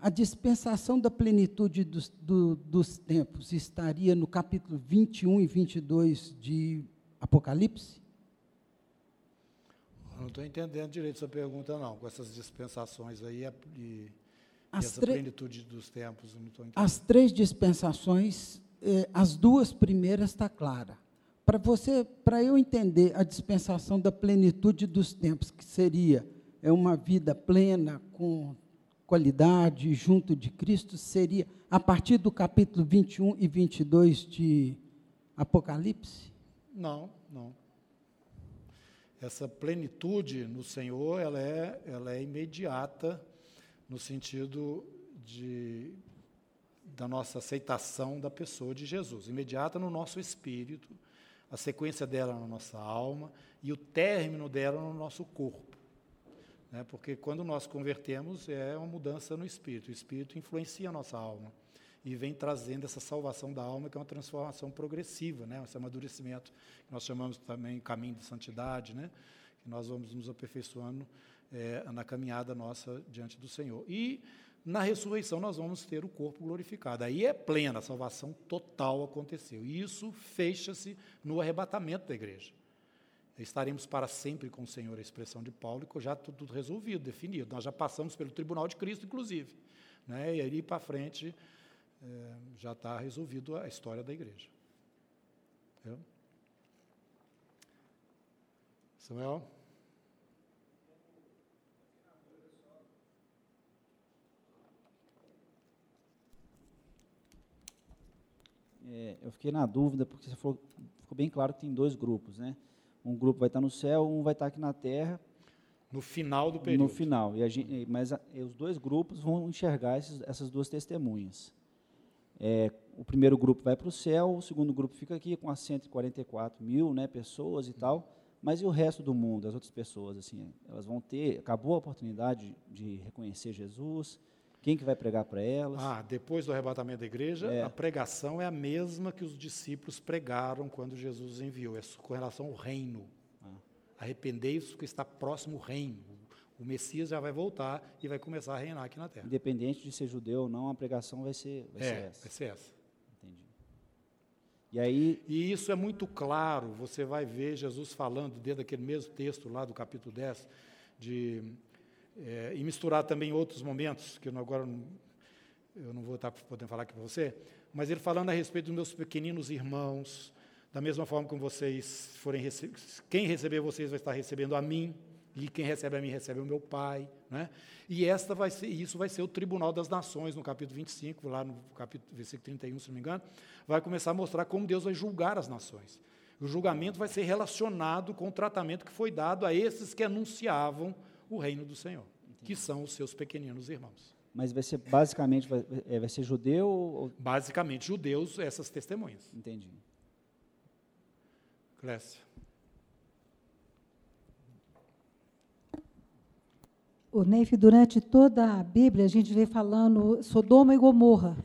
D: A dispensação da plenitude dos, do, dos tempos estaria no capítulo 21 e 22 de Apocalipse?
A: não estou entendendo direito essa pergunta, não, com essas dispensações aí e,
D: as
A: e essa plenitude dos tempos.
D: As três dispensações, eh, as duas primeiras está clara. Para você, para eu entender a dispensação da plenitude dos tempos, que seria é uma vida plena com qualidade junto de Cristo, seria a partir do capítulo 21 e 22 de Apocalipse?
A: Não, não. Essa plenitude no Senhor, ela é, ela é imediata no sentido de da nossa aceitação da pessoa de Jesus, imediata no nosso espírito, a sequência dela na nossa alma e o término dela no nosso corpo. Né? Porque quando nós convertemos, é uma mudança no espírito. O espírito influencia a nossa alma e vem trazendo essa salvação da alma, que é uma transformação progressiva, né? esse amadurecimento, que nós chamamos também caminho de santidade, né? que nós vamos nos aperfeiçoando é, na caminhada nossa diante do Senhor. E na ressurreição nós vamos ter o corpo glorificado. Aí é plena, a salvação total aconteceu. E isso fecha-se no arrebatamento da igreja. Estaremos para sempre com o Senhor, a expressão de Paulo, e já tudo resolvido, definido. Nós já passamos pelo tribunal de Cristo, inclusive. Né? E aí para frente é, já está resolvido a história da igreja. Entendeu? Samuel?
E: É, eu fiquei na dúvida, porque você falou, ficou bem claro que tem dois grupos, né? Um grupo vai estar no céu, um vai estar aqui na terra.
A: No final do período.
E: No final. E gente, mas a, os dois grupos vão enxergar esses, essas duas testemunhas. É, o primeiro grupo vai para o céu, o segundo grupo fica aqui com as 144 mil né, pessoas e tal. Mas e o resto do mundo, as outras pessoas? assim, Elas vão ter. Acabou a oportunidade de reconhecer Jesus? Quem que vai pregar para elas?
A: Ah, depois do arrebatamento da igreja, é. a pregação é a mesma que os discípulos pregaram quando Jesus enviou. É com relação ao reino. Ah. Arrependei-vos que está próximo o reino. O Messias já vai voltar e vai começar a reinar aqui na Terra.
E: Independente de ser judeu ou não, a pregação vai ser, vai
A: é,
E: ser essa.
A: Vai ser essa.
E: Entendi. E aí.
A: E isso é muito claro. Você vai ver Jesus falando dentro daquele mesmo texto lá do capítulo 10 de é, e misturar também outros momentos, que eu não, agora não, eu não vou estar podendo falar aqui para você, mas ele falando a respeito dos meus pequeninos irmãos, da mesma forma como vocês forem receber, quem receber vocês vai estar recebendo a mim, e quem recebe a mim recebe o meu pai, né? E esta vai ser, isso vai ser o tribunal das nações no capítulo 25, lá no capítulo versículo 31, se não me engano, vai começar a mostrar como Deus vai julgar as nações. O julgamento vai ser relacionado com o tratamento que foi dado a esses que anunciavam o reino do Senhor, Entendi. que são os seus pequeninos irmãos.
E: Mas vai ser basicamente vai, é, vai ser judeu ou...
A: Basicamente judeus, essas testemunhas.
E: Entendi.
A: Clécia.
F: O Neif, durante toda a Bíblia, a gente vê falando Sodoma e Gomorra.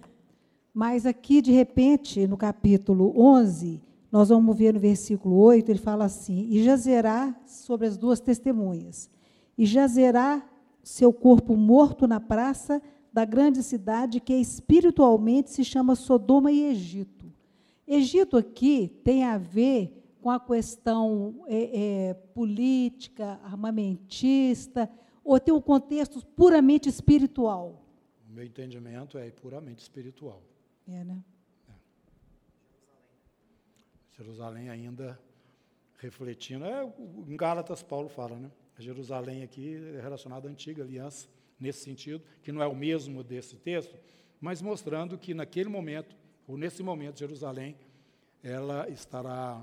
F: Mas aqui, de repente, no capítulo 11, nós vamos ver no versículo 8, ele fala assim: E jazerá sobre as duas testemunhas e jazerá seu corpo morto na praça da grande cidade que espiritualmente se chama Sodoma e Egito. Egito aqui tem a ver com a questão é, é, política, armamentista, ou tem um contexto puramente espiritual?
A: O meu entendimento é puramente espiritual.
F: É, né? É.
A: Jerusalém ainda refletindo. É, em Gálatas, Paulo fala, né? Jerusalém aqui é relacionado à antiga aliança, nesse sentido, que não é o mesmo desse texto, mas mostrando que naquele momento, ou nesse momento, Jerusalém, ela estará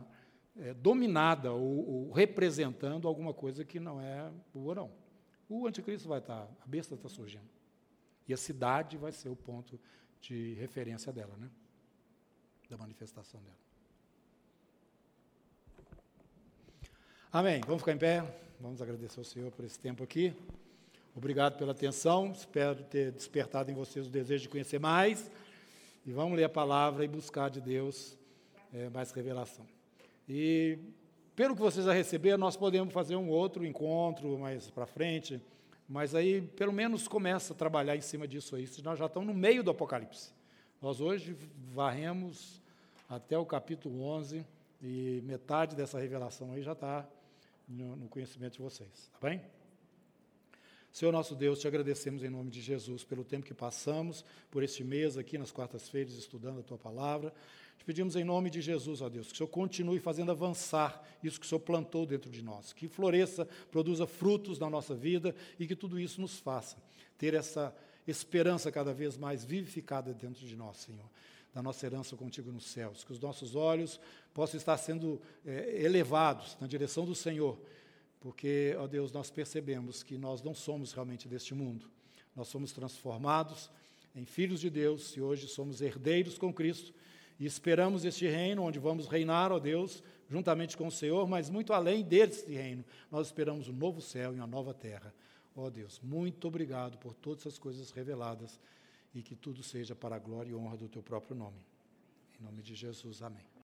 A: é, dominada ou, ou, representando alguma coisa que não é boa, não. O anticristo vai estar, a besta está surgindo. E a cidade vai ser o ponto de referência dela, né? Da manifestação dela. Amém. Vamos ficar em pé. Vamos agradecer ao Senhor por esse tempo aqui. Obrigado pela atenção. Espero ter despertado em vocês o desejo de conhecer mais. E vamos ler a palavra e buscar de Deus é, mais revelação. E pelo que vocês já receberam, nós podemos fazer um outro encontro mais para frente. Mas aí, pelo menos, começa a trabalhar em cima disso aí. Nós já estamos no meio do Apocalipse. Nós hoje varremos até o capítulo 11 e metade dessa revelação aí já está no, no conhecimento de vocês, tá bem? Senhor nosso Deus, te agradecemos em nome de Jesus pelo tempo que passamos, por este mês aqui nas quartas-feiras estudando a tua palavra. Te pedimos em nome de Jesus, ó Deus, que o Senhor continue fazendo avançar isso que o Senhor plantou dentro de nós, que floresça, produza frutos na nossa vida e que tudo isso nos faça ter essa esperança cada vez mais vivificada dentro de nós, Senhor da nossa herança contigo nos céus, que os nossos olhos possam estar sendo é, elevados na direção do Senhor, porque, ó Deus, nós percebemos que nós não somos realmente deste mundo, nós somos transformados em filhos de Deus e hoje somos herdeiros com Cristo e esperamos este reino onde vamos reinar, ó Deus, juntamente com o Senhor, mas muito além deste reino, nós esperamos um novo céu e uma nova terra. Ó Deus, muito obrigado por todas as coisas reveladas e que tudo seja para a glória e honra do teu próprio nome. Em nome de Jesus, amém.